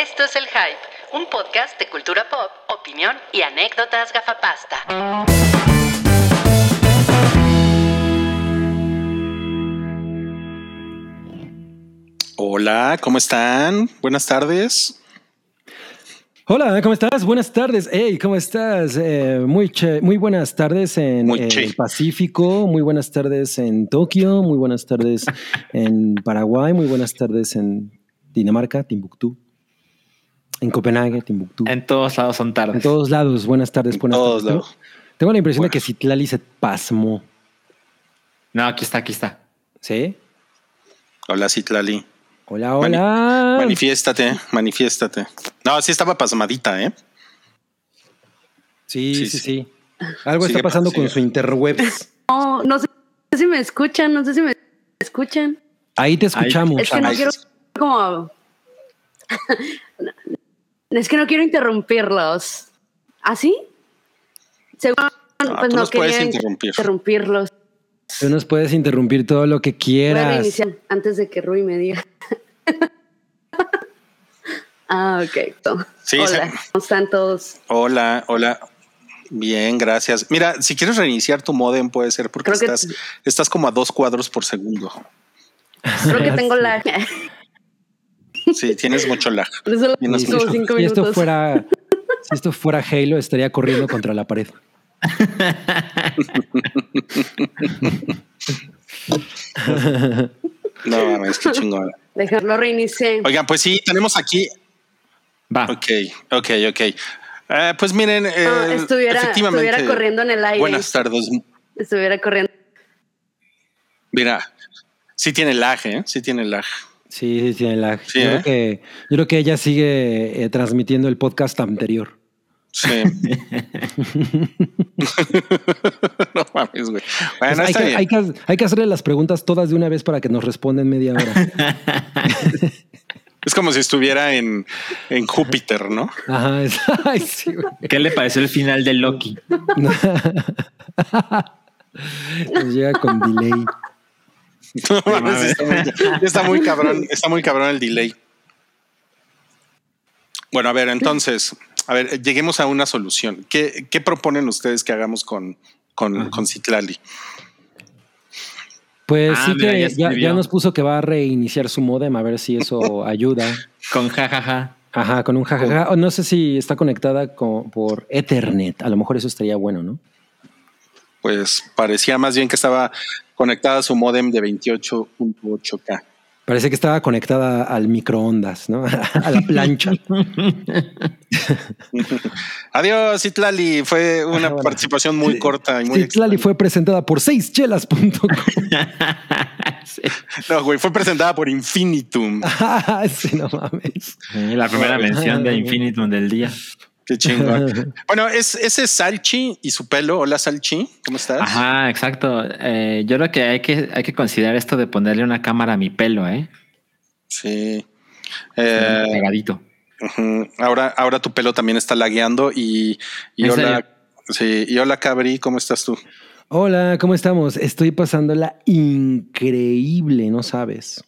Esto es El Hype, un podcast de cultura pop, opinión y anécdotas gafapasta. Hola, ¿cómo están? Buenas tardes. Hola, ¿cómo estás? Buenas tardes. Hey, ¿cómo estás? Eh, muy, che- muy buenas tardes en eh, el Pacífico, muy buenas tardes en Tokio, muy buenas tardes en Paraguay, muy buenas tardes en Dinamarca, Timbuktu, en Copenhague, Timbuktu. En, En todos lados son tardes. todos lados, buenas tardes, buenas todos tardes. lados. Tengo, la impresión de que Citlali se pasmó, No, aquí está, aquí está. ¿sí? Hola, Citlali. Hola, Mani- hola. Manifiéstate, manifiéstate. No, sí estaba pasmadita, ¿eh? sí, Sí, sí, sí. sí, Algo Sigue está pasando pa- con sigue. su interwebs. No, no sé si me escuchan, no sé si me escuchan. Ahí te escuchamos. Es que no quiero como... es que no quiero interrumpirlos. ¿Así? Seguro, tú pues no nos puedes quería interrumpir. interrumpirlos. Tú nos puedes interrumpir todo lo que Voy a quieras. reiniciar antes de que Rui me diga. ah, ok. Sí, Hola. ¿cómo están todos? Hola, hola. Bien, gracias. Mira, si quieres reiniciar tu modem puede ser porque Creo que- estás, estás como a dos cuadros por segundo. Creo que tengo la... Sí, tienes mucho lag. Eso cinco si esto fuera, si esto fuera Halo, estaría corriendo contra la pared. No, mames, qué chingón. Dejarlo reinicié. Oigan, pues sí, tenemos aquí. Va. Ok, ok, ok. Eh, pues miren, eh, Ah, estuviera, efectivamente. estuviera corriendo en el aire. Buenas tardes. Estuviera corriendo. Mira, sí tiene lag, ¿eh? Sí tiene lag. Sí, sí. Sí, yo, ¿eh? creo que, yo creo que ella sigue eh, transmitiendo el podcast anterior. Sí. no mames, güey. Bueno, Pues hay, que, hay, que, hay que hacerle las preguntas todas de una vez para que nos respondan media hora. Es como si estuviera en, en Júpiter, ¿no? Ajá, es- ay, sí, güey. ¿Qué le pareció el final de Loki? Nos llega con delay. No mames, está, muy, está muy cabrón, está muy cabrón el delay. Bueno, a ver, entonces, a ver, lleguemos a una solución. ¿Qué, qué proponen ustedes que hagamos con, con, con Citlali? Pues Ah, sí mira, que ya ya, nos puso que va a reiniciar su modem a ver si eso ayuda. Con jajaja. Ajá, con un jajaja. O no sé si está conectada con- por Ethernet. A lo mejor eso estaría bueno, ¿no? Pues parecía más bien que estaba conectada a su modem de 28.8K. Parece que estaba conectada al microondas, ¿no? A la plancha. Adiós, Citlali. Fue una Ah, bueno. participación muy corta y muy Citlali fue presentada por seischelas.com. Sí. No, güey, fue presentada por Infinitum. Ah, sí, no mames. Sí, La primera mención de Infinitum del día. Qué chingón. bueno, es, ese es Salchi y su pelo. Hola, Salchi. ¿Cómo estás? Ajá, exacto. Eh, yo creo que hay que hay que considerar esto de ponerle una cámara a mi pelo, ¿eh? Sí. Eh, Pegadito. ahora, ahora tu pelo también está lagueando y, y ¿En hola. Sí, y hola, Cabri, ¿cómo estás tú? Hola, ¿cómo estamos? Estoy pasándola increíble, no sabes.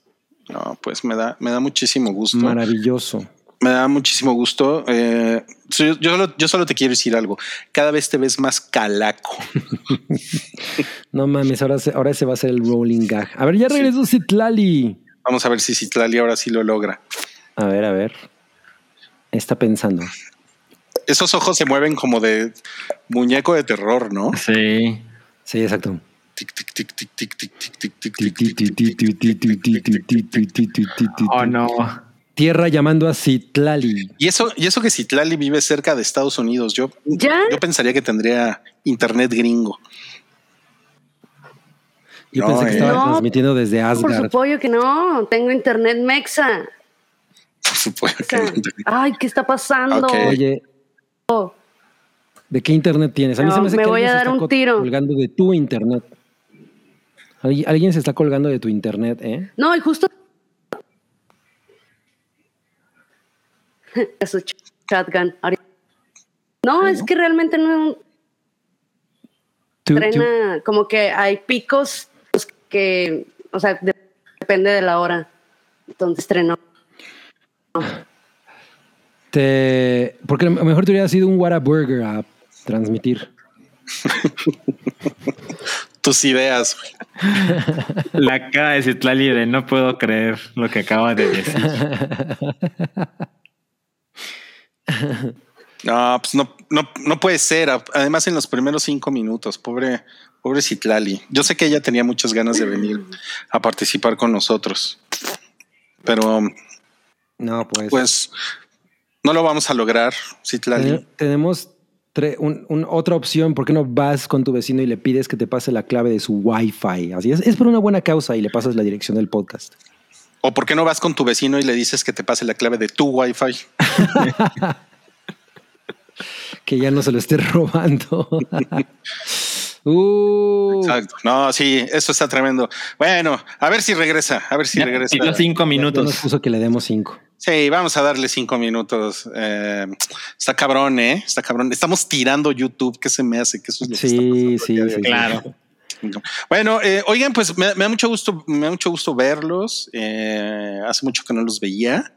No, pues me da, me da muchísimo gusto. Maravilloso. Me da muchísimo gusto. Eh, yo, solo, yo, solo, te quiero decir algo. Cada vez te ves más calaco. no mames, ahora, se, ahora ese va a ser el rolling gag. A ver, ya regresó sí. Citlali. Vamos a ver si Citlali ahora sí lo logra. A ver, a ver. Está pensando. Esos ojos se mueven como de muñeco de terror, ¿no? Sí. Sí, exacto. Oh no. Tierra llamando a Citlali. Y eso, y eso que Citlali vive cerca de Estados Unidos. Yo, ¿Ya? yo pensaría que tendría internet gringo. Yo No, pensé que eh. estaba No, transmitiendo desde Por Asgard. supuesto que no. Tengo internet mexa. Por supuesto O sea, que no. ay, ¿qué está pasando? Oye, ¿de qué internet tienes? A mí No, se me hace me que voy a se dar está un tiro. colgando de tu internet. Alguien se está colgando de tu internet, ¿eh? No, y justo. Su shotgun. ahorita. No, es que realmente no Tú- tú- como que hay picos pues, que, o sea, de- depende de la hora. Entonces treno. Te, porque a lo mejor te hubiera sido un Whataburger a transmitir. Tus ideas. La cara de Citlali de no puedo creer lo que acaba de decir. No, pues no, no, no puede ser. Además, en los primeros cinco minutos, pobre, pobre Citlali. Yo sé que ella tenía muchas ganas de venir a participar con nosotros, pero No, pues. pues no lo vamos a lograr, Citlali. Ten- tenemos tre- un- un- otra opción. ¿Por qué no vas con tu vecino y le pides que te pase la clave de su Wi-Fi? Así es, es por una buena causa y le pasas la dirección del podcast. ¿O por qué no vas con tu vecino y le dices que te pase la clave de tu Wi-Fi? Que ya no se lo esté robando. uh, Exacto. No, sí, eso está tremendo. Bueno, a ver si regresa, a ver si Ya regresa. pidió cinco ya nos minutos. puso que le demos cinco. Sí, vamos a darle cinco minutos. Eh, está cabrón, ¿eh? Está cabrón. Estamos tirando YouTube. ¿Qué se me hace? Que eso es lo que Sí, está pasando sí, sí. Claro. Bueno, eh, oigan, pues me, me da mucho gusto, me da mucho gusto verlos. Eh, hace mucho que no los veía.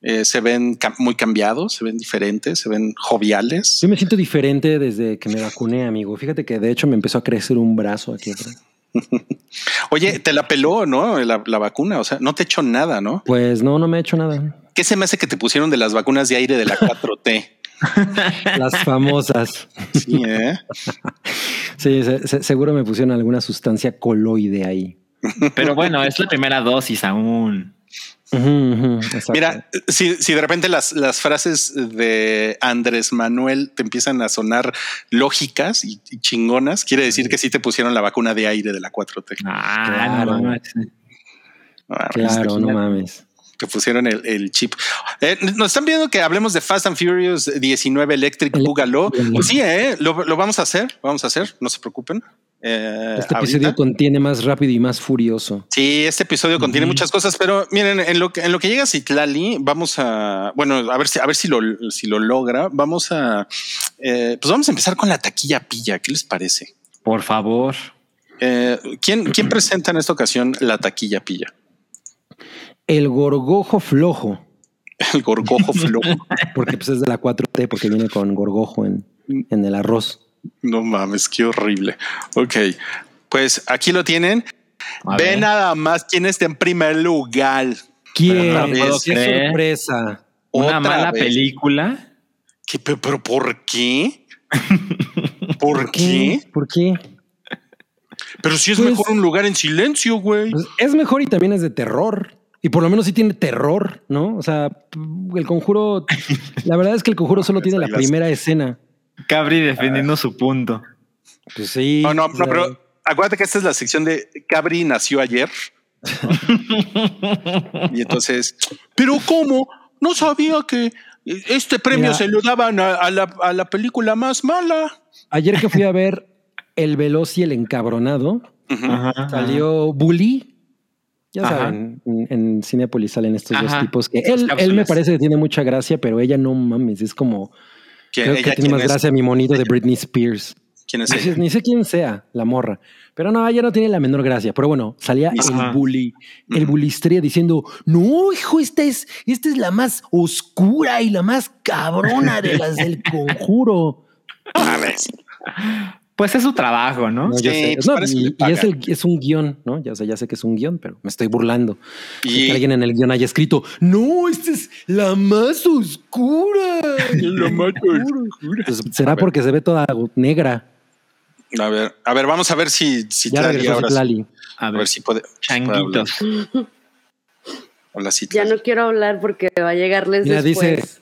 Eh, se ven cam- muy cambiados, se ven diferentes, se ven joviales. Yo me siento diferente desde que me vacuné, amigo. Fíjate que de hecho me empezó a crecer un brazo aquí atrás. Oye, te la peló, ¿no? La, la vacuna, o sea, no te echó nada, ¿no? Pues no, no me he hecho nada. ¿Qué se me hace que te pusieron de las vacunas de aire de la 4T? Las famosas. Sí, ¿eh? Sí, se- se- seguro me pusieron alguna sustancia coloide ahí. Pero bueno, es la primera dosis aún. Mira, si, si de repente las, las frases de Andrés Manuel te empiezan a sonar lógicas y, y chingonas, quiere decir que sí te pusieron la vacuna de aire de la 4T. Ah, Claro. no mames. Ah, claro, no mames. Te pusieron el, el chip. Eh, nos están viendo que hablemos de Fast and Furious 19 Electric Ele- Boogaloo. Pues sí, eh, lo, lo vamos a hacer, vamos a hacer, no se preocupen. Eh, Este ahorita. episodio contiene más rápido y más furioso. Sí, este episodio contiene muchas cosas, pero miren, en lo que en lo que llega Citlali, vamos a, bueno, a ver si a ver si lo si lo logra, vamos a, eh, pues vamos a empezar con la taquilla pilla. ¿Qué les parece? Por favor. Eh, ¿quién, ¿Quién presenta en esta ocasión la taquilla pilla? El gorgojo flojo, El gorgojo flojo. porque pues es de la 4T, porque viene con gorgojo en, en el arroz. No mames, qué horrible. Ok, pues aquí lo tienen. A Ve ver. nada más quién está en primer lugar. ¿Quién? ¡Qué creer. sorpresa! Una Otra mala vez. película. ¿Qué, pe- pero por qué? ¿Por qué? ¿Por qué? Pero si es Pues- mejor un lugar en silencio, güey. Pues es mejor y también es de terror. Y por lo menos sí tiene terror, ¿no? O sea, el conjuro, la verdad es que el conjuro solo tiene la primera escena. Cabri defendiendo su punto. Pues sí. No, no, no, pero acuérdate que esta es la sección de Cabri nació ayer. y entonces, pero ¿cómo? No sabía que este premio Mira. se lo daban a, a la, a la película más mala. Ayer que fui a ver El Veloz y el Encabronado, salió Bully. Ya Ajá. saben, en, en Cinepolis salen estos Ajá. dos tipos que él, él me parece que tiene mucha gracia, pero ella no mames, es como ¿Quién- creo que tiene más es? gracia mi monito de Britney Spears. ¿Quién es Ni sé, ella? ni sé quién sea la morra, pero no, ella no tiene la menor gracia. Pero bueno, salía Ajá. el bully, el bulistría diciendo: No, hijo, esta es, esta es la más oscura y la más cabrona de las del conjuro. Pues es su trabajo, ¿no? No, yo Sí, sé. pues No, y, es, el- es un guion, ¿no? Ya, o sea, ya sé que es un guion, pero me estoy burlando. Y que alguien en el guion haya escrito: No, esta es la más oscura. La más Pues será porque se ve toda negra. a ver, a ver, vamos a ver si, si Ya Tlali ahora. A A ver, si puede. si puede changuitos. Hola, Ya no quiero hablar porque va a llegarles Mira, después. dice-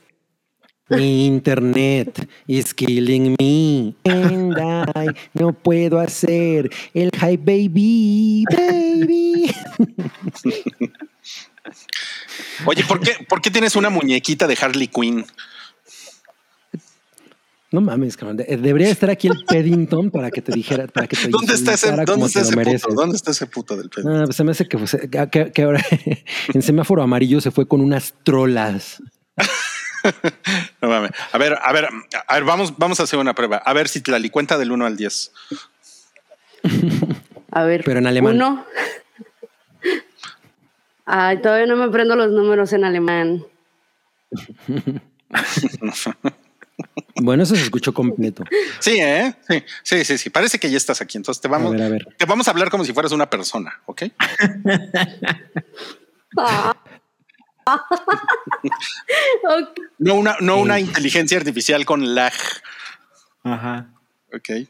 internet is killing me and I no puedo hacer el hi baby, baby. Oye, ¿por qué, ¿por qué tienes una muñequita de Harley Quinn? No mames, cabrón. De- Debería estar aquí el Peddington para que te dijera, para que te ¿Dónde está ese, ¿dónde está ese puto? ¿Dónde está ese puto del pedo? Ah, pues se me hace que, fue- que- que ahora en semáforo amarillo se fue con unas trolas. No mames. A ver, a ver, a ver, vamos, vamos a hacer una prueba. A ver si Tlali cuenta del 1 al 10. A ver. Pero en alemán. Uno. Ay, todavía no me aprendo los números en alemán. Bueno, eso se escuchó completo. Sí, ¿eh? Sí, sí, sí, sí. Parece que ya estás aquí. Entonces te vamos, A ver, a ver. te vamos a hablar como si fueras una persona, ¿ok? Ah. No una, no una inteligencia artificial con lag. Ajá. Ok.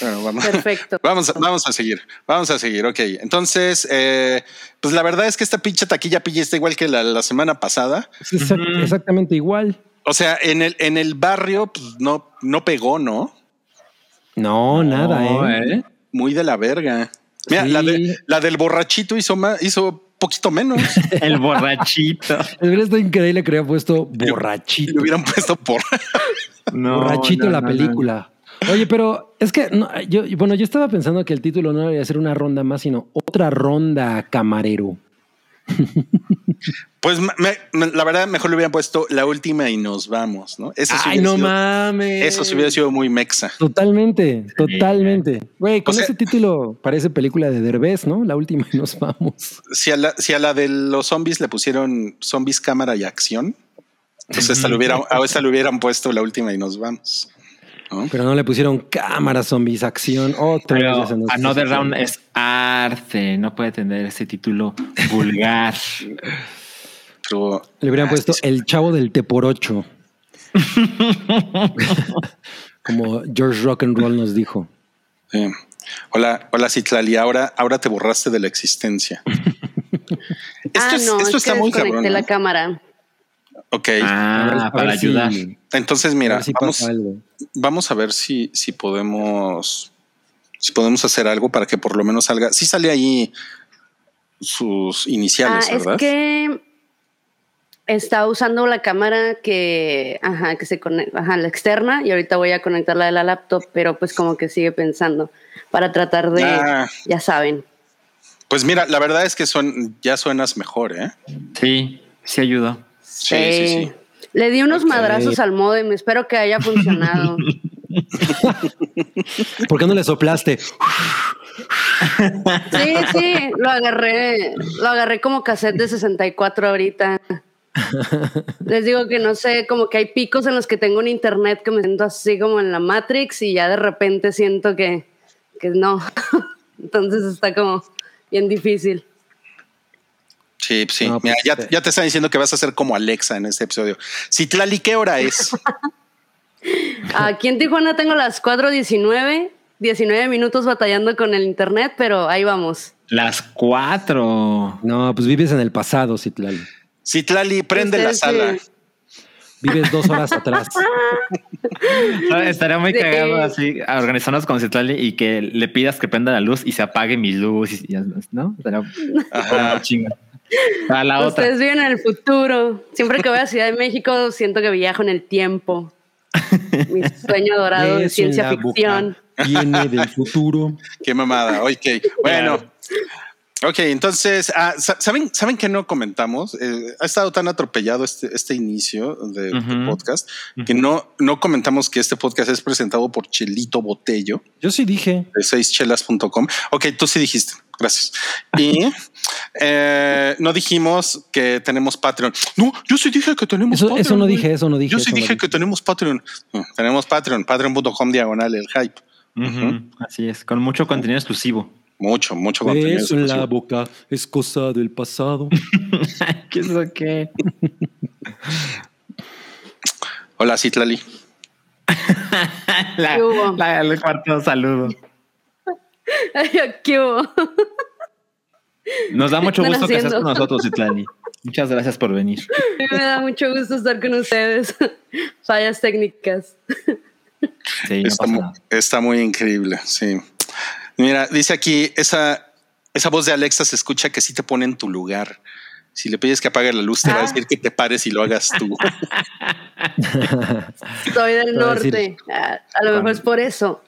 Bueno, vamos, Perfecto. vamos, a- vamos a seguir. Vamos a seguir. Ok. Entonces, eh, pues la verdad es que esta pinche taquilla pilla está igual que la, la semana pasada. Exact- exactamente igual. O sea, en el, en el barrio pues, no, no pegó, ¿no? No, nada, No, ¿eh? Muy de la verga. Mira, Sí. la, de- la del borrachito hizo más, hizo poquito menos. El borrachito. Hubiera estado increíble que hubiera puesto Le borrachito. hubieran puesto por. No, borrachito no, la no, película. Oye, pero es que no, yo, bueno, yo estaba pensando que el título no debería ser una ronda más, sino otra ronda camarero. Pues me- me- la verdad, mejor le hubieran puesto la última y nos vamos, ¿no? Eso sí Ay, hubiera no sido- mames. Eso sí hubiera sido muy mexa. Totalmente, totalmente. Güey, con O sea- ese título parece película de Derbez, ¿no? La última y nos vamos. Si a, la, si a la de los zombies le pusieron zombies cámara y acción, pues esta le hubieran, a esta le hubieran puesto la última y nos vamos. ¿No? Pero no le pusieron cámara, zombies, acción. Otra vez Pero es Another. Round es arte. No puede tener ese título vulgar. Pero Le hubieran ah, puesto sí, el chavo del T por ocho. Como George Rock and Roll nos dijo. sí. Hola, hola Citlali, ahora, ahora te borraste de la existencia. esto ah, es- no, esto es que está muy cabrón. la ¿no? cámara. Ok, A ver- Ah, a para si- ayudar. entonces mira, si vamos, algo. Vamos a ver si, si podemos si podemos hacer algo para que por lo menos salga. Sí sale ahí sus Ah, iniciales, es ¿verdad? que está usando la cámara que, ajá, que se conecta, ajá, la externa y ahorita voy a conectarla de la laptop, pero pues como que sigue pensando para tratar de, Ah. ya saben. Pues mira, la verdad es que son, ya suenas mejor, ¿eh? Sí, sí ayudó. Sí, sí, sí. Le di unos madrazos al modem, espero que haya funcionado. ¿Por qué no le soplaste? Sí, sí, lo agarré, lo agarré como cassette de 64 ahorita. Les digo que no sé, como que hay picos en los que tengo un internet que me siento así como en la Matrix y ya de repente siento que, que no. Entonces está como bien difícil. Sí, sí. No, Mira, pues, ya, eh. ya te están diciendo que vas a ser como Alexa en este episodio. Citlali, ¿qué hora es? Aquí en Tijuana tengo las 4.19, 19 minutos batallando con el internet, pero ahí vamos. Las cuatro. No, pues vives en el pasado, Citlali. Citlali, prende la sala. sí. Vives dos horas atrás. Estaría muy Sí. cagado así, a organizarnos con Citlali y que le pidas que prenda la luz y se apague mi luz, y, y- ¿no? Estaría Ajá. chinga. A la otra. Ustedes viven en el futuro. Siempre que voy a Ciudad de México siento que viajo en el tiempo. Mi sueño dorado de ciencia la boca ficción. Viene del futuro. Qué mamada. Ok. Bueno. Ok, entonces, ah, sa- ¿saben, ¿saben que no comentamos? Eh, ha estado tan atropellado este, este inicio de, Ujú. podcast que no, no comentamos que este podcast es presentado por Chelito Botello Yo sí dije. de seischelas.com. Ok, tú sí dijiste. Gracias. Y eh, no dijimos que tenemos Patreon. No, yo sí dije que tenemos Eso, Patreon. eso no dije, eso no dije. Yo sí no dije que tenemos Patreon. No, tenemos Patreon, patreon.com diagonal el hype. Así es, con mucho contenido exclusivo. Mucho, mucho contenido. Eso en la boca es cosa del pasado. ¿Qué es lo que? Hola, Citlali. La, ¿Qué hubo? la- el cuarto saludo. ¿Qué hubo? Nos da mucho gusto que estés con nosotros, Citlali. Muchas gracias por venir. Me da mucho gusto estar con ustedes. Fallas técnicas. Sí, no está, pasa mu- nada. está muy increíble. Sí. Mira, dice aquí esa, esa voz de Alexa se escucha que sí te pone en tu lugar. Si le pides que apague la luz, te va a Ah. decir que te pares y lo hagas tú. Soy del norte. A, a lo mejor es por eso.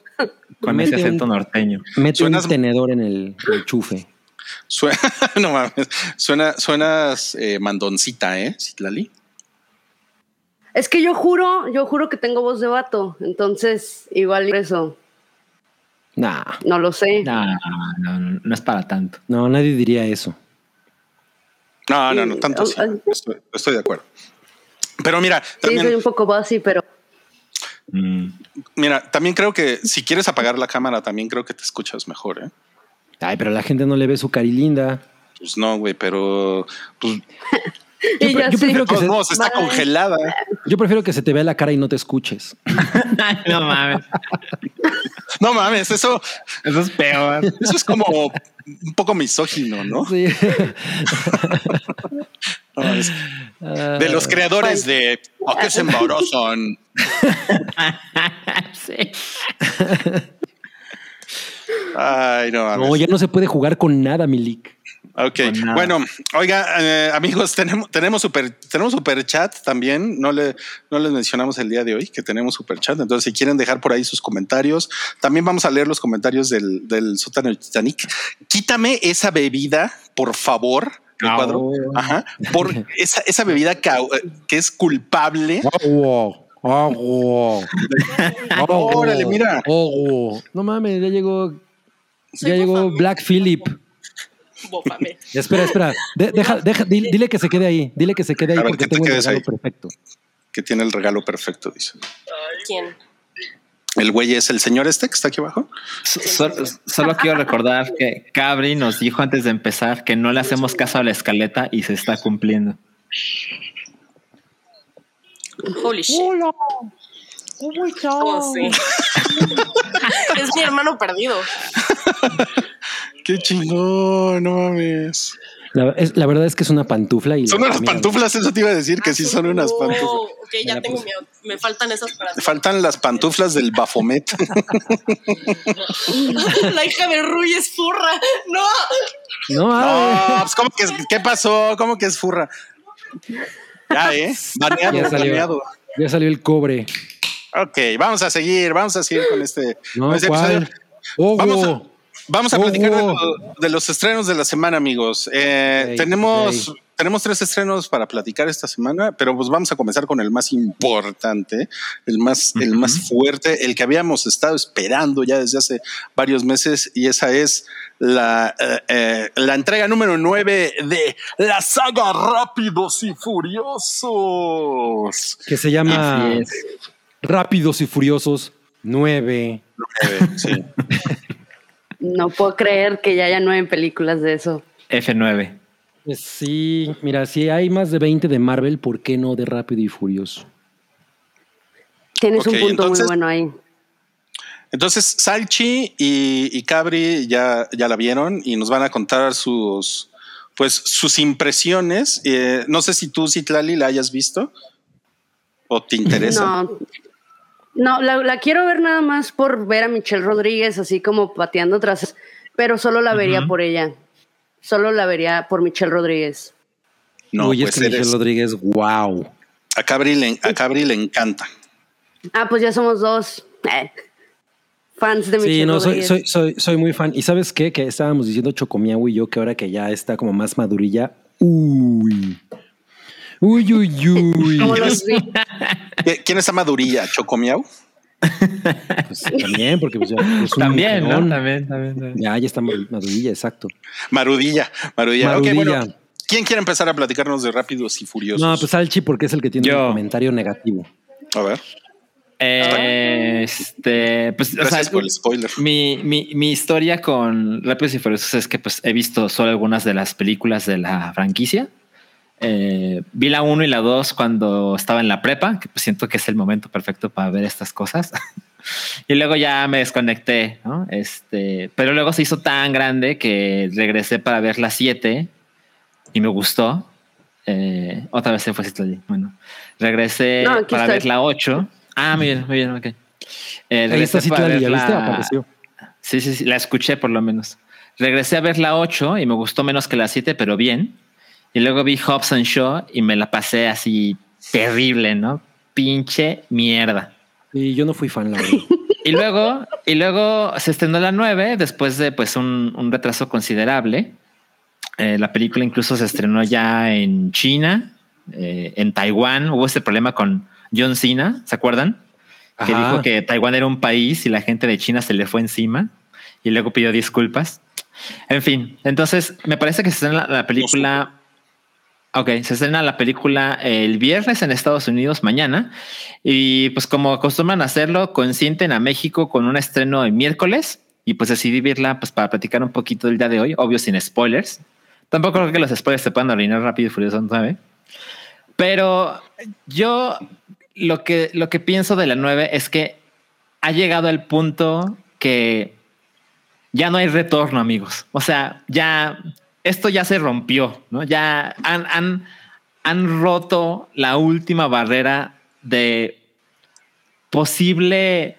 Con ese acento norteño. Mete Suenas- un tenedor en el, el chufe. Suena, no mames, suena, suenas eh, mandoncita, ¿eh, Citlali? Es que yo juro, yo juro que tengo voz de vato. Entonces, igual por eso. Nah, No lo sé. No, no, no, no es para tanto. no, nadie diría eso. No, no, no, Sí, tanto sí. Estoy, estoy de acuerdo. Pero mira, Sí, también, soy un poco bossy, pero Mm. mira, también creo que si quieres apagar la cámara, también creo que te escuchas mejor, ¿eh? Ay, pero la gente no le ve su cari linda. Pues no, güey, pero pues, Yo, Y pre- yo yo sí. prefiero que se, está Bye. congelada. yo prefiero que se te vea la cara y no te escuches. no mames. No mames, eso, Eso es peor. eso es como un poco misógino, ¿no? Sí. No mames. Ah, De los creadores de ¿A qué se embarazan? sí. Ay, no mames. No, ya no se puede jugar con nada, Milik. Ok, bueno, oiga, eh, amigos, tenemos, tenemos super, tenemos super chat también. No le, no les mencionamos el día de hoy que tenemos super chat. Entonces, si quieren dejar por ahí sus comentarios, también vamos a leer los comentarios del, del sótano de Titanic. Quítame esa bebida, por favor. Ah, Recuadro. oh. Ajá. Por esa, esa bebida que, que es culpable. Agua. agua, Órale, mira. No mames, ya llegó. Soy ya llegó. Black Phillip. Bófame. Espera, espera. De- deja, deja, dile, dile que se quede ahí. Dile que se quede ahí ver, porque que te tengo el regalo ahí. perfecto. Que tiene el regalo perfecto, dice. ¿Quién? El güey es el señor este que está aquí abajo. Solo, solo quiero recordar que Cabri nos dijo antes de empezar que no le hacemos caso a la escaleta y se está cumpliendo. Holy shit. ¿Cómo sí? es mi hermano perdido. Qué chingón, no mames. La, es- la verdad es que es una pantufla y. Son unas mira, pantuflas, eso te iba a decir que sí son unas Oh, pantuflas. ok, ya tengo puse. miedo. Me faltan esas para faltan las pantuflas del Bafomet. La hija de Rui es furra. No. No, No, ah, pues ¿cómo que es- ¿qué pasó? ¿Cómo que es furra? Ya, ¿eh? Baneado, Ya salió. baneado. ya salió el cobre. Ok, vamos a seguir, vamos a seguir con este, No, con este ¿cuál? episodio. Ojo. Vamos a, vamos a Oh, platicar de, oh. de los estrenos de la semana, amigos. Eh, tenemos, tenemos tres estrenos para platicar esta semana, pero pues vamos a comenzar con el más importante, el más, el más fuerte, el que habíamos estado esperando ya desde hace varios meses, y esa es la, eh, eh, la entrega número 9 de la saga Rápidos y Furiosos. Que se llama. Rápidos y Furiosos 9. Nueve, sí. no puedo creer que ya haya nueve películas de eso. F9. Pues sí, mira, si hay más de 20 de Marvel, ¿por qué no de Rápido y Furioso? Tienes un punto entonces- muy bueno ahí. Entonces, Salchi y, y Cabri ya, ya la vieron y nos van a contar sus, pues, sus impresiones. Eh, no sé si tú, Citlali, la hayas visto o te interesa. No, no la, la quiero ver nada más por ver a Michelle Rodríguez así como pateando atrás, pero solo la vería por ella. Solo la vería por Michelle Rodríguez. No, Uy, pues es que Michelle Rodríguez, wow. a, Cabri le, a Cabri le encanta. Ah, pues ya somos dos eh, fans de Michelle Sí, no, soy, soy, soy, soy muy fan. ¿Y sabes qué? Que estábamos diciendo Chocomiau y yo que ahora que ya está como más madurilla. Uy. Uy, uy, uy. Como los vi. ¿Qui- ¿Quién está madurilla? ¿Chocomiau? Pues, también, porque pues, ya es un También, ¿no? También, también. también. Ya, ya está madurilla, exacto. Marudilla. Marudilla. Ok, Marudilla. bueno. ¿Quién quiere empezar a platicarnos de Rápidos y Furiosos? No, pues Alchi porque es el que tiene Yo. un comentario negativo. a ver. Eh, este, pues, o Gracias sea, por el spoiler. Mi, mi, mi historia con Rápidos y Furiosos es que pues he visto solo algunas de las películas de la franquicia. Eh, vi la 1 y la 2 cuando estaba en la prepa, que pues siento que es el momento perfecto para ver estas cosas. y luego ya me desconecté, ¿no? Este, pero luego se hizo tan grande que regresé para ver la 7 y me gustó. Eh, otra vez se fue Citlali. Bueno, regresé No, para estoy. ver la 8. Ah, muy bien, muy bien, ok. Eh, Ahí regresé está para ver ¿ya viste? la- Apareció. Sí, sí, sí, la escuché por lo menos. Regresé a ver la 8 y me gustó menos que la 7, pero bien. Y luego vi Hobbs and Shaw y me la pasé así terrible, ¿no? Pinche mierda. Y yo no fui fan, la verdad. Y luego, y luego se estrenó la 9 después de pues un, un retraso considerable. Eh, la película incluso se estrenó ya en China, eh, en Taiwán. Hubo este problema con John Cena, ¿se acuerdan? Que dijo que Taiwán era un país y la gente de China se le fue encima y luego pidió disculpas. En fin, entonces me parece que se estrena la, la película Ok, se estrena la película el viernes en Estados Unidos mañana y pues como acostumbran a hacerlo, consienten a México con un estreno el miércoles y pues decidí verla pues para platicar un poquito del día de hoy, obvio sin spoilers. Tampoco creo que los spoilers se puedan orinar rápido y furioso, ¿sabe? Pero yo lo que, lo que pienso de la 9 es que ha llegado el punto que ya no hay retorno, amigos. O sea, ya esto ya se rompió, ¿no? Ya han, han, han roto la última barrera de posible,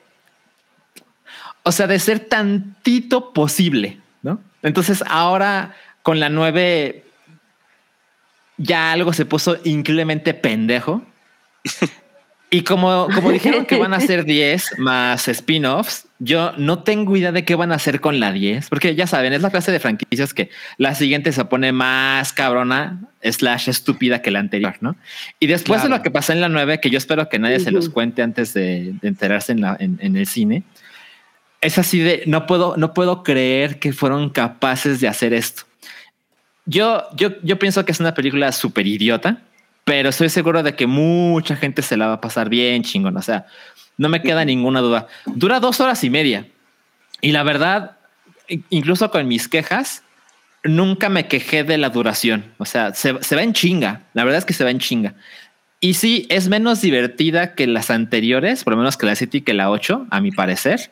o sea, de ser tantito posible, ¿no? Entonces ahora con la 9 ya algo se puso increíblemente pendejo. Y como, como dijeron que van a ser 10 más spin-offs, yo no tengo idea de qué van a hacer con la 10, porque ya saben, es la clase de franquicias que la siguiente se pone más cabrona, slash estúpida que la anterior, ¿no? Y después de lo que pasó en la 9, que yo espero que nadie se los cuente antes de, de enterarse en, la, en, en, el cine, es así de, no puedo, no puedo creer que fueron capaces de hacer esto. Yo, yo, yo pienso que es una película súper idiota pero estoy seguro de que mucha gente se la va a pasar bien chingón. O sea, no me queda ninguna duda. Dura dos horas y media. Y la verdad, incluso con mis quejas, nunca me quejé de la duración. O sea, se, se va en chinga. La verdad es que se va en chinga. Y sí, es menos divertida que las anteriores, por lo menos que la 7 y que la 8, a mi parecer.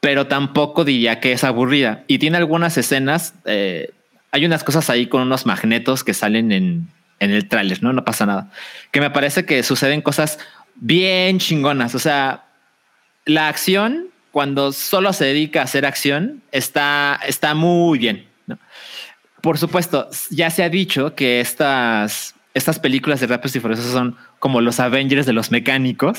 Pero tampoco diría que es aburrida. Y tiene algunas escenas. Eh, hay unas cosas ahí con unos magnetos que salen en, en el tráiler, ¿no? No pasa nada. Que me parece que suceden cosas bien chingonas. O sea, la acción, cuando solo se dedica a hacer acción, está, está muy bien. ¿no? Por supuesto, ya se ha dicho que estas, estas películas de Rápidos y Furiosos son como los Avengers de los mecánicos.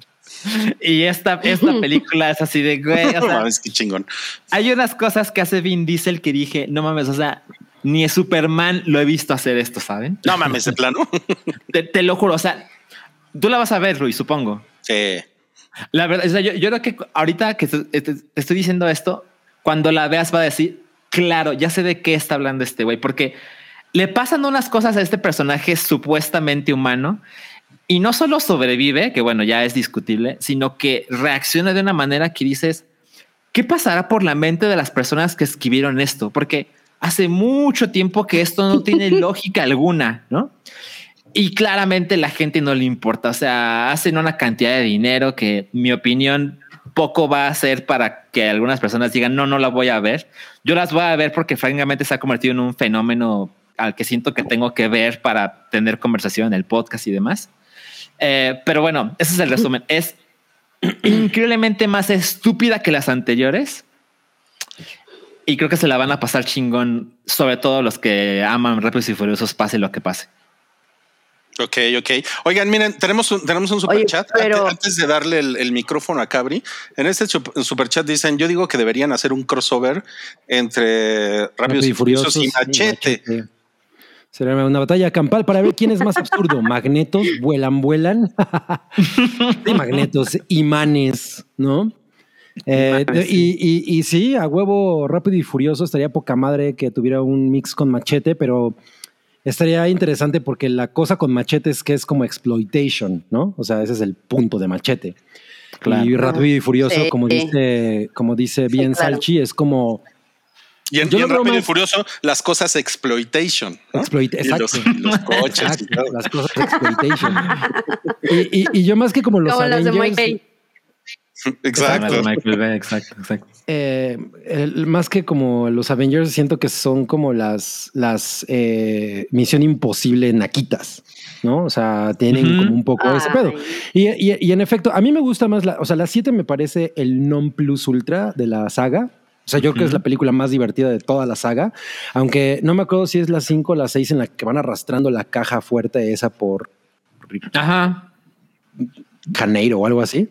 y esta, esta película es así de güey. O sea, mames, qué chingón. Hay unas cosas que hace Vin Diesel que dije, no mames, o sea, ni Superman lo he visto hacer esto, ¿saben? No mames, de plano. te, te, lo juro. O sea, tú la vas a ver, Luis, supongo. Sí. La verdad, o sea, yo, yo, creo que ahorita que te, te, estoy diciendo esto, cuando la veas va a decir, claro, ya sé de qué está hablando este güey, porque le pasan unas cosas a este personaje supuestamente humano y no solo sobrevive, que bueno, ya es discutible, sino que reacciona de una manera que dices, ¿qué pasará por la mente de las personas que escribieron esto? Porque hace mucho tiempo que esto no tiene lógica alguna, ¿no? Y claramente la gente no le importa, o sea, hacen una cantidad de dinero que mi opinión poco va a hacer para que algunas personas digan, no, no la voy a ver. Yo las voy a ver porque francamente se ha convertido en un fenómeno al que siento que tengo que ver para tener conversación en el podcast y demás. Eh, pero bueno, ese es el resumen. Es increíblemente más estúpida que las anteriores. Y creo que se la van a pasar chingón, sobre todo los que aman Rápidos y Furiosos, pase lo que pase. Ok, ok. Oigan, miren, tenemos un, tenemos un super Oye, chat. Pero... Antes, antes, de darle el, el, micrófono a Cabri, en este super chat dicen: Yo digo que deberían hacer un crossover entre Rápidos, y Furiosos y Machete. Y machete. Será una batalla campal para ver quién es más absurdo. Magnetos, vuelan, vuelan. sí, magnetos, imanes, ¿no? Eh, y, y, y, sí, a huevo rápido y furioso estaría poca madre que tuviera un mix con machete, pero estaría interesante porque la cosa con machete es que es como exploitation, ¿no? O sea, ese es el punto de machete. Claro. Y rápido y furioso, sí. como dice, como dice bien claro. Salchi, es como y en, y en Rápido más... y Furioso, las cosas exploitation. ¿no? Exploit, exacto. Los, los, coches. Exacto, las cosas exploitation. y, y, y, yo más que como los como Avengers... Exacto. Michael exacto, exacto. Eh, el, más que como los Avengers, siento que son como las, las eh, Misión Imposible naquitas, ¿no? O sea, tienen uh -huh. como un poco Ay. ese pedo. Y, y, y, en efecto, a mí me gusta más, la, o sea, la 7 me parece el non plus ultra de la saga. O sea, yo uh -huh. creo que es la película más divertida de toda la saga, aunque no me acuerdo si es la 5 o la 6 en la que van arrastrando la caja fuerte esa por... Ajá. Janeiro o algo así.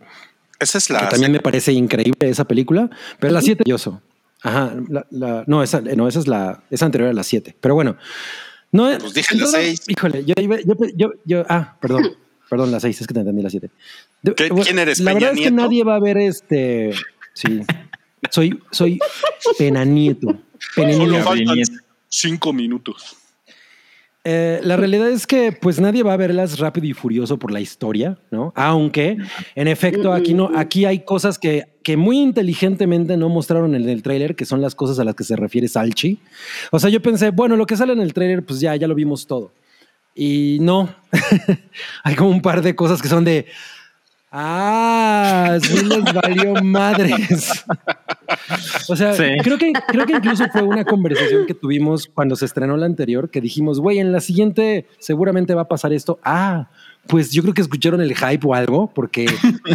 Esa es la. Que también me parece increíble esa película, pero la 7 yoso. Ajá, la, la, no, esa, no, esa es la, esa anterior a la 7. Pero bueno, no. Pues dije la 6. Híjole, yo, yo, yo, yo, ah, perdón, perdón, la 6, es que te entendí la 7. ¿Quién eres? La Peña verdad Nieto? es que nadie va a ver este. Sí, soy, soy Pena Nieto. Pena Solo faltan cinco minutos. Eh, la realidad es que pues nadie va a verlas rápido y furioso por la historia, ¿no? Aunque en efecto aquí no, aquí hay cosas que, que muy inteligentemente no mostraron en el tráiler, que son las cosas a las que se refiere Salchi. O sea, yo pensé, bueno, lo que sale en el tráiler, pues ya, ya lo vimos todo. Y no, hay como un par de cosas que son de, ah, sí les valió madres. O sea, creo, que, creo que incluso fue una conversación que tuvimos cuando se estrenó la anterior, que dijimos, güey, en la siguiente seguramente va a pasar esto. Ah, pues yo creo que escucharon el hype o algo, porque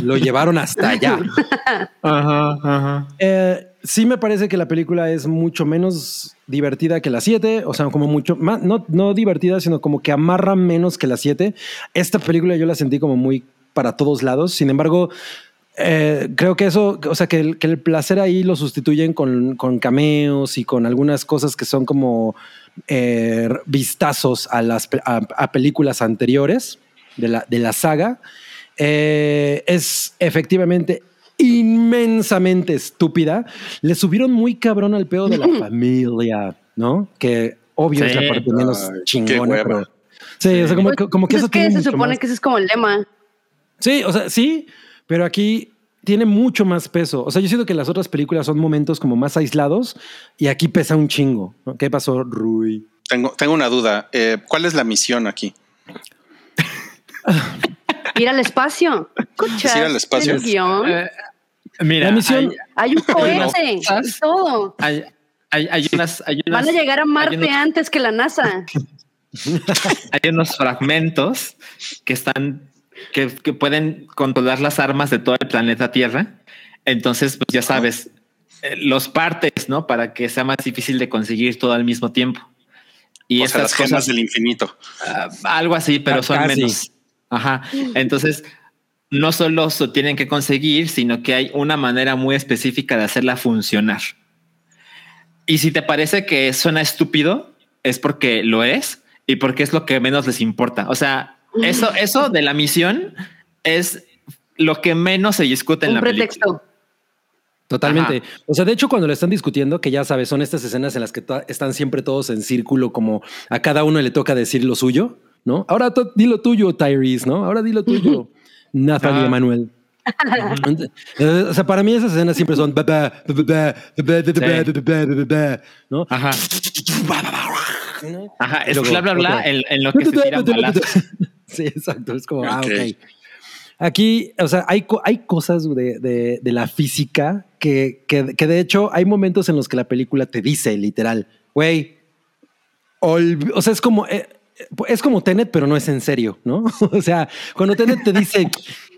lo llevaron hasta allá. Ajá, ajá. Eh, sí me parece que la película es mucho menos divertida que la 7, o sea, como mucho más, no, no divertida, sino como que amarra menos que la 7. Esta película yo la sentí como muy para todos lados, sin embargo, eh, creo que eso, o sea, que el, que el placer ahí lo sustituyen con, con, cameos y con algunas cosas que son como eh, vistazos a las a, a películas anteriores de la, de la saga. Eh, es efectivamente inmensamente estúpida. Le subieron muy cabrón al pedo de la familia, ¿no? Que obvio Sí. es la parte menos chingona, pero. Sí, o sea, como, Pues, como que es eso que tiene se mucho supone más- que ese es como el lema. Sí, o sea, sí, pero aquí tiene mucho más peso. O sea, yo siento que las otras películas son momentos como más aislados y aquí pesa un chingo. ¿no? ¿Qué pasó, Rui? Tengo, tengo una duda. Eh, ¿Cuál es la misión aquí? Ir al espacio. Escucha, ¿Es ir al espacio? el guion. Eh, mira, La misión- Hay un cohete cosas. y todo. hay, hay, hay unas, hay unas- Van a llegar a Marte unos- antes que la NASA. hay unos fragmentos que están que, que pueden controlar las armas de todo el planeta Tierra. Entonces, pues ya sabes, eh, los partes, ¿no? Para que sea más difícil de conseguir todo al mismo tiempo. Y o sea, las estas gemas cosas, del infinito. ah, algo así, pero Ah, son menos. Ajá. Entonces, no solo se tienen que conseguir, sino que hay una manera muy específica de hacerla funcionar. Y si te parece que suena estúpido, es porque lo es y porque es lo que menos les importa. O sea, eso, eso de la misión es lo que menos se discute en Un la pretexto. Totalmente. O sea, de hecho, cuando lo están discutiendo, que ya sabes, son estas escenas en las que están siempre todos en círculo, como a cada uno le toca decir lo suyo, ¿no? Ahora di lo tuyo, Tyrese, ¿no? Ahora di lo tuyo, Nathan ah. y Emanuel. o sea, para mí esas escenas siempre son ¿no? Ajá. Ajá, es bla bla bla en, lo. Sí, exacto. Es como, ah, Ok. Aquí, o sea, hay, hay cosas de, de- de la física que, que, que de hecho hay momentos en los que la película te dice literal, güey, o sea, es como, eh, es como Tenet, pero no es en serio, ¿no? O sea, cuando Tenet te dice,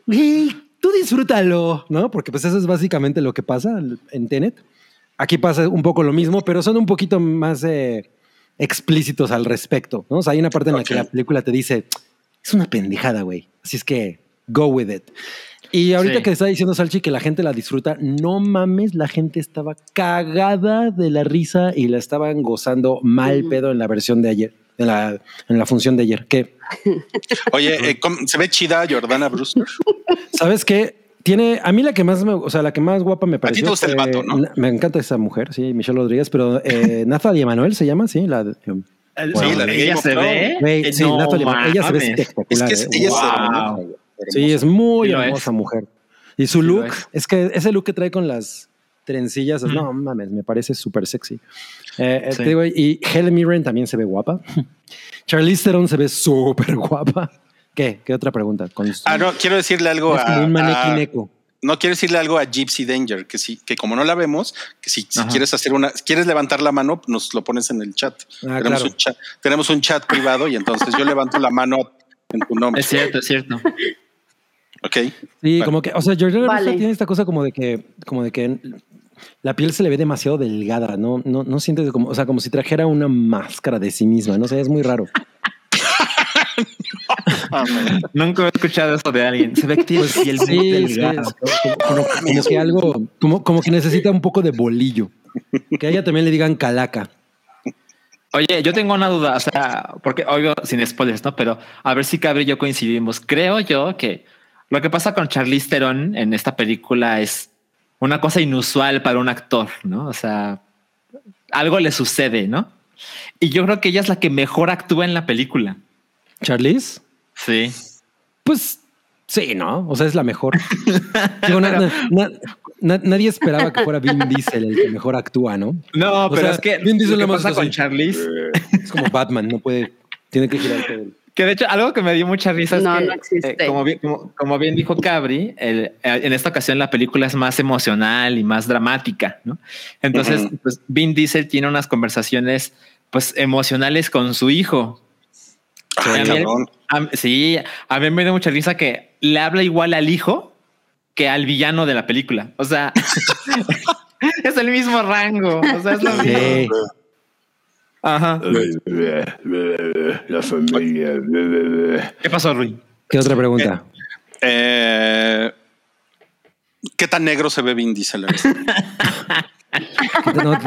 "Güey, tú disfrútalo, ¿no? Porque pues eso es básicamente lo que pasa en Tenet. Aquí pasa un poco lo mismo, pero son un poquito más eh, explícitos al respecto, ¿no? O sea, hay una parte en la que la película te dice, es una pendejada, güey. Así es que go with it. Y ahorita Sí. que está diciendo Salchi que la gente la disfruta, no mames, la gente estaba cagada de la risa y la estaban gozando mal pedo en la versión de ayer, en la, en la función de ayer. Que, Oye, eh, ¿cómo- ¿se ve chida Jordana Brewster? ¿sabes qué? Tiene, a mí la que más me, o sea, la que más guapa me pareció. te gusta el vato, ¿no? Me encanta esa mujer, sí, Michelle Rodríguez, pero eh, Nathalie Emanuel se llama, sí, la de- Sí, la de ella se ve. Güey, Eh, sí, no ella se ve mames. Es espectacular. que es- eh. ella es Wow. hermosa, Sí, es muy hermosa es. mujer. Y su Sí look, es. es. que ese look que trae con las trencillas, Mm. no mames, me parece súper sexy. Eh, eh, Sí. te digo, y Helen Mirren también se ve guapa. Charlize Theron se ve súper guapa. ¿Qué? ¿Qué otra pregunta? Con Ah, no, quiero decirle algo a, un manequín a- eco. No quiero decirle algo a Gypsy Danger, que sí, que como no la vemos, que si, si quieres hacer una, si quieres levantar la mano, nos lo pones en el chat. Ah, tenemos, claro. un chat tenemos un chat privado y entonces yo levanto la mano en tu nombre. Es cierto, es cierto. Ok. Sí, Vale. como que, o sea, Georgina Vale. Tiene esta cosa como de que, como de que la piel se le ve demasiado delgada, ¿no? No, no sientes como, o sea, como si trajera una máscara de sí misma, no sé, es muy raro. Nunca he escuchado eso de alguien. Se ve que tiene muy Pues Sí, sí, como, como- como que algo, como, como que necesita un poco de bolillo. Que a ella también le digan calaca. Oye, yo tengo una duda, o sea, porque oigo sin spoilers, ¿no? Pero a ver si Cabri y yo coincidimos. Creo yo que lo que pasa con Charlize Theron en esta película es una cosa inusual para un actor, ¿no? O sea, algo le sucede, ¿no? Y yo creo que ella es la que mejor actúa en la película. ¿Charlize? Sí. Pues sí, ¿no? O sea, es la mejor. Digo, na- na- na- na- nadie esperaba que fuera Vin Diesel el que mejor actúa, ¿no? No, O pero sea, es que Vin Diesel lo que pasa con así. Charlize, Es como Batman, no puede, tiene que girar todo. que de hecho algo que me dio mucha risa es que, no existe. eh, como, bien, como, como bien dijo Cabri, el- eh, en esta ocasión la película es más emocional y más dramática, ¿no? Entonces, pues Vin Diesel tiene unas conversaciones pues emocionales con su hijo. Ay, A mí- cabrón. a- sí, a mí me dio mucha risa que le habla igual al hijo que al villano de la película. O sea, es el mismo rango. O sea, es lo mismo. Sí. Ajá. La familia. ¿Qué pasó, Rui? ¿Qué otra pregunta? Eh, ¿Qué tan negro se ve Vin Diesel?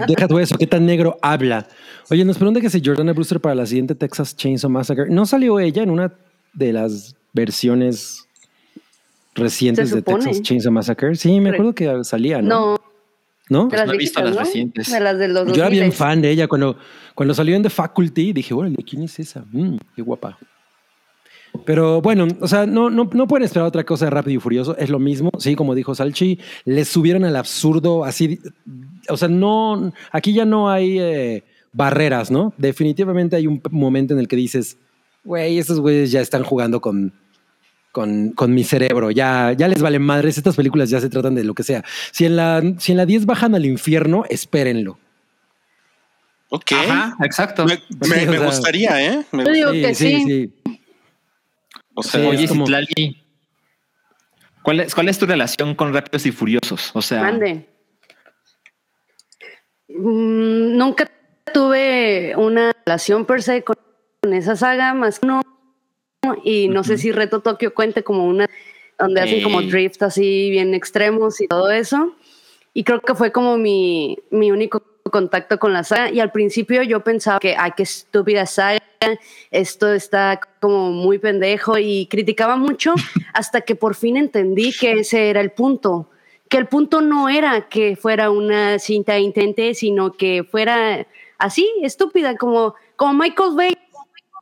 deja tú eso. ¿Qué tan negro habla? Oye, nos pregunta que si Jordana Brewster para la siguiente Texas Chainsaw Massacre no salió ella en una de las versiones recientes de. Texas Chainsaw Massacre. Sí, me acuerdo que salía, ¿no? No, ¿No? las no he visto las ¿no? recientes. De las de los Yo era bien 2000s. fan de ella cuando, cuando salió en The Faculty. Dije, órale, ¿quién es esa? Mm, qué guapa. Pero bueno, o sea, no, no, no pueden esperar otra cosa de Rápido y Furioso. Es lo mismo. Sí, como dijo Salchi, les subieron al absurdo así. O sea, no, aquí ya no hay eh, barreras, ¿no? Definitivamente hay un momento en el que dices, güey, estos güeyes ya están jugando con, con, con mi cerebro. Ya, ya les vale madres. Estas películas ya se tratan de lo que sea. Si en la, si en la 10 bajan al infierno, espérenlo. Ok. Ajá, exacto. Me, me- Sí, o me sea- gustaría, ¿eh? Me- Yo digo que sí. O sea, Sí, Oye, como- Citlali, ¿cuál es, ¿cuál es tu relación con Rápidos y Furiosos? O sea, Mande. Mm, nunca tuve una relación per se con, esa saga, más que no. Y no sé si Reto Tokio cuente como una donde hacen como Ey. drift así bien extremos y todo eso. Y creo que fue como mi, mi único contacto con la saga. Y al principio yo pensaba que, ay, qué estúpida saga, esto está como muy pendejo y criticaba mucho hasta que por fin entendí que ese era el punto. Que el punto no era que fuera una cinta intente, sino que fuera así, estúpida, como, como Michael Bay,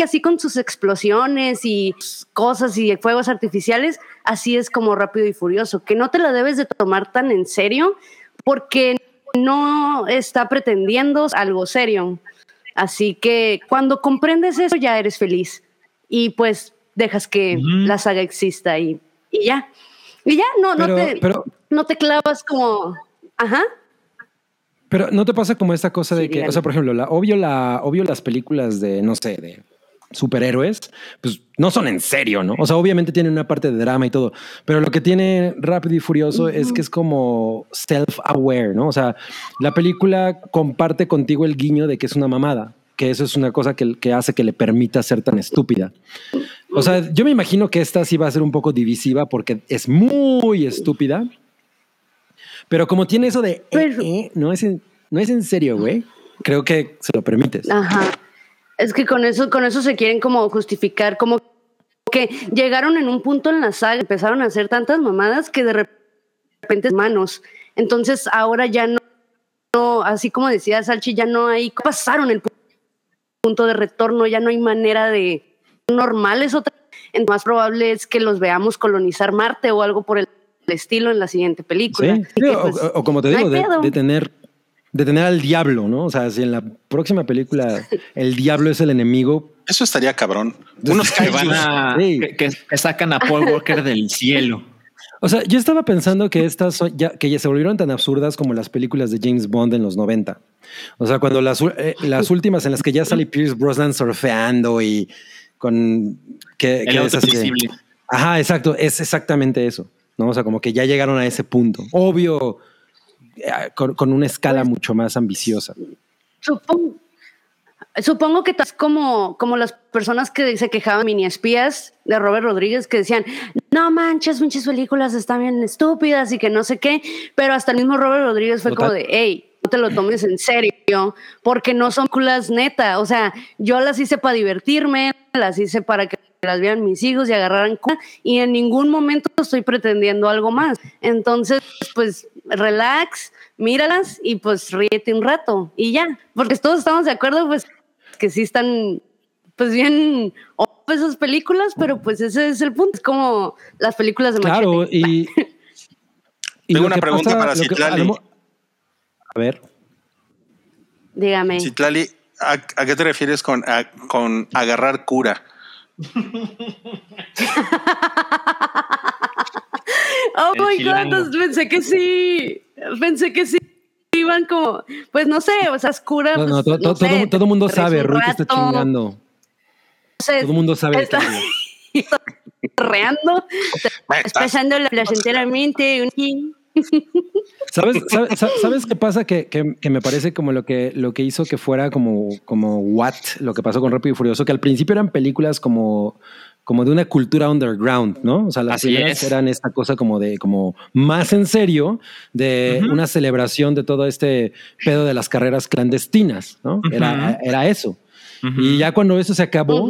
así con sus explosiones y cosas y fuegos artificiales, así es como rápido y furioso, que no te la debes de tomar tan en serio porque no está pretendiendo algo serio. Así que cuando comprendes eso ya eres feliz y pues dejas que la saga exista y, y ya. Y ya, no, Pero, no, te, pero, no te clavas como, ajá. pero no te pasa como esta cosa de que, o sea, por ejemplo, la, obvio, la, obvio las películas de, no sé, de superhéroes, pues no son en serio, ¿no? O sea, obviamente tienen una parte de drama y todo, pero lo que tiene Rápido y Furioso es que es como self-aware, ¿no? O sea, la película comparte contigo el guiño de que es una mamada, que eso es una cosa que, que hace que le permita ser tan estúpida. O sea, yo me imagino que esta sí va a ser un poco divisiva porque es muy estúpida, pero como tiene eso de, eh, eh, no, es en, no es en serio, güey, creo que se lo permites. Ajá. Es que con eso, con eso se quieren como justificar, como que llegaron en un punto en la saga, empezaron a hacer tantas mamadas que de repente manos. Entonces ahora ya no, no, así como decía Salchi, ya no hay, pasaron el pu- punto de retorno, ya no hay manera de normales otra. Entonces, más probable es que los veamos colonizar Marte o algo por el estilo en la siguiente película. Sí, que, pues, o- o como te digo, de tener de tener al diablo, ¿no? O sea, si en la próxima película el diablo es el enemigo, eso estaría cabrón. Unos que van a, Sí. que, que- que sacan a Paul Walker del cielo. o sea, yo estaba pensando que estas son- ya que ya se volvieron tan absurdas como las películas de James Bond en los 90. O sea, cuando las, eh, las últimas en las que ya sale Pierce Brosnan surfeando y con que, El que es invisible. Ajá, exacto, es exactamente eso, ¿no? O sea, como que ya llegaron a ese punto. Obvio, con, con una escala Pues- mucho más ambiciosa. Supongo, supongo que es como, como las personas que se quejaban mini espías de Robert Rodríguez que decían, no manches, muchas películas están bien estúpidas y que no sé qué, pero hasta el mismo Robert Rodríguez fue como de, hey, no te lo tomes en serio, porque no son películas neta, o sea, yo las hice para divertirme, las hice para que las vieran mis hijos y agarraran y en ningún momento estoy pretendiendo algo más. Entonces, pues relax, míralas y pues ríete un rato y ya, porque todos estamos de acuerdo, pues que sí están, pues bien, off esas películas, pero pues ese es el punto. Es como las películas de Claro, Machete. y. y Tengo una pregunta para que- Citlali. a ver. Dígame. Citlali, ¿a, a qué te refieres con, a- con agarrar cura? Oh El my chilango. god, pensé que sí. Pensé que sí. Iban como, pues no sé, o sea, oscura. No, pues, no, to- no to- sé, todo, todo mundo sabe, te está chingando. sé, Todo mundo sabe está- reando, la placenteramente. un- ¿Sabes, sabes, sa- ¿sabes qué pasa? Que, que- que me parece como lo que, lo que hizo que fuera como, como what, lo que pasó con Rápido y Furioso, que al principio eran películas como, como de una cultura underground, ¿no? O sea, las Así primeras es. eran esta cosa como de, como más en serio, de una celebración de todo este pedo de las carreras clandestinas, ¿no? Era, era eso. Y ya cuando eso se acabó.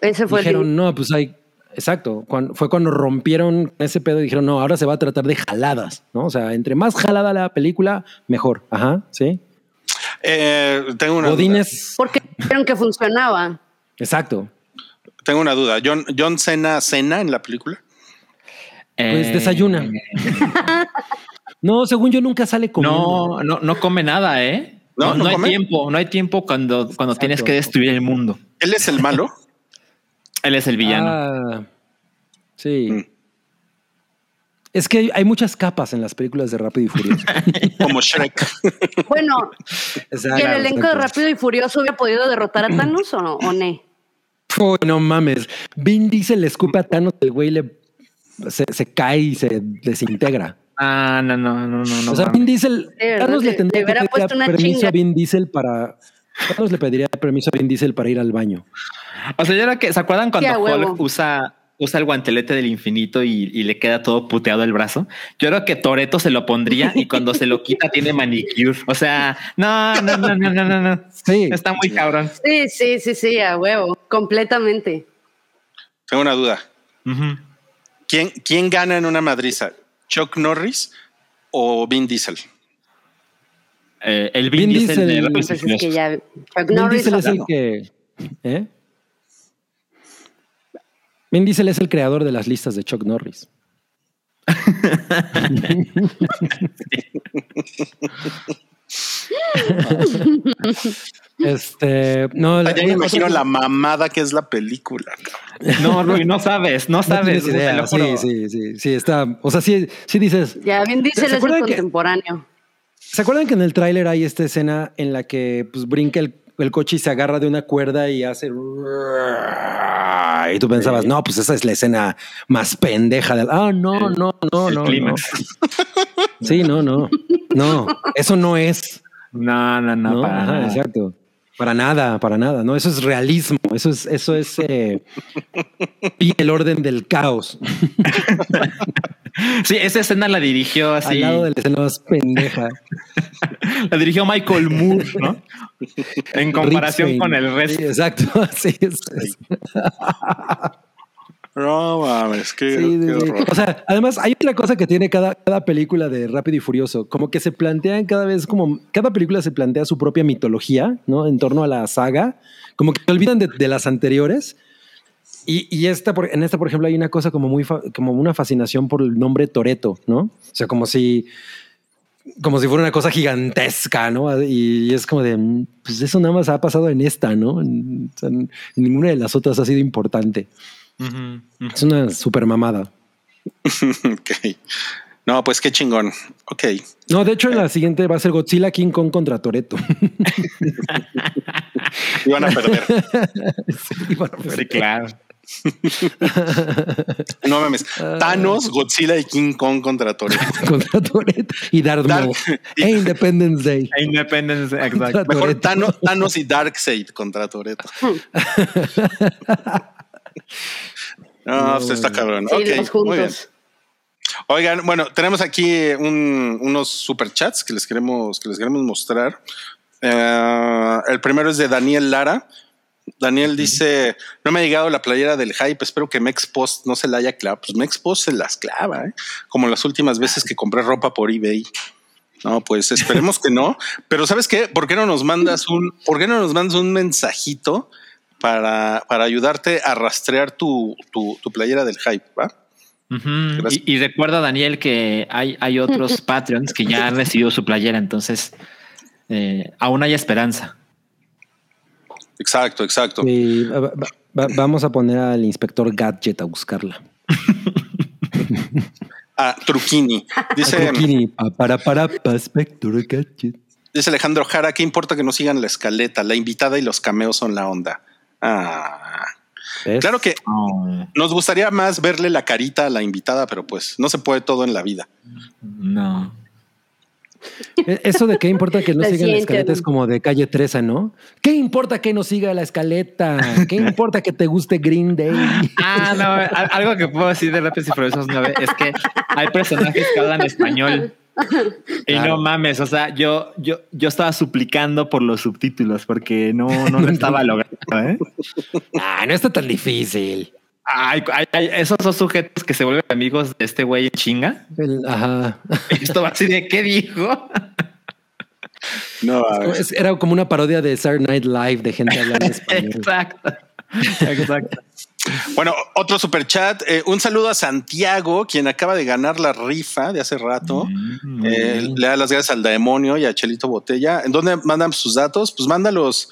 Ese fue dijeron, el. no, pues hay, exacto, cuando, fue cuando rompieron ese pedo y dijeron, no, ahora se va a tratar de jaladas, ¿no? O sea, entre más jalada la película, mejor. Ajá, sí. Eh, tengo una duda. Godines, Porque vieron que funcionaba. exacto. Tengo una duda. John, John Cena cena en la película. Pues Eh, desayuna. No, según yo nunca sale comiendo. No, no, no come nada, ¿eh? No, No, no no hay tiempo, no hay tiempo cuando, cuando Exacto. tienes que destruir el mundo. Él es el malo. Él es el villano. Ah, sí. Mm. Es que hay, hay muchas capas en las películas de Rápido y Furioso. como Shrek. Bueno, Exacto, ¿y el elenco de. Rápido y Furioso hubiera podido derrotar a Thanos o no? ¿O no? Uy, no mames. Vin Diesel le escupe a Thanos, el güey le, se, se cae y se desintegra. Ah, no, no, no, no, no. o sea. Vin Diesel, Thanos le le- tendría le que puesto una permiso chinga. a Vin Diesel para. Thanos le pediría permiso a Vin Diesel para ir al baño. O sea, yo creo que, ¿se acuerdan cuando. Hulk usa, usa el guantelete del infinito y, y le queda todo puteado el brazo? Yo creo que Toreto se lo pondría y cuando se lo quita tiene manicure. O sea, no, no, no, no, no, no, no. Sí. Está muy cabrón. Sí, sí, sí, sí, a huevo, completamente. Tengo una duda. ¿Quién, ¿Quién gana en una madriza? ¿Chuck Norris o Vin Diesel? Eh, el Vin, Vin Diesel, Diesel- de Rápidos y Pues es que ya Chuck Vin Norris Diesel es el que. ¿eh? Vin Diesel es el creador de las listas de Chuck Norris. este, no, la- Ya me imagino la mamada que es la película. No, Rui, no sabes, no no sabes. tienes idea. Sí, sí, sí, sí, está. O sea, sí, sí dices. ya bien dice ¿Se es el acuerdan que- contemporáneo. ¿Se acuerdan que en el tráiler hay esta escena en la que pues, brinca el, el coche y se agarra de una cuerda y hace... Y tú pensabas, no, pues esa es la escena más pendeja del... Ah, no, no, no, el no. clímax. no. Sí, no, no. No, eso no es. No, no, no, No, para Ajá, nada. exacto. Para nada, para nada. No, eso es realismo. Eso es, eso es eh, y el orden del caos. Sí, esa escena la dirigió así. Al lado de la escena más pendeja. La dirigió Michael Moore, ¿no? En comparación Rick con el resto. Sí, exacto. Sí, es- es- No mames, qué, Sí, sí, qué horror. O sea, además hay otra cosa que tiene cada, cada película de Rápido y Furioso, como que se plantean cada vez, como cada película se plantea su propia mitología, ¿no? En torno a la saga, como que se olvidan de, de las anteriores. Y, y esta, por- en esta, por ejemplo, hay una cosa como muy, fa- como una fascinación por el nombre Toreto, ¿no? O sea, como si, como si fuera una cosa gigantesca, ¿no? Y, es como de, mm, pues eso nada más ha pasado en esta, ¿no? En- ninguna de las otras ha sido importante. Es una super mamada. Ok. No, pues qué chingón. Ok. No, de hecho, en la siguiente va a ser Godzilla King Kong contra Toreto. Iban a perder. sí, bueno, pues, Sí, claro. No mames. Thanos, Godzilla y King Kong contra Toretto. contra y Darth Dark- Maul. E Independence Day. Independence, exacto. Mejor. Thanos, Thanos y Darkseid contra Toretto. No, pues está cabrón. Sí, Ok, los muy bien. Oigan, bueno, tenemos aquí un- unos superchats que les queremos, que les queremos mostrar. Eh, el primero es de Daniel Lara. Daniel dice: No me ha llegado la playera del hype. Espero que Mexpost no se la haya clavado. Pues Mexpost se las clava, ¿eh? como las últimas veces que compré ropa por eBay. No, pues esperemos que no. Pero ¿sabes qué? ¿Por qué no nos mandas un, por qué no nos mandas un mensajito para, para ayudarte a rastrear tu, tu, tu playera del hype? ¿va? Y recuerda, Daniel, que hay, hay otros Patreons que ya han recibido su playera, entonces eh, aún hay esperanza. Exacto, exacto. Y va- va- va- vamos a poner al inspector Gadget a buscarla. Ah, Truquini. Dice, Truquini, pa- para para pa, inspector Gadget. dice Alejandro Jara, ¿qué importa que no sigan la escaleta? La invitada y los cameos son la onda. Ah, ¿Ves? claro que Oh, nos gustaría más verle la carita a la invitada, pero pues no se puede todo en la vida. no. E- Eso de qué importa que no La sigan la siguiente, escaleta es como de calle 13, ¿no? ¿Qué importa que no siga la escaleta? ¿Qué importa que te guste Green Day? Ah, no, al- algo que puedo decir de Rápidos y Furiosos 9 es que hay personajes que hablan español. Y Claro. no mames, o sea, yo, yo, yo estaba suplicando por los subtítulos porque no, no lo estaba logrando. ¿eh? Ah, no está tan difícil. Ay, ay, ay, esos son sujetos que se vuelven amigos de este güey en chinga. El- ajá. Esto va así de qué dijo. No, Era como una parodia de Saturday Night Live de gente hablando español. Exacto. Exacto. Bueno, otro super chat. eh, un saludo a Santiago, quien acaba de ganar la rifa de hace rato. Mm, Eh, le da las gracias al demonio y a Chelito Botella. ¿En dónde mandan sus datos? Pues mándalos,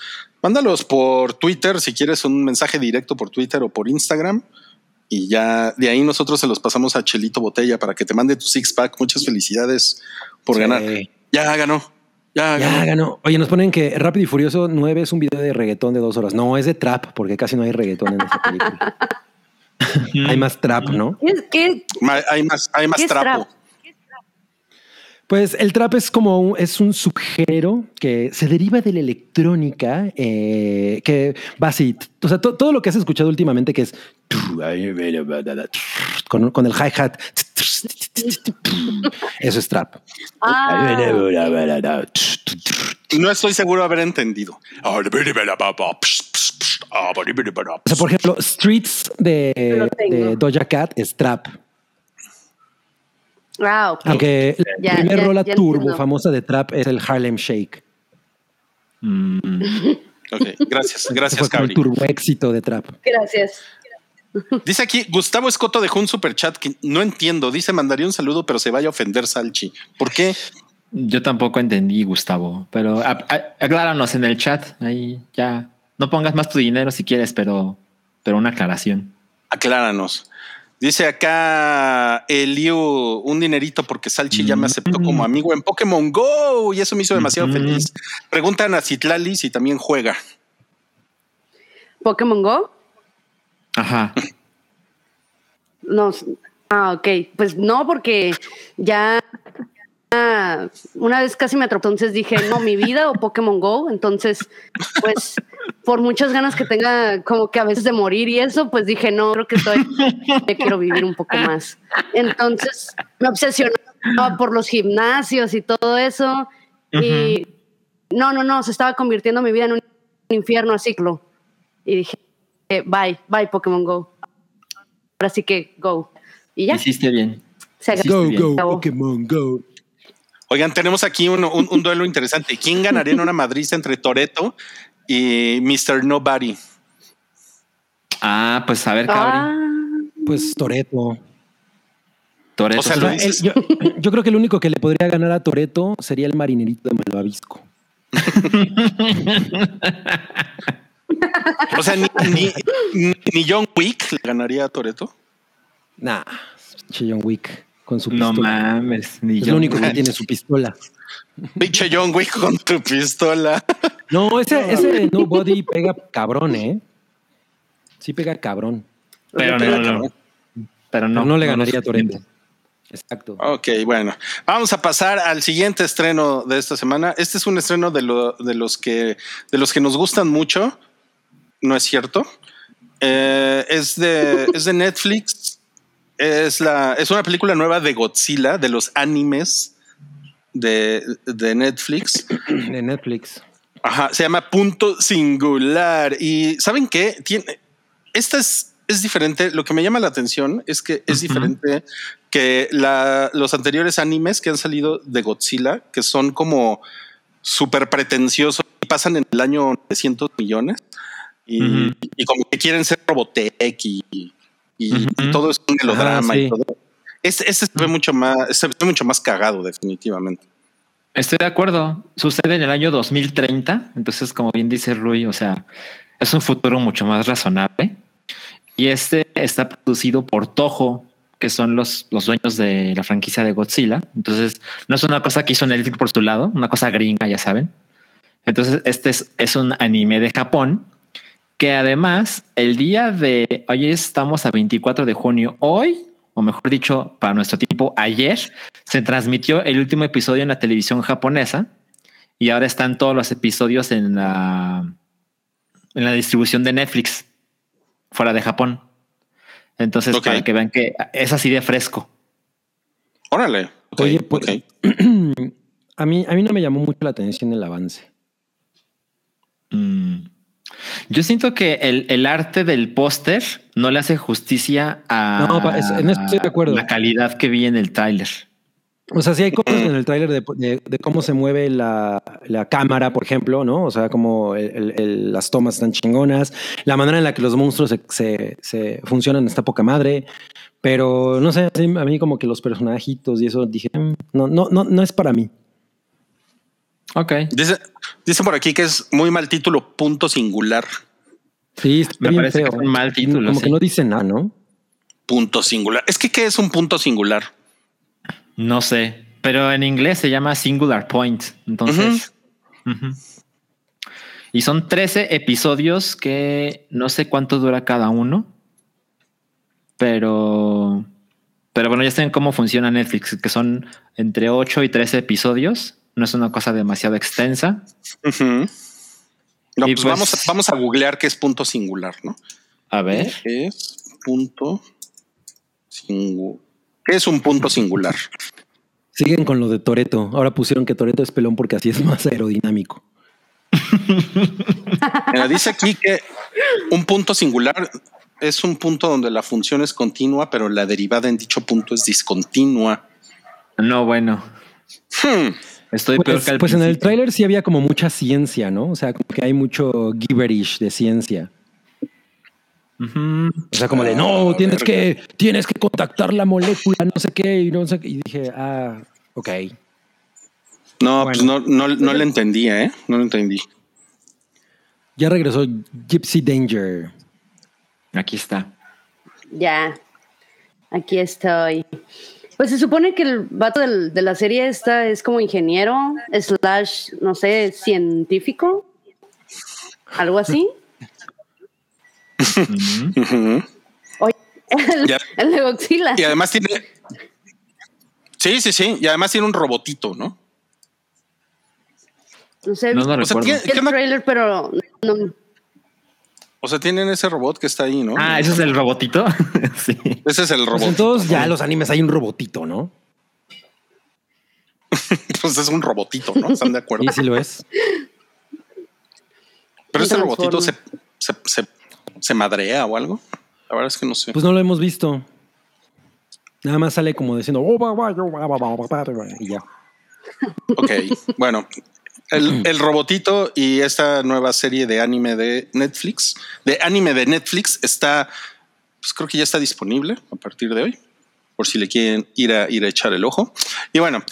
mándalos por Twitter, si quieres un mensaje directo por Twitter o por Instagram. Y ya de ahí nosotros se los pasamos a Chelito Botella para que te mande tu six pack. Muchas felicidades por Sí. ganar. Ya ganó. Ya, Ya ganó. ganó. Oye, nos ponen que Rápido y Furioso 9 es un video de reggaetón de dos horas. No, es de trap, porque casi no hay reggaetón en esa película. hay más trap, ¿no? ¿Qué, qué, Ma- Hay más, hay más qué es trapo. trap? Pues el trap es como un, es un subgénero que se deriva de la electrónica, eh, que va así. O sea, to- todo lo que has escuchado últimamente que es con, con el hi-hat. Eso es trap. Ah, No estoy seguro de haber entendido. O sea, por ejemplo, Streets de, de Doja Cat es trap. Ah, ok. Aunque la Ya, primera ya- rola ya turbo entiendo. famosa de trap es el Harlem Shake. Mm. Ok, gracias, gracias, como el Cabri. turbo éxito de trap. Gracias. Dice aquí Gustavo Escoto dejó un super chat que no entiendo. Dice mandaría un saludo, pero se vaya a ofender Salchi. ¿Por qué? Yo tampoco entendí, Gustavo, pero a- a- acláranos en el chat. Ahí ya. No pongas más tu dinero si quieres, pero, pero una aclaración. Acláranos. Dice acá Eliu un dinerito porque Salchi ya me aceptó como amigo en Pokémon Go y eso me hizo demasiado feliz. Preguntan a Citlali si también juega. ¿Pokémon Go? Ajá. No. Ah, ok. Pues no, porque ya una vez casi me atropelló, entonces dije, no, mi vida o Pokémon Go. Entonces, pues, por muchas ganas que tenga como que a veces de morir y eso, pues dije, no, creo que estoy, quiero vivir un poco más. Entonces, me obsesionaba por los gimnasios y todo eso. Y no, no, no, se estaba convirtiendo mi vida en un infierno a ciclo. Y dije, eh, bye, bye Pokémon Go. Ahora sí que go. Y ya, Hiciste bien. se acabó. Go, bien. go, Acabó. Pokémon, go. Oigan, tenemos aquí un, un- un duelo interesante. ¿Quién ganaría en una madriza entre Toreto y Mr. Nobody? Ah, pues a ver, Cabri. Ah, Pues Toreto. Toretto. o sea, el- yo, yo creo que el único que le podría ganar a Toreto sería el marinerito de Malvavisco. O sea, ni, ni- ni John Wick le ganaría a Toreto. Nah, John Wick con su no pistola. mames. Ni es lo único que tiene su pistola. Pinche John Wick con tu pistola. No, ese, ese Nobody pega cabrón, ¿eh? Sí pega cabrón. Pero no, no, no. Pero no, No, no le ganaría a suficiente. Exacto. Ok, bueno, vamos a pasar al siguiente estreno de esta semana. Este es un estreno de, lo- de los que de los que nos gustan mucho. No es cierto. Eh, es de es de Netflix. Es la es una película nueva de Godzilla de los animes de, de Netflix. De Netflix. Ajá, se llama Punto Singular. Y ¿saben qué? Tiene, esta es es diferente. Lo que me llama la atención es que es diferente que la, los anteriores animes que han salido de Godzilla, que son como súper pretenciosos y pasan en el año 900 millones y, y como que quieren ser Robotech y, y- todo es un melodrama Ah, y sí. todo. Este, este se ve mucho más, se ve mucho más cagado, definitivamente. Estoy de acuerdo. Sucede en el año 2030. Entonces, como bien dice Rui, o sea, es un futuro mucho más razonable. Y este está producido por Toho, que son los, los dueños de la franquicia de Godzilla. Entonces, no es una cosa que hizo Netflix por su lado, una cosa gringa, ya saben. Entonces, este es, es un anime de Japón que además el día de hoy estamos a 24 de junio. Hoy, o mejor dicho, para nuestro tiempo, ayer se transmitió el último episodio en la televisión japonesa y ahora están todos los episodios en la en la distribución de Netflix fuera de Japón. Entonces, para que vean que es así de fresco. Órale. Oye, pues. A mí, a mí no me llamó mucho la atención el avance. Mm. Yo siento que el, el arte del póster no le hace justicia a No, pa- es- en eso estoy de acuerdo. la calidad que vi en el tráiler. O sea, sí hay cosas en el tráiler de, de- de cómo se mueve la, la cámara, por ejemplo, ¿no? O sea, como el- el- el- las tomas están chingonas, la manera en la que los monstruos se, se- se funcionan está poca madre, pero no sé, a mí como que los personajitos y eso dije, "Mm, no, no, no, no es para mí. Ok. Dice, dice por aquí que es muy mal título, punto singular. Sí, está Me bien parece feo. que es un mal título, Como sí. que no dice nada, ¿no? Punto singular. Es que, ¿qué es un punto singular? No sé, pero en inglés se llama Singular Point. Entonces, y son 13 episodios que no sé cuánto dura cada uno, pero, pero bueno, ya saben cómo funciona Netflix, que son entre 8 y 13 episodios. No es una cosa demasiado extensa. No, Y pues, pues- vamos, a, vamos a googlear qué es punto singular, ¿no? A ver, ¿Qué es punto singular? ¿Qué es un punto singular? Siguen con lo de Toreto. Ahora pusieron que Toreto es pelón porque así es más aerodinámico. Mira, dice aquí que un punto singular es un punto donde la función es continua, pero la derivada en dicho punto es discontinua. no, bueno, Hmm. Estoy peor Pues, que al pues en el tráiler sí había como mucha ciencia, ¿no? O sea, como que hay mucho gibberish de ciencia. O sea, como de no, tienes que, tienes que contactar la molécula, no sé qué, y no sé qué. Y dije, ah, ok. No, Bueno. pues no, no, no le entendía, ¿eh? No lo entendí. Ya regresó Gypsy Danger. Aquí está. Ya, aquí estoy. Pues se supone que el vato del- de la serie esta es como ingeniero, slash, no sé, científico, algo así. Oye, el, Ya. el de Godzilla. Y además tiene. Sí, sí, sí. Y además tiene un robotito, ¿no? No sé, No lo O sea, recuerdo. tiene- ¿qué el trailer, pero no, O sea, tienen ese robot que está ahí, ¿no? Ah, ese es el robotito. sí. Ese es el Pues robot. en todos ya los animes hay un robotito, ¿no? Pues es un robotito, ¿no? ¿Están de acuerdo? Y sí lo es. Pero ese robotito se, se, se, se madrea o algo. La verdad es que no sé. Pues no lo hemos visto. Nada más sale como diciendo y ya. Ok, bueno. El, el robotito y esta nueva serie de anime de Netflix, de anime de Netflix, está, pues creo que ya está disponible a partir de hoy, por si le quieren ir a, ir a echar el ojo. Y bueno,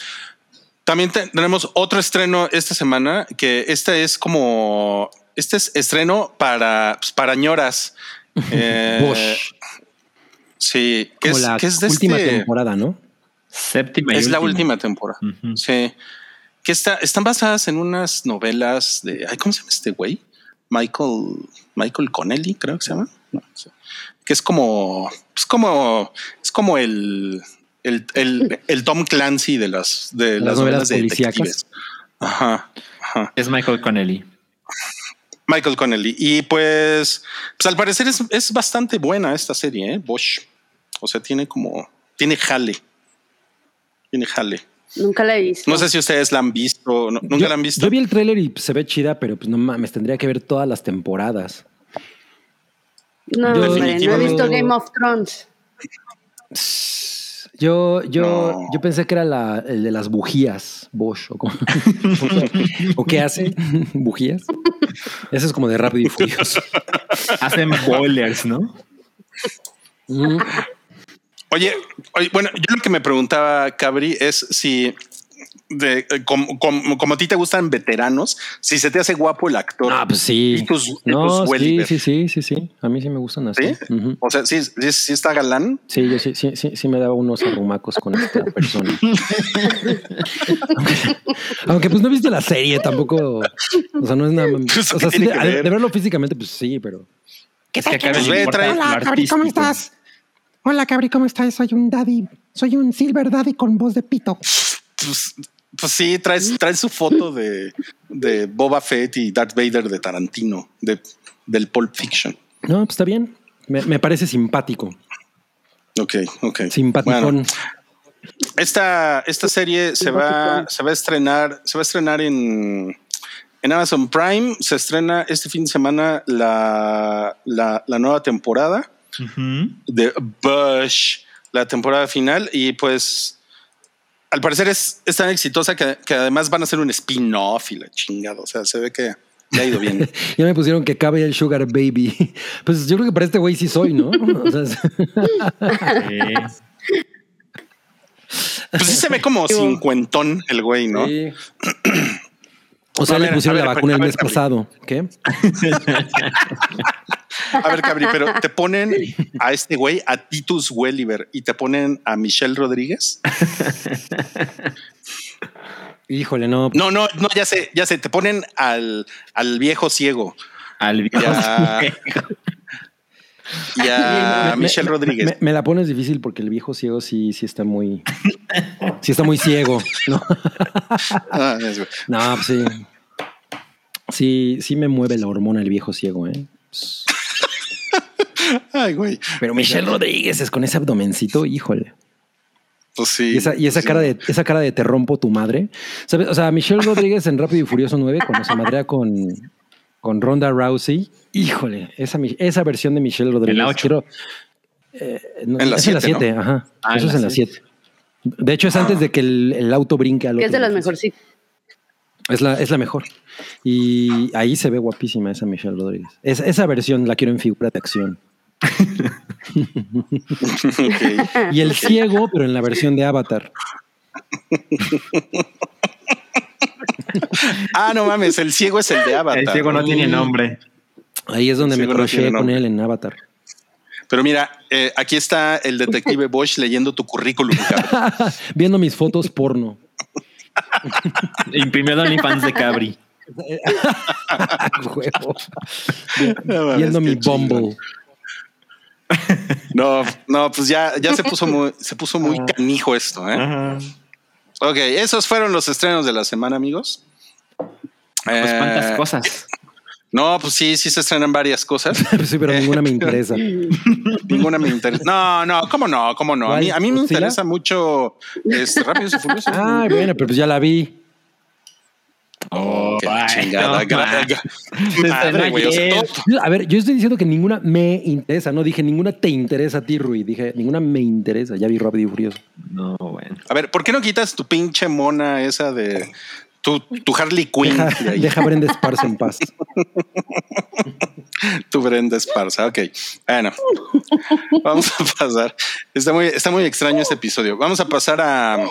también te- tenemos otro estreno esta semana, que este es como, este es estreno para, pues, para ñoras. Eh, Bosch. Sí, que Como es, la que es de última este- temporada, ¿no? Séptima y es la última temporada. Sí. Que está, están basadas en unas novelas de. Ay, ¿Cómo se llama este güey? Michael. Michael Connelly, creo que se llama. No, sí. Que es como. Es como. Es como el. El, el, el Tom Clancy de las, de Las las, novelas novelas de policíacas. detectives. Ajá. Ajá. Es Michael Connelly. Michael Connelly. Y pues, pues al parecer es, es bastante buena esta serie, ¿eh? Bosch. O sea, tiene como. Tiene jale. Tiene jale. Nunca la he visto. No sé si ustedes la han visto. no- ¿Nunca yo, la han visto? Yo vi el tráiler y se ve chida, pero pues no mames, tendría que ver todas las temporadas. No, Yo- hombre, no he visto Game of Thrones. Yo, yo, No. yo pensé que era la, el de las bujías, Bosch, o, como- ¿O qué hace, bujías. Ese es como de rápido y furioso. Hacen boilers, ¿no? Mm, Oye, oye, bueno, yo lo que me preguntaba, Cabri, es si de, eh, como, como- como a ti te gustan veteranos, si se te hace guapo el actor. Ah, pues sí. Y tus- y no, tus sí, sí, sí, sí, sí. A mí sí me gustan así. O sea, sí, sí, sí está galán. Sí, yo sí, sí, sí, sí me daba unos arrumacos con esta persona. aunque, aunque, pues no viste la serie tampoco. O sea, no es nada. Pues, O ¿qué sea, sí, de, que ver? de verlo físicamente, pues sí, pero. Que acá Pues ve, trae- lo Hola, Cabri. ¿cómo estás? Hola, Cabri, ¿cómo estás? Soy un daddy. Soy un silver daddy con voz de pito. Pues, pues sí, traes, traes su foto de, de Boba Fett y Darth Vader de Tarantino, de, del Pulp Fiction. No, pues está bien. Me, me parece simpático. Ok, ok. Simpaticón. Bueno, esta, esta serie se va, se va a estrenar, se va a estrenar en, en Amazon Prime. Se estrena este fin de semana la, la, la nueva temporada De Bush, la temporada final. Y pues, al parecer es, es tan exitosa que, que además van a hacer un spin-off y la chingada. O sea, se ve que le ha ido bien. Ya me pusieron que cabe el Sugar Baby. Pues yo creo que para este güey sí soy, ¿no? O sea, es- Sí. Pues sí se ve como cincuentón el güey, ¿no? Sí. O sea, le pusieron ver, la vacuna el mes pasado. ¿Qué? A ver, Cabri, pero te ponen a este güey, a Titus Welliver, y te ponen a Michelle Rodríguez. Híjole, no. No, no, no, ya sé, ya sé, te ponen al, al viejo ciego Al viejo. Ya. y a Me- Michelle Rodríguez. Me, me la pones difícil porque el viejo ciego sí, sí está muy. Sí está muy ciego. No, Ah, no pues sí. Sí, sí me mueve la hormona el viejo ciego, ¿eh? Ay, güey. Pero Michelle Rodríguez es con ese abdomencito, híjole. Pues sí. Y esa, y esa sí. cara de esa cara de te rompo tu madre. ¿Sabes? O sea, Michelle Rodríguez en Rápido y Furioso 9, cuando se madrea con, con Ronda Rousey. Híjole, esa, esa versión de Michelle Rodríguez. En la ocho. quiero- eh, no, En la es en la siete, 7, ajá. Ah, Eso en es la en la 7. De hecho, es antes de que el, el auto brinque al Que otro. es de las mejorcitas. Es la, es la mejor. Y ahí se ve guapísima esa Michelle Rodríguez. Es- esa versión la quiero en figura de acción. Y el ciego, pero en la versión de Avatar. Ah, no mames, el ciego es el de Avatar. El ciego no tiene nombre. Ahí es donde me ciego no con él en Avatar. Pero mira, eh, aquí está el detective Bosch leyendo tu currículum. cabrón. Viendo mis fotos porno. Imprimió OnlyFans de Cabri. Viendo mi. Bumble. No, no, pues ya, ya se puso muy, se puso muy canijo esto, ¿eh? Ok, esos fueron los estrenos de la semana, amigos. Pues Eh, cuántas cosas. No, pues sí, sí se estrenan varias cosas. Sí, pero ninguna me interesa. Ninguna me interesa. No, no, cómo no, cómo no. A mí, a mí me interesa mucho este, Rápidos y Furiosos. Ay, bueno, pero pues ya la vi. Oh, qué ay, chingada. no, Madre, o sea, A ver, yo estoy diciendo que ninguna me interesa. No dije ninguna te interesa a ti, Rui. Dije ninguna me interesa. Ya vi Rápido y Furioso. No, bueno. A ver, ¿por qué no quitas tu pinche mona esa de tu, tu Harley Quinn? Deja, de deja a Brenda Esparza en paz. Tu Brenda Esparza. Ok. Bueno, vamos a pasar. Está muy, está muy extraño este episodio. Vamos a pasar a,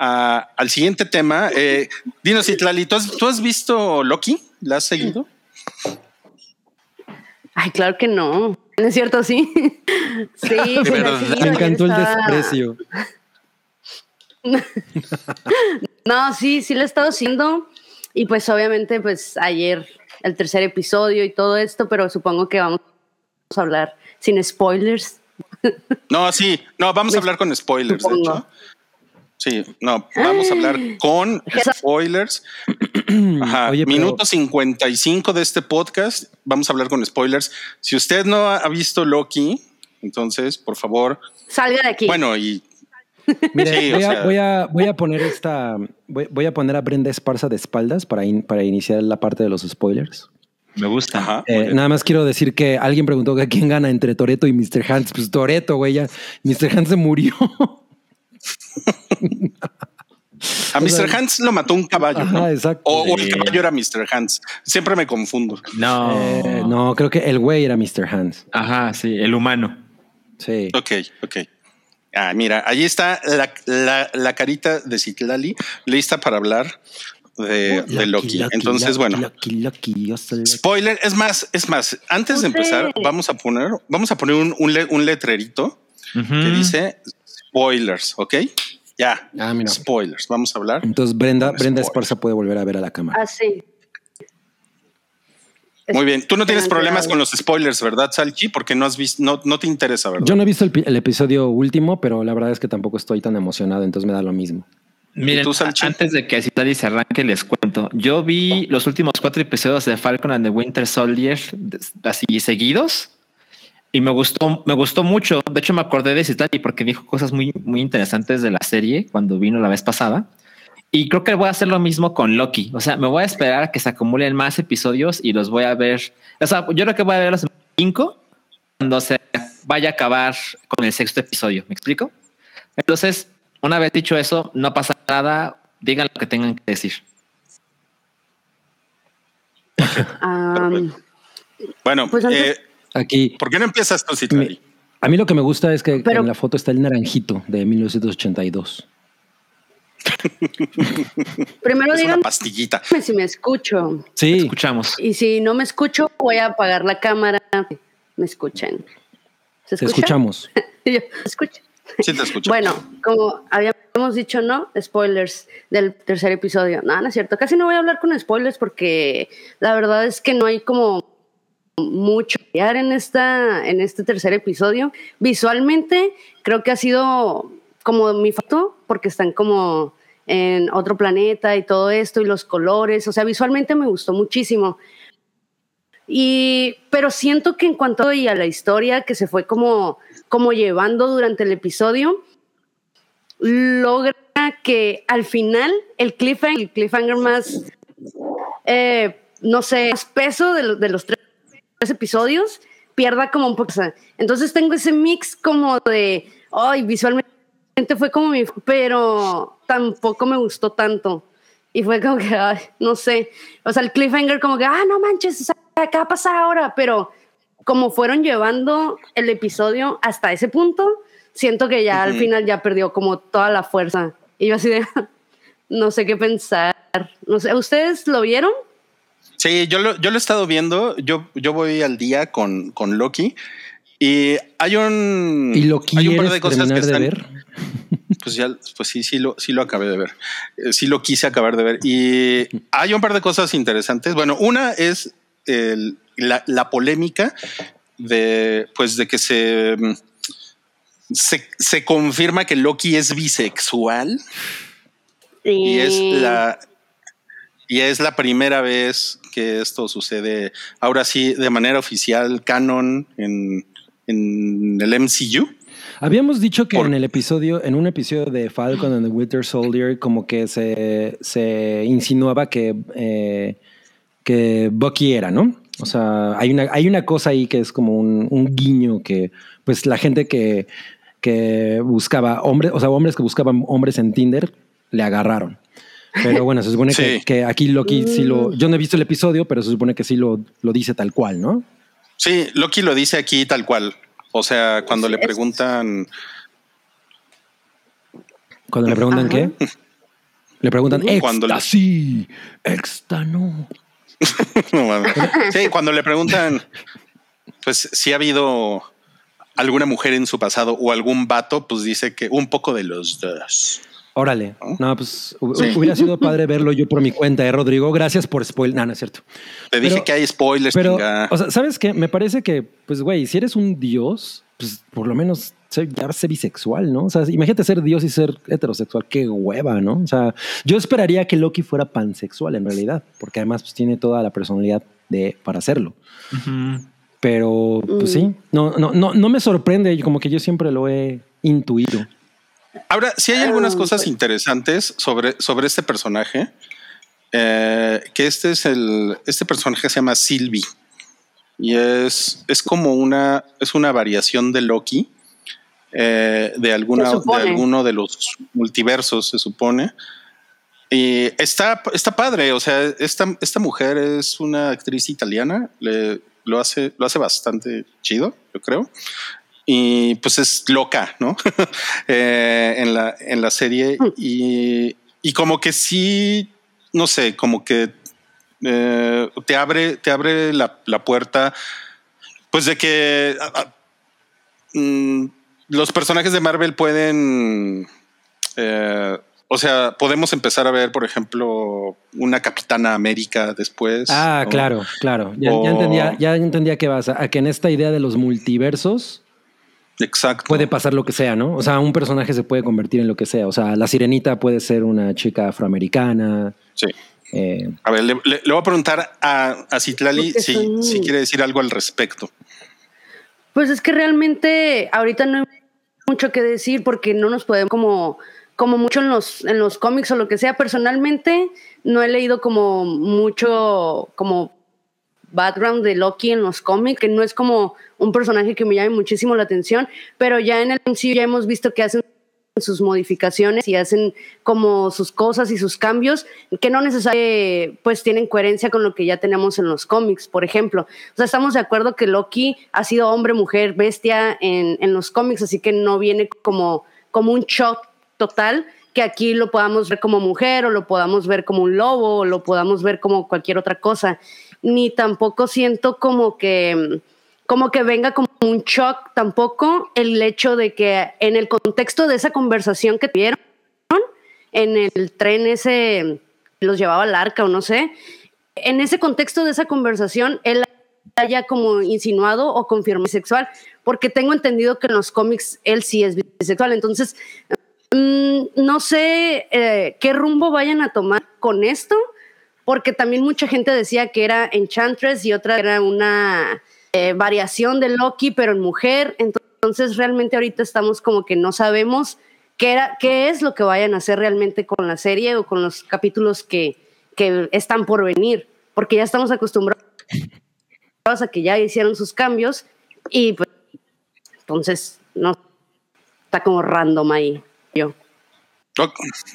a- al siguiente tema. Eh, dinos, Itlali, ¿tú has, tú has visto Loki? ¿La has seguido? Ay, claro que no. ¿No es cierto? Sí. Sí, seguido, Me encantó el estaba- desprecio. No, sí, sí lo he estado haciendo. Y pues obviamente, pues ayer el tercer episodio y todo esto, pero supongo que vamos a hablar sin spoilers. No, sí. No, vamos a hablar con spoilers, de hecho. Sí, no, vamos a hablar con spoilers. Ajá, Oye, pero- minuto 55 de este podcast. Vamos a hablar con spoilers. Si usted no ha visto Loki, entonces, por favor, Salga de aquí. bueno, y Sí, voy, a, sea- voy, a, voy a poner esta. Voy, voy a poner a Brenda Esparza de espaldas para, in- para iniciar la parte de los spoilers. Me gusta. Ajá. Eh, nada más quiero decir que alguien preguntó que quién gana entre Toreto y Mr. Hans. Pues Toreto, güey, ya Mr. Hans se murió. A o Mr. sea- Hans lo mató un caballo. Ajá, ¿no? exacto. O, o el caballo era Mr. Hans. Siempre me confundo. No. Eh, no, creo que el güey era Mr. Hans. Ajá, sí, el humano. Sí. Ok, ok. Ah, mira, allí está la, la- la carita de Citlali lista para hablar de, de Loki. Entonces, bueno, Loki, Loki, yo soy Loki. spoiler. Es más, es más, antes de empezar, vamos a poner, vamos a poner un, un le- un letrerito que dice spoilers, ¿ok? Ya. Ah, mira. Spoilers. Vamos a hablar. Entonces Brenda, Brenda. Esparza puede volver a ver a la cámara. Ah, sí. Muy bien. Tú no tienes problemas con los spoilers, ¿verdad, Salchi? Porque no has visto, no, no te interesa, ¿verdad? Yo no he visto el, pi- el episodio último, pero la verdad es que tampoco estoy tan emocionado, entonces me da lo mismo. Miren, ¿Y tú, Salchi? antes de que Citali se arranque, les cuento. Yo vi los últimos cuatro episodios de Falcon and the Winter Soldier así seguidos y me gustó, me gustó mucho. De hecho, me acordé de Citali porque dijo cosas muy, muy interesantes de la serie cuando vino la vez pasada. Y creo que voy a hacer lo mismo con Loki. O sea, me voy a esperar a que se acumulen más episodios y los voy a ver. O sea, yo creo que voy a ver los cinco cuando se vaya a acabar con el sexto episodio. ¿Me explico? Entonces, una vez dicho eso, no pasa nada. Digan lo que tengan que decir. Am, Bueno, Pues antes- eh, Aquí, ¿por qué no empiezas tú, Citlali? a mí lo que me gusta es que Pero- en la foto está el naranjito de 1982. primero Es una pastillita. si me escucho. Sí, Escuchamos. Y si no me escucho, voy a apagar la cámara. Me escuchen. ¿Se te escucha? escuchamos. Yo, ¿me escuchan? Sí te escucho. Bueno, como habíamos dicho, ¿no? Spoilers del tercer episodio. No, no es cierto. Casi no voy a hablar con spoilers porque la verdad es que no hay como mucho en esta en este tercer episodio. Visualmente creo que ha sido como mi foto porque están como en otro planeta y todo esto y los colores, o sea, visualmente me gustó muchísimo. Y, pero siento que en cuanto y a la historia que se fue como, como llevando durante el episodio, logra que al final el cliffhanger, el cliffhanger más, eh, no sé, más peso de, de los tres, tres episodios, pierda como un poco. Entonces tengo ese mix como de, ay, visualmente fue como mi, pero tampoco me gustó tanto. Y fue como que, ay, no sé, o sea, el cliffhanger como que, ah, no manches, o sea, ¿qué va a pasar ahora? Pero como fueron llevando el episodio hasta ese punto, siento que ya al final ya perdió como toda la fuerza. Y yo así de, no sé qué pensar. No sé, ¿ustedes lo vieron? Sí, yo lo, yo lo he estado viendo. Yo, yo voy al día con, con Loki y hay un. ¿Y lo hay un par de cosas que de están- ver? Pues ya, pues sí, sí lo, sí lo acabé de ver. Eh, Sí lo quise acabar de ver. Y hay un par de cosas interesantes. Bueno, una es el- la, la polémica de, pues, de que se, se, se confirma que Loki es bisexual y es la y es la primera vez que esto sucede ahora sí de manera oficial canon en, en el MCU. Habíamos dicho que Por- en el episodio, en un episodio de Falcon and the Winter Soldier, como que se, se insinuaba que, eh, que Bucky era, ¿no? O sea, hay una, hay una cosa ahí que es como un, un guiño que, pues, la gente que, que buscaba hombres, o sea, hombres que buscaban hombres en Tinder, le agarraron. Pero bueno, se supone que, Sí. que aquí Loki sí lo. Yo no he visto el episodio, pero se supone que sí lo, lo dice tal cual, ¿no? Sí, Loki lo dice aquí tal cual. O sea, cuando le Es- preguntan, Cuando le preguntan Ajá. qué, le preguntan Cuando le- sí, exta no. Sí, cuando le preguntan, pues si ha habido alguna mujer en su pasado o algún vato, pues dice que un poco de los dos. Órale. No, pues hu- hubiera sido padre verlo yo por mi cuenta, ¿eh, Rodrigo? Gracias por spoiler. No, no es cierto. Te dije Pero- que hay spoilers, Pero, chinga. o sea, ¿sabes qué? Me parece que, pues, güey, si eres un dios, pues por lo menos ya sé bisexual, ¿no? O sea, imagínate ser dios y ser heterosexual. Qué hueva, ¿no? O sea, yo esperaría que Loki fuera pansexual en realidad, porque además pues, tiene toda la personalidad de, para hacerlo. Pero, pues Mm. sí, no, no, no, no me sorprende, como que yo siempre lo he intuido. Ahora, sí hay algunas Ah, cosas pues. interesantes sobre, sobre este personaje. eh, que este es el, este personaje se llama Sylvie y es, es como una, es una variación de Loki, eh, de, alguna, de alguno de los multiversos, se supone. Y está, está padre, o sea, esta, esta mujer es una actriz italiana, le, lo, hace, lo hace bastante chido, yo creo. Y pues es loca, ¿no? Eh, en, la, en la serie. Y, y como que sí, no sé, como que eh, te abre, te abre la, la puerta, pues de que mm, los personajes de Marvel pueden, eh, o sea, podemos empezar a ver, por ejemplo, una Capitana América después. Ah, ¿no? claro, claro. Ya, O- ya entendía, ya entendía que vas a, a que en esta idea de los multiversos Exacto. puede pasar lo que sea, ¿no? O sea, un personaje se puede convertir en lo que sea. O sea, la sirenita puede ser una chica afroamericana. Sí. eh, A ver, le, le- le voy a preguntar a, a Citlali si, son- si quiere decir algo al respecto. Pues es que realmente ahorita no hay mucho que decir porque no nos podemos como como mucho en los en los cómics o lo que sea. Personalmente no he leído como mucho como background de Loki en los cómics, que no es como un personaje que me llame muchísimo la atención, pero ya en el MCU ya hemos visto que hacen sus modificaciones y hacen como sus cosas y sus cambios que no necesariamente pues tienen coherencia con lo que ya tenemos en los cómics, por ejemplo. O sea, estamos de acuerdo que Loki ha sido hombre, mujer, bestia en, en los cómics, así que no viene como, como un shock total que aquí lo podamos ver como mujer o lo podamos ver como un lobo o lo podamos ver como cualquier otra cosa. Ni tampoco siento como que como que venga como un shock tampoco el hecho de que en el contexto de esa conversación que tuvieron en el tren ese los llevaba al arca o no sé, en ese contexto de esa conversación él haya como insinuado o confirmado bisexual, porque tengo entendido que en los cómics él sí es bisexual, entonces mm, no sé eh, qué rumbo vayan a tomar con esto, porque también mucha gente decía que era Enchantress y otra era una eh, variación de Loki, pero en mujer. Entonces, realmente ahorita estamos como que no sabemos qué, era, qué es lo que vayan a hacer realmente con la serie o con los capítulos que, que están por venir, porque ya estamos acostumbrados a que ya hicieron sus cambios y pues entonces no está como random ahí yo.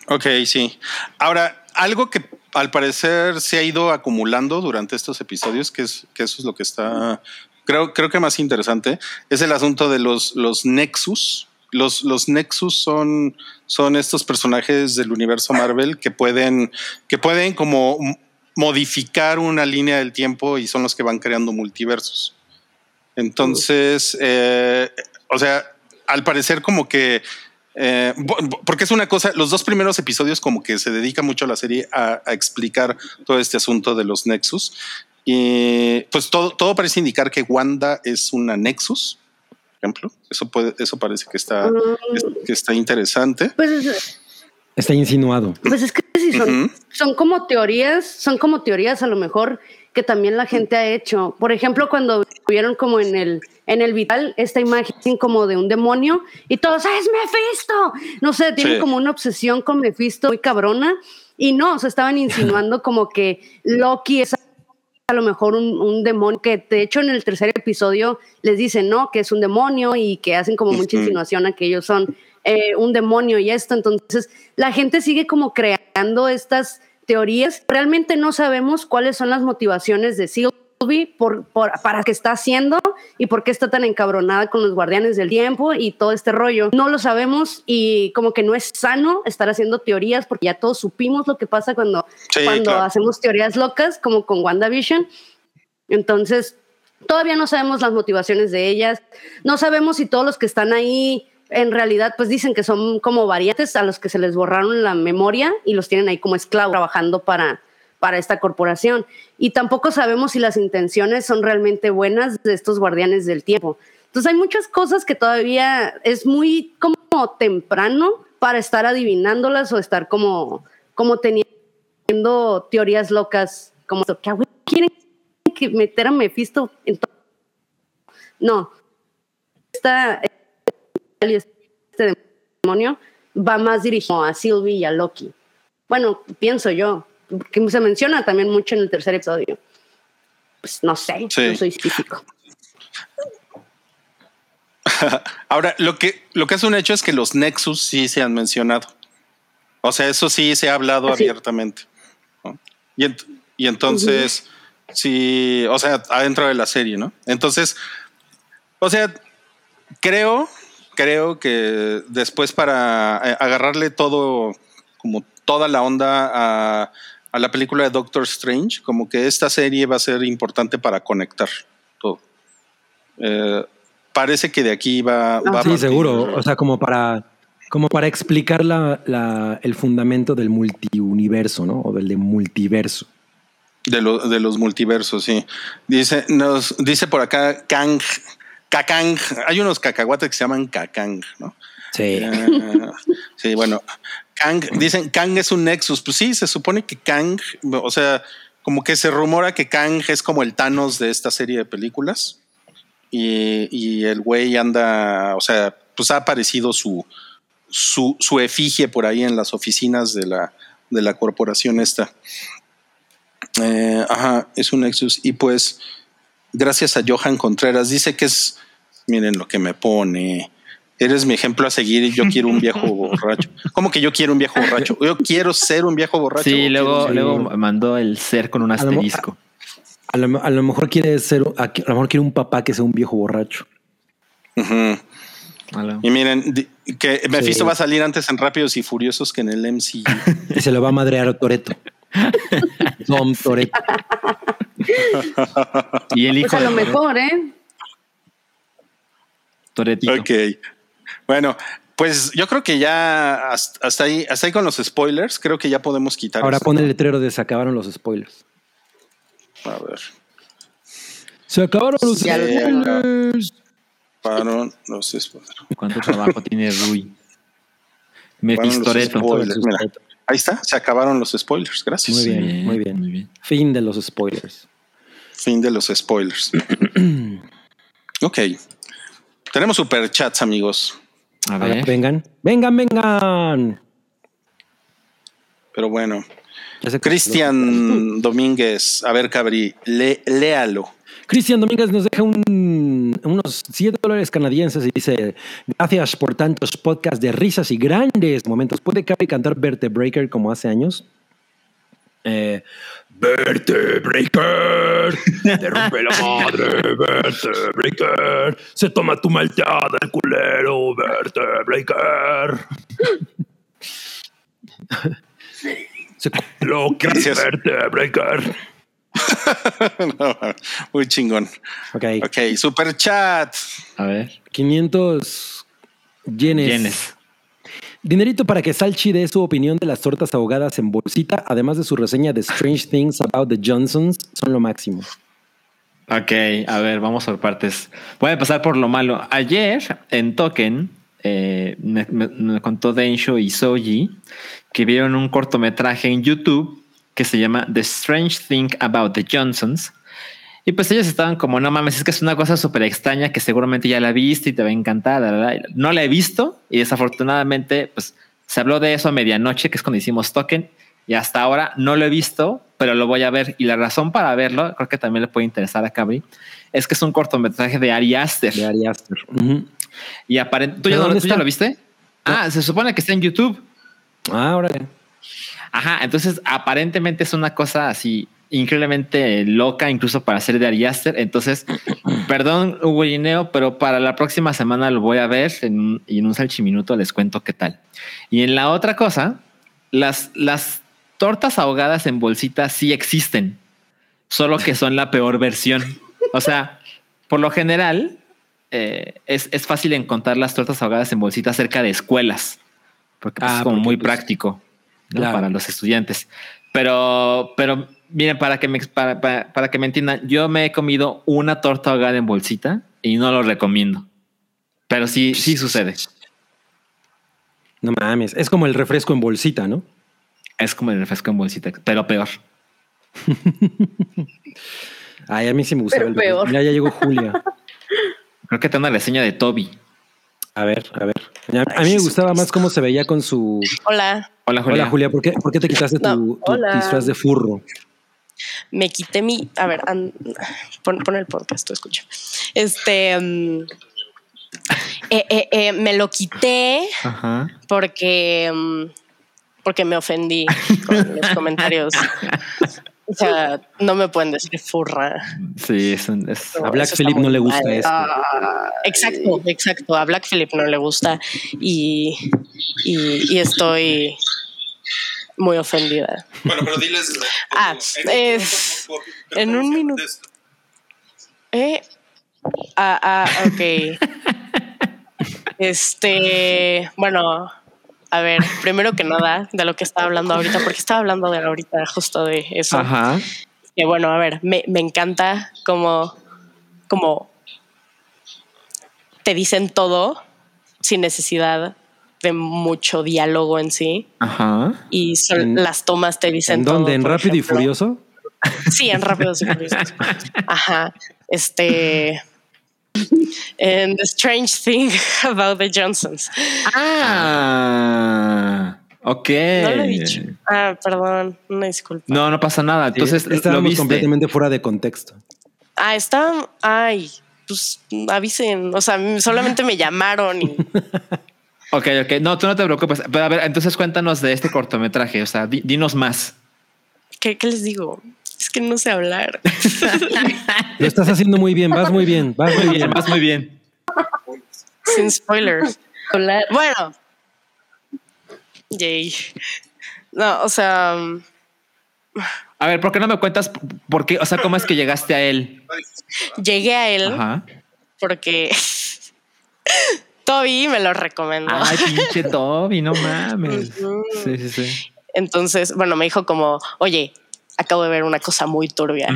Ok, sí. Ahora, algo que al parecer se ha ido acumulando durante estos episodios, que, es, que eso es lo que está, creo, creo que más interesante, es el asunto de los, los Nexus. Los, los Nexus son, son estos personajes del universo Marvel que pueden, que pueden como modificar una línea del tiempo y son los que van creando multiversos. Entonces, eh, o sea, al parecer como que eh, porque es una cosa, los dos primeros episodios como que se dedica mucho la serie a, a, explicar todo este asunto de los Nexus. Y pues todo, todo parece indicar que Wanda es una Nexus, por ejemplo. Eso, puede, eso parece que está, que está interesante. Pues, está insinuado. Pues es que sí, son, uh -huh. son como teorías, son como teorías a lo mejor que también la gente ha hecho. Por ejemplo, cuando vieron como en el, en el vital esta imagen como de un demonio y todos, ¡es Mephisto! No sé, tienen sí. como una obsesión con Mephisto muy cabrona y no, se estaban insinuando como que Loki es a lo mejor un, un, demonio que de hecho en el tercer episodio les dicen, ¿no? Que es un demonio y que hacen como mucha insinuación a que ellos son eh, un demonio y esto. Entonces la gente sigue como creando estas teorías. Realmente no sabemos cuáles son las motivaciones de Sylvie por, por, para qué está haciendo y por qué está tan encabronada con los guardianes del tiempo y todo este rollo. No lo sabemos y como que no es sano estar haciendo teorías porque ya todos supimos lo que pasa cuando, sí, cuando claro. hacemos teorías locas, como con WandaVision. Entonces, todavía no sabemos las motivaciones de ellas. No sabemos si todos los que están ahí en realidad pues dicen que son como variantes a los que se les borraron la memoria y los tienen ahí como esclavos trabajando para, para esta corporación. Y tampoco sabemos si las intenciones son realmente buenas de estos guardianes del tiempo. Entonces hay muchas cosas que todavía es muy como temprano para estar adivinándolas o estar como, como teniendo teorías locas como que quieren que meter a Mephisto en todo. No. Esta este demonio va más dirigido a Sylvie y a Loki. Bueno, pienso yo. que se menciona también mucho en el tercer episodio. Pues no sé, Sí. no soy físico. Ahora, lo que, lo que es un hecho es que los Nexus sí se han mencionado. O sea, eso sí se ha hablado abiertamente. ¿no? Y, ent- y entonces, sí, o sea, adentro de la serie, ¿no? Entonces, o sea, creo, creo que después para eh, agarrarle todo, como toda la onda a, a la película de Doctor Strange, como que esta serie va a ser importante para conectar todo. Eh, parece que de aquí va, va a Sí, partir- seguro. O sea, como para, como para explicar la, la- el fundamento del multiuniverso, ¿no? O del de multiverso. De, lo- de los multiversos, sí. Dice, nos, dice por acá Kang, Kakang. Hay unos cacahuates que se llaman Kakang, ¿no? Sí. Eh, sí, bueno. Kang, dicen Kang es un Nexus. Pues sí, se supone que Kang, o sea, como que se rumora que Kang es como el Thanos de esta serie de películas. Y, y el güey anda, o sea, pues ha aparecido su, su, su efigie por ahí en las oficinas de la, de la corporación esta. Eh, ajá, es un Nexus. Y pues, gracias a Johan Contreras, dice que es, miren lo que me pone. Eres mi ejemplo a seguir y yo quiero un viejo borracho. ¿Cómo que yo quiero un viejo borracho? Yo quiero ser un viejo borracho. Sí, ¿O luego, luego mandó el ser con un asterisco. A lo, a lo mejor quiere ser, a, lo mejor quiere un papá que sea un viejo borracho. Y miren, que Mephisto Sí. va a salir antes en Rápidos y Furiosos que en el MCU. Y se lo va a madrear a Toreto. Dom Toreto. Y el hijo Pues a lo de mejor, ¿eh? Toretito. ok. Bueno, pues yo creo que ya hasta, hasta ahí, hasta ahí con los spoilers, creo que ya podemos quitar. Ahora esto. pone el letrero de se acabaron los spoilers. A ver. Se acabaron los lo- spoilers. Pararon los spoilers. ¿Cuánto trabajo tiene Rui? Spoilers. Mira, ahí está, se acabaron los spoilers. Gracias. Muy bien, muy bien. Muy bien. Fin de los spoilers. Fin de los spoilers. ok. Tenemos superchats, amigos. A ver. vengan, vengan, vengan. Pero bueno. Cristian Domínguez, a ver, Cabri, lé- léalo. Cristian Domínguez nos deja un- unos 7 dólares canadienses y dice: Gracias por tantos podcasts de risas y grandes momentos. ¿Puede Cabri cantar Vertebreaker como hace años? Eh, Vertebreaker, te rompe la madre, Vertebreaker, se toma tu malteada el culero, Vertebreaker. se- Lo que. Vertebreaker. No, Muy chingón. ok, Ok, superchat. A ver. 500 yenes. Yenes. Dinerito para que Salchi dé su opinión de las tortas ahogadas en bolsita, además de su reseña de Strange Things About the Johnsons, son lo máximo. Ok, a ver, vamos por partes. Voy a empezar por lo malo. Ayer en Token eh, me, me- me contó Densho y Soji que vieron un cortometraje en YouTube que se llama The Strange Thing About the Johnsons. Y pues ellos estaban como, no mames, es que es una cosa súper extraña que seguramente ya la viste y te va a encantar. la, la, la". No la he visto y desafortunadamente pues se habló de eso a medianoche, que es cuando hicimos Token. Y hasta ahora no lo he visto, pero lo voy a ver. Y la razón para verlo, creo que también le puede interesar a Cabri, es que es un cortometraje de Ari Aster. De Ari Aster. Ujú. Y aparentemente, ¿tú, ya lo viste? Ah, se supone que está en YouTube. Ah, órale. Ajá, entonces aparentemente es una cosa así increíblemente loca, incluso para ser de Ari Aster. Entonces, perdón, Hugo Gineo, pero para la próxima semana lo voy a ver en un- y en un salchiminuto les cuento qué tal. Y en la otra cosa, las, las tortas ahogadas en bolsita sí existen, solo que son la peor versión. O sea, por lo general, eh, es, es fácil encontrar las tortas ahogadas en bolsita cerca de escuelas, porque pues, Ah, es como porque, muy pues, práctico ¿no? claro. para los estudiantes. Pero, pero miren, para que me para, para- para que me entiendan, yo me he comido una torta ahogada en bolsita y no lo recomiendo. Pero sí, sí sucede. No mames. Es como el refresco en bolsita, ¿no? Es como el refresco en bolsita, pero peor. Ay, a mí sí me gusta. Pero peor. Ya, ya llegó Julia. Creo que te una reseña de Toby. A ver, a ver. A, a mí me gustaba más cómo se veía con su. Hola, Hola, Julia. Hola, Julia, ¿por qué, por qué te quitaste tu, No, tu disfraz de furro? me quité mi. A ver, an- pon, pon el podcast, tú escucha. Este. mm, eh, eh, eh, me lo quité Ajá. porque. mm, porque me ofendí con los comentarios. O sea, no me pueden decir furra. Sí, es, un- es- A Black muy no le gusta mal. esto. Exacto, exacto. A Black Phillip no le gusta y, y, y estoy muy ofendida. Bueno, pero diles. Ah, es- en un minuto. Eh, ah, ah, ok. Este, bueno, a ver, primero que nada, de lo que estaba hablando ahorita, porque estaba hablando de ahorita justo de eso. Ajá. Que bueno, a ver, me, me encanta como, como te dicen todo sin necesidad de mucho diálogo en sí. Ajá. Y son- ¿En- las tomas te dicen ¿En todo. dónde? ¿En Rápido y. Furioso? Sí, en Rápidos y Furiosos. Ajá. Este. And the strange thing about the Johnsons. Ah. Ok. No lo he dicho. Ah, perdón, una disculpa. No, no pasa nada. Entonces, Sí, estábamos completamente fuera de contexto. Ah, está. Ay, pues avisen. O sea, solamente me llamaron y. Ok, ok. No, tú no te preocupes. Pero a ver, entonces cuéntanos de este cortometraje. O sea, di- dinos más. ¿Qué, qué les digo? Es que no sé hablar. Lo estás haciendo muy bien, vas muy bien, vas muy bien. Vas muy bien. Sin spoilers. Bueno. Yay. No, o sea. mm, A ver, ¿por qué no me cuentas por qué? O sea, ¿cómo es que llegaste a él? Llegué a él Ajá. porque Toby me lo recomendó. Ay, pinche Toby, no mames. Sí, sí, sí. Entonces, bueno, me dijo como, oye, acabo de ver una cosa muy turbia.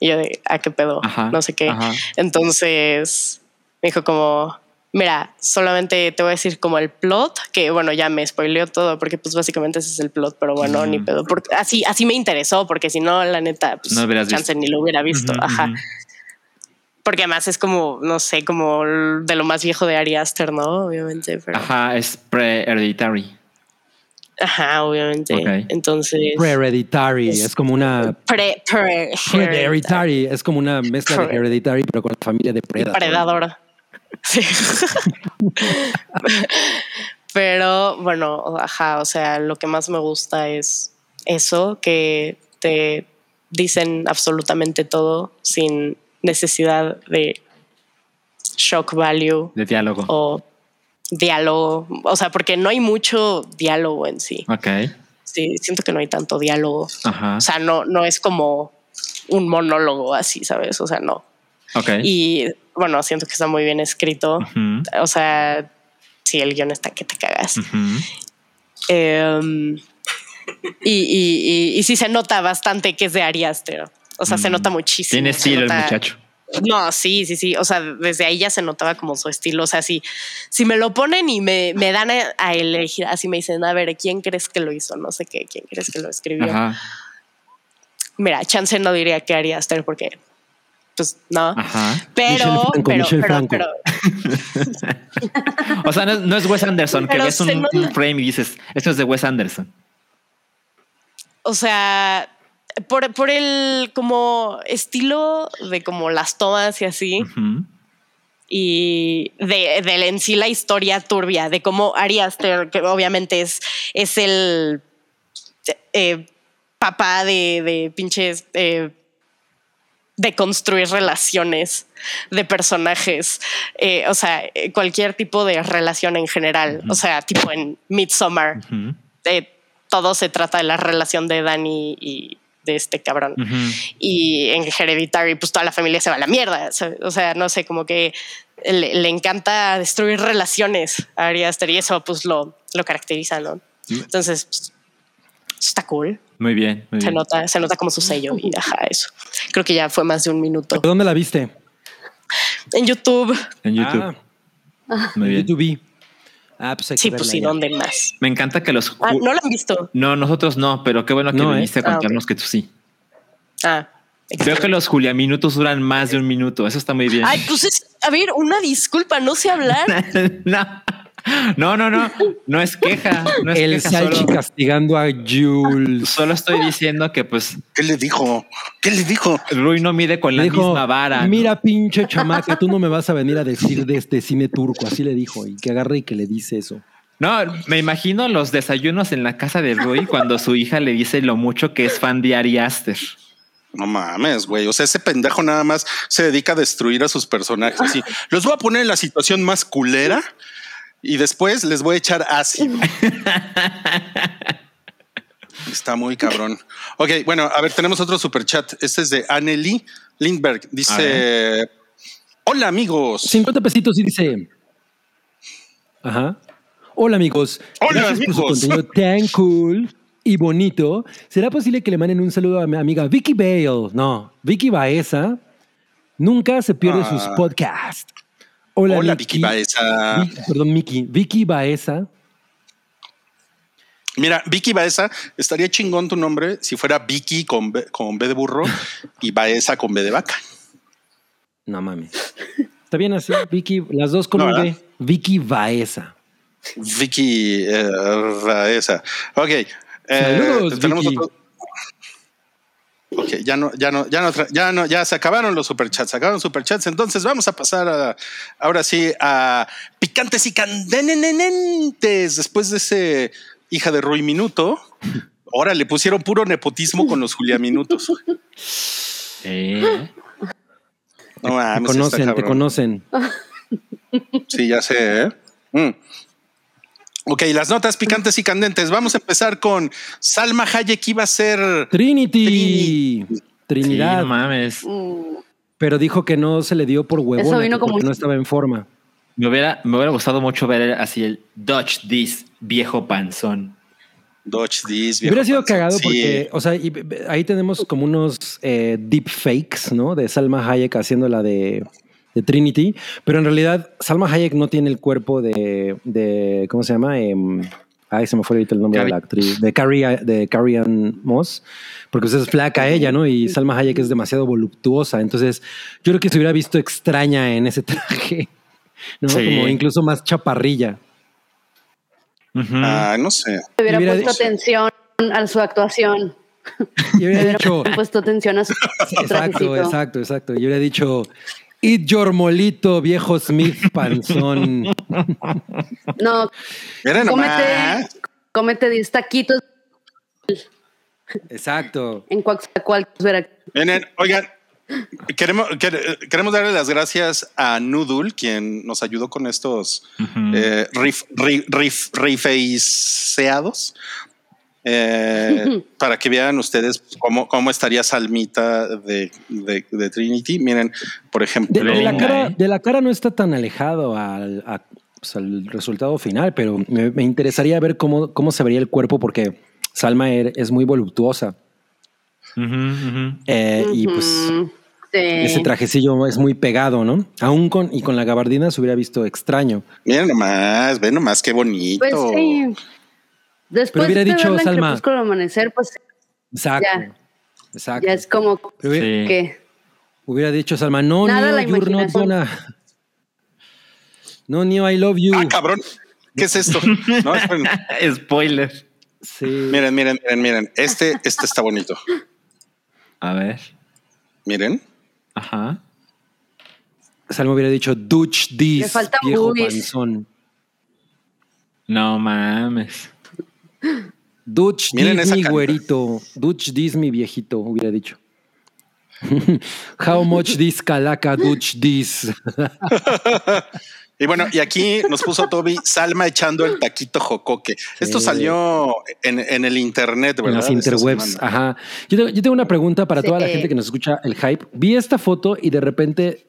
Y yo de, ¿a qué pedo? Ajá, no sé qué. ajá. Entonces, me dijo como, mira, solamente te voy a decir como el plot, que bueno, ya me spoileó todo, porque pues básicamente ese es el plot, pero bueno, ni pedo. Porque así, así me interesó, porque si no, la neta, pues, No chance ni lo hubiera visto. Ajá. Porque además es como, no sé, como de lo más viejo de Ari Aster, ¿no? Obviamente. Pero. Ajá, es pre-hereditary. Obviamente. Ok. Entonces. Pre-hereditary, es como una... Pre, pre, Pre-hereditary, es como una mezcla de hereditary, pero con la familia de Predator. Predador. Sí. Pero bueno, ajá, o sea, lo que más me gusta es eso, que te dicen absolutamente todo sin necesidad de shock value De diálogo. o diálogo, o sea, porque no hay mucho diálogo en sí. Ok. Sí, siento que no hay tanto diálogo. Ajá. O sea, no, no es como un monólogo así, ¿sabes? O sea, no. Ok. Y bueno, siento que está muy bien escrito. O sea, sí, el guion está que te cagas. Em, y, y, y, y sí se nota bastante que es de Ari Aster. O sea, se Mm. nota muchísimo. Tiene estilo el muchacho. No, sí, sí, sí. O sea, desde ahí ya se notaba como su estilo. O sea, si, si me lo ponen y me, me dan a, a elegir, así me dicen, a ver, ¿quién crees que lo hizo? No sé qué, ¿quién crees que lo escribió? Ajá. Mira, chance no diría que Ari Aster porque, pues, no. Ajá. Pero, Michelle pero, pero, pero, O sea, no, es- no es Wes Anderson, que ves un frame y dices, esto es de Wes Anderson. o sea, por, por el como estilo de como las tomas y así, y de, de en sí la historia turbia, de cómo Ari Aster, que obviamente es, es el eh, papá de, de pinches... eh, de construir relaciones de personajes, eh, o sea, cualquier tipo de relación en general, o sea, tipo en Midsommar, todo se trata de la relación de Danny y de este cabrón. Ujú. Y en Hereditary, pues toda la familia se va a la mierda. ¿sabes? O sea, no sé, como que le, le encanta destruir relaciones a Ari Aster y eso pues lo, lo caracteriza, ¿no? Entonces, pues, está cool. Muy bien, muy Se bien. nota, se nota como su sello y ajá, eso. Creo que ya fue más de un minuto. ¿Dónde la viste? En YouTube, En YouTube. Ah, Muy bien. YouTube. Ah, pues hay que sí, pues sí. ¿dónde más? Me encanta que los... Ah, no lo han visto. No, nosotros no, pero qué bueno que No, ¿eh? viniste a Ah, contarnos que tú sí. Ah, Veo que los Julia minutos duran más de un minuto. Eso está muy bien. Ay, pues es, a ver, una disculpa, no sé hablar. no. No, no, no, no es queja. No es El queja, Salchi solo, castigando a Jules. solo estoy diciendo que pues ¿Qué le dijo? ¿Qué le dijo? Rui no mide con la dijo, misma vara. ¿no? mira pinche chamaca, tú no me vas a venir a decir de este cine turco. Así le dijo. Y que agarre y que le dice eso. No, me imagino los desayunos en la casa de Rui cuando su hija le dice lo mucho que es fan de Ari Aster. No mames, güey. O sea, ese pendejo nada más se dedica a destruir a sus personajes. Así, los voy a poner en la situación más culera y después les voy a echar ácido. Está muy cabrón. Ok, bueno, a ver, tenemos otro super chat. Este es de Anneli Lindberg. Dice: Hola, amigos. 50 pesitos y dice. Ajá. Hola amigos. Hola, Gracias por su amigos. contenido tan cool y bonito. ¿Será posible que le manden un saludo a mi amiga Vicky Bale? No, Vicky Baeza nunca se pierde Ah. sus podcasts. Hola, Hola, Vicky. Vicky Baeza. Vi- perdón, Miki. Vicky Baeza. Mira, Vicky Baeza, estaría chingón tu nombre si fuera Vicky con B, con B de burro y Baeza con B de vaca. No mames. Está bien así, Vicky. Las dos con No. ¿verdad? Vicky Baeza. Vicky eh, Baeza. Ok. eh, Saludos, tenemos Vicky. otro- Ok, ya no, ya no, ya no, ya no, ya se acabaron los superchats, se acabaron los superchats. Entonces vamos a pasar a, ahora sí a picantes y candentes. Después de ese hija de Rui Minuto, ahora le pusieron puro nepotismo con los Julia Minutos. Eh, No Te mames, conocen, te conocen. Sí, ya sé. ¿eh? Mm. Ok, las notas picantes y candentes. Vamos a empezar con Salma Hayek iba a ser Trinity. Trinidad. no mames. Mm, pero dijo que no se le dio por huevona, Eso vino como- porque no estaba en forma. Me hubiera, me hubiera gustado mucho ver así el Dodge This viejo panzón. Dodge This. Hubiera viejo sido panzón. cagado Sí. porque, o sea, ahí tenemos como unos eh, deep fakes, ¿no? De Salma Hayek haciendo la de, de Trinity, pero en realidad Salma Hayek no tiene el cuerpo de, de ¿cómo se llama? Em, ay, se me fue ahorita el nombre de la actriz, de Carrie, de Carrie Ann Moss, porque pues, es flaca ella, ¿no? Y Salma Hayek es demasiado voluptuosa, entonces yo creo que se hubiera visto extraña en ese traje, ¿no? Sí. Como incluso más chaparrilla. Ujú. Ah, no sé. Le hubiera Hubiera puesto dicho- atención a su actuación. Y hubiera dicho, puesto atención a su Exacto, trajecito. exacto, exacto. Yo hubiera dicho, eat your molito, viejo Smith panzón. No, Miren cómete, cómete 10 taquitos Exacto. en Veracruz. Miren, oigan, queremos, quer- queremos darle las gracias a Noodle, quien nos ayudó con estos eh, rif, rif, rif- rifaceados. Eh, para que vean ustedes cómo, cómo estaría Salmita de, de- de Trinity. Miren, por ejemplo, De, de la cara, de la cara no está tan alejado al, a- pues, al resultado final, pero me, me interesaría ver cómo, cómo se vería el cuerpo porque Salma er- es muy voluptuosa. Eh, Y pues sí. ese trajecillo es muy pegado, ¿no? Aún con, y con la gabardina se hubiera visto extraño. miren nomás, ven nomás qué bonito. Pues sí. Después hubiera de dicho, verla en Salma. Crepúsculo al amanecer, pues Exacto. Ya. Exacto. ya es como Pero hubiera, Sí. que hubiera dicho Salma, no, Nada, Neo, you're not gonna- No, Neo, I love you. Ah, cabrón. ¿Qué es esto? No. Spoiler. Sí. Miren, miren, miren, miren. Este, este está bonito. A ver. Miren. Ajá. Salma hubiera dicho, Dutch Le this, faltan viejo boobies. panzón. No mames. Dutch Miren cara. güerito. Dutch this, mi viejito, hubiera dicho. How much this calaca Dutch this. Y bueno, y aquí nos puso Toby Salma echando el taquito jocoque. Esto Sí. salió en, en el internet, en ¿verdad? las Esta interwebs. Ajá. Yo tengo, yo tengo una pregunta para toda la gente que nos escucha el hype. Vi esta foto y de repente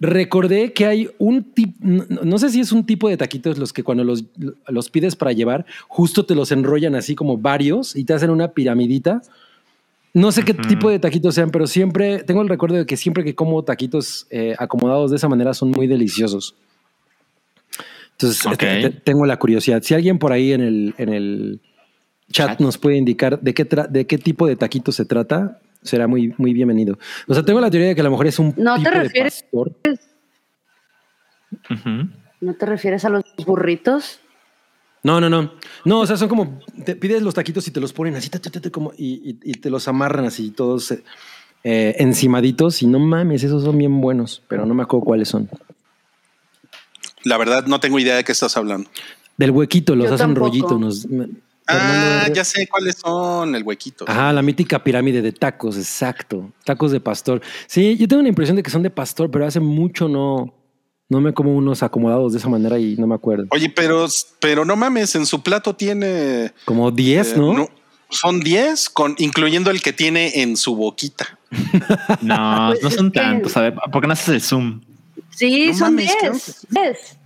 recordé que hay un tipo, no, no sé si es un tipo de taquitos los que cuando los, los pides para llevar, justo te los enrollan así como varios y te hacen una piramidita. No sé qué tipo de taquitos sean, pero siempre tengo el recuerdo de que siempre que como taquitos eh, acomodados de esa manera son muy deliciosos. Entonces tengo la curiosidad. Si alguien por ahí en el, en el chat, Chat. nos puede indicar de qué, de qué tipo de taquitos se trata, será muy, muy bienvenido. O sea, tengo la teoría de que a lo mejor es un ¿No te tipo de refieres? pastor. Ujú. ¿No te refieres a los burritos? No, no, no. No, o sea, son como, te pides los taquitos y te los ponen así, ta, ta, ta, ta, como, y, y- y te los amarran así, todos eh, eh, encimaditos. Y no mames, esos son bien buenos, pero no me acuerdo cuáles son. La verdad, no tengo idea de qué estás hablando. Del huequito, los Yo hacen tampoco. rollito. Nos, me- Ah, ya sé cuáles son, el huequito. Ajá, la mítica pirámide de tacos, exacto. Tacos de pastor. Sí, yo tengo una impresión de que son de pastor, pero hace mucho no, no me como unos acomodados de esa manera y no me acuerdo. Oye, pero, pero no mames, en su plato tiene... Como 10, eh, ¿no? Son 10, con, incluyendo el que tiene en su boquita. No, Pues no es son tantos. A ver, ¿por qué no haces el zoom? Sí, No son mames, creo 10. 10.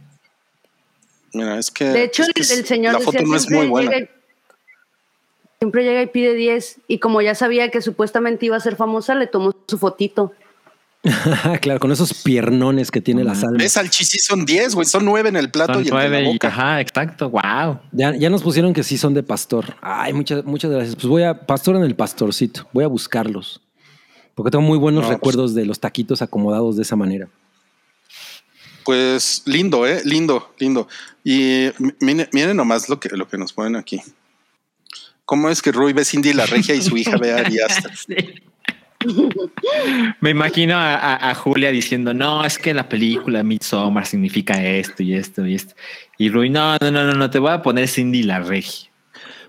Mira, es que... De hecho, es que el, el señor La foto decía, no es muy buena. Siempre llega y pide 10. Y como ya sabía que supuestamente iba a ser famosa, le tomó su fotito. claro, con esos piernones que tiene la salma. ¿Ves? Al sí son 10, güey. Son 9 en el plato Son y entre nueve la y boca. ajá, exacto. Wow. Ya, ya nos pusieron que sí son de pastor. Ay, muchas, muchas gracias. Pues voy a pastor en el pastorcito. Voy a buscarlos. Porque tengo muy buenos No, pues- recuerdos de los taquitos acomodados de esa manera. Pues lindo, ¿eh? Lindo, lindo. Y miren, miren nomás lo que, lo que nos ponen aquí. ¿Cómo es que Rui ve Cindy la regia y su hija ve a Ari Aster? Sí. Me imagino a, a- a Julia diciendo, no, es que la película Midsommar significa esto y esto y esto. Y Rui, no, no, no, no, no, te voy a poner Cindy la regia.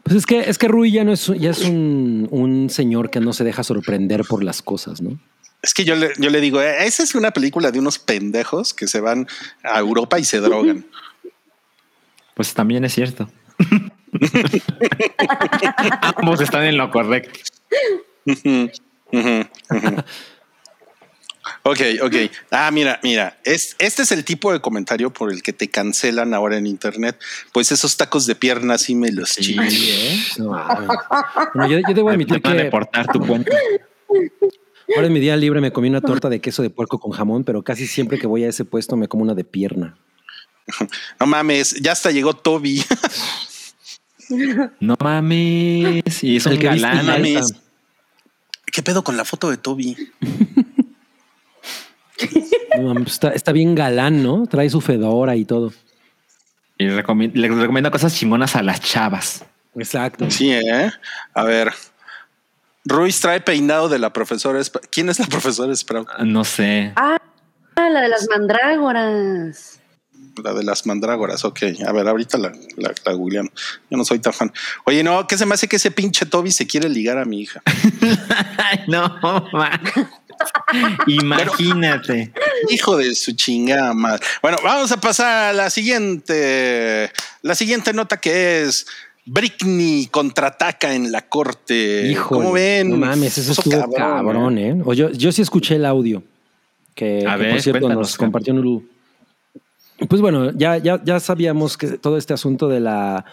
Pues es que, es que Rui ya no es, ya es un, un señor que no se deja sorprender por las cosas, ¿no? Es que yo le, yo le digo, "Eh, esa es una película de unos pendejos que se van a Europa y se drogan. Pues también es cierto. Ambos están en lo correcto. Ok, ok. Ah, mira, mira. Es, este es el tipo de comentario por el que te cancelan ahora en internet. Pues esos tacos de pierna sí me los chingo. No, mames. Bueno, yo, yo debo Te admitir que deportar tu cuenta. ahora en mi día libre me comí una torta de queso de puerco con jamón, pero casi siempre que voy a ese puesto me como una de pierna. No mames, ya hasta llegó Toby. No mames. Y es un El que viste galán. No mames. ¿Qué pedo con la foto de Toby? No, mames, está, está bien galán, ¿no? Trae su fedora y todo. Y le recomiendo cosas chingonas a las chavas. Exacto. Sí, ¿eh? A ver. Ruiz trae peinado de la profesora. ¿Quién es la profesora Sprout? No sé. Ah, la de las mandrágoras. La de las mandrágoras. Ok, a ver, ahorita la, la, la googleamos. Yo no soy tan fan. Oye, no, ¿qué se me hace que ese pinche Toby se quiere ligar a mi hija? No, ma. Imagínate. Hijo de su chingada madre. Bueno, vamos a pasar a la siguiente. La siguiente nota que es Britney contraataca en la corte. Hijo. ¿Cómo ven? No mames, eso estuvo cabrón, ¿eh? O yo, yo sí escuché el audio que, A que, ver, por cierto nos compartió Nuru. Pues bueno, ya, ya, ya sabíamos que todo este asunto de la,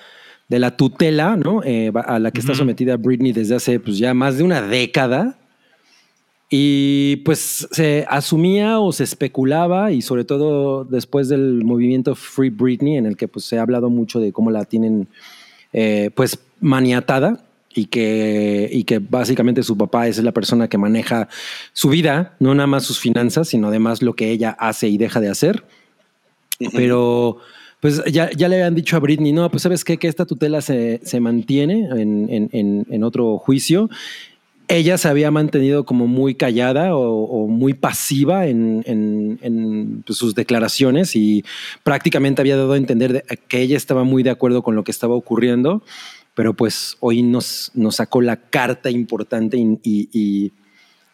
de la tutela, ¿no? Eh, a la que está sometida Britney desde hace pues ya más de una década. Y pues se asumía o se especulaba, y sobre todo después del movimiento Free Britney, en el que pues se ha hablado mucho de cómo la tienen eh, pues maniatada y que, y que básicamente su papá es la persona que maneja su vida, no nada más sus finanzas, sino además lo que ella hace y deja de hacer. Pero pues ya, ya le habían dicho a Britney, no, pues sabes qué, que esta tutela se, se mantiene en, en- en- en otro juicio. Ella se había mantenido como muy callada o, o muy pasiva en, pues, sus declaraciones y prácticamente había dado a entender de- que ella estaba muy de acuerdo con lo que estaba ocurriendo, pero pues hoy nos, nos sacó la carta importante y, y- y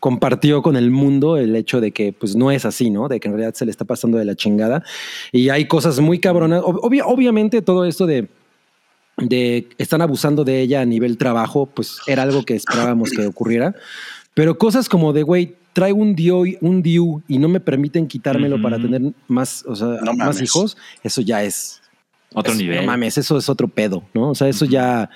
compartió con el mundo el hecho de que pues no es así, ¿no? De que en realidad se le está pasando de la chingada y hay cosas muy cabronas. Ob- obvia- obviamente todo esto de de están abusando de ella a nivel trabajo, pues era algo que esperábamos que ocurriera. Pero cosas como de, güey, traigo un DIU, un DIU y no me permiten quitármelo para tener más, o sea, No más hijos, eso ya es Otro nivel. No mames, eso es otro pedo, ¿no? O sea, eso ya,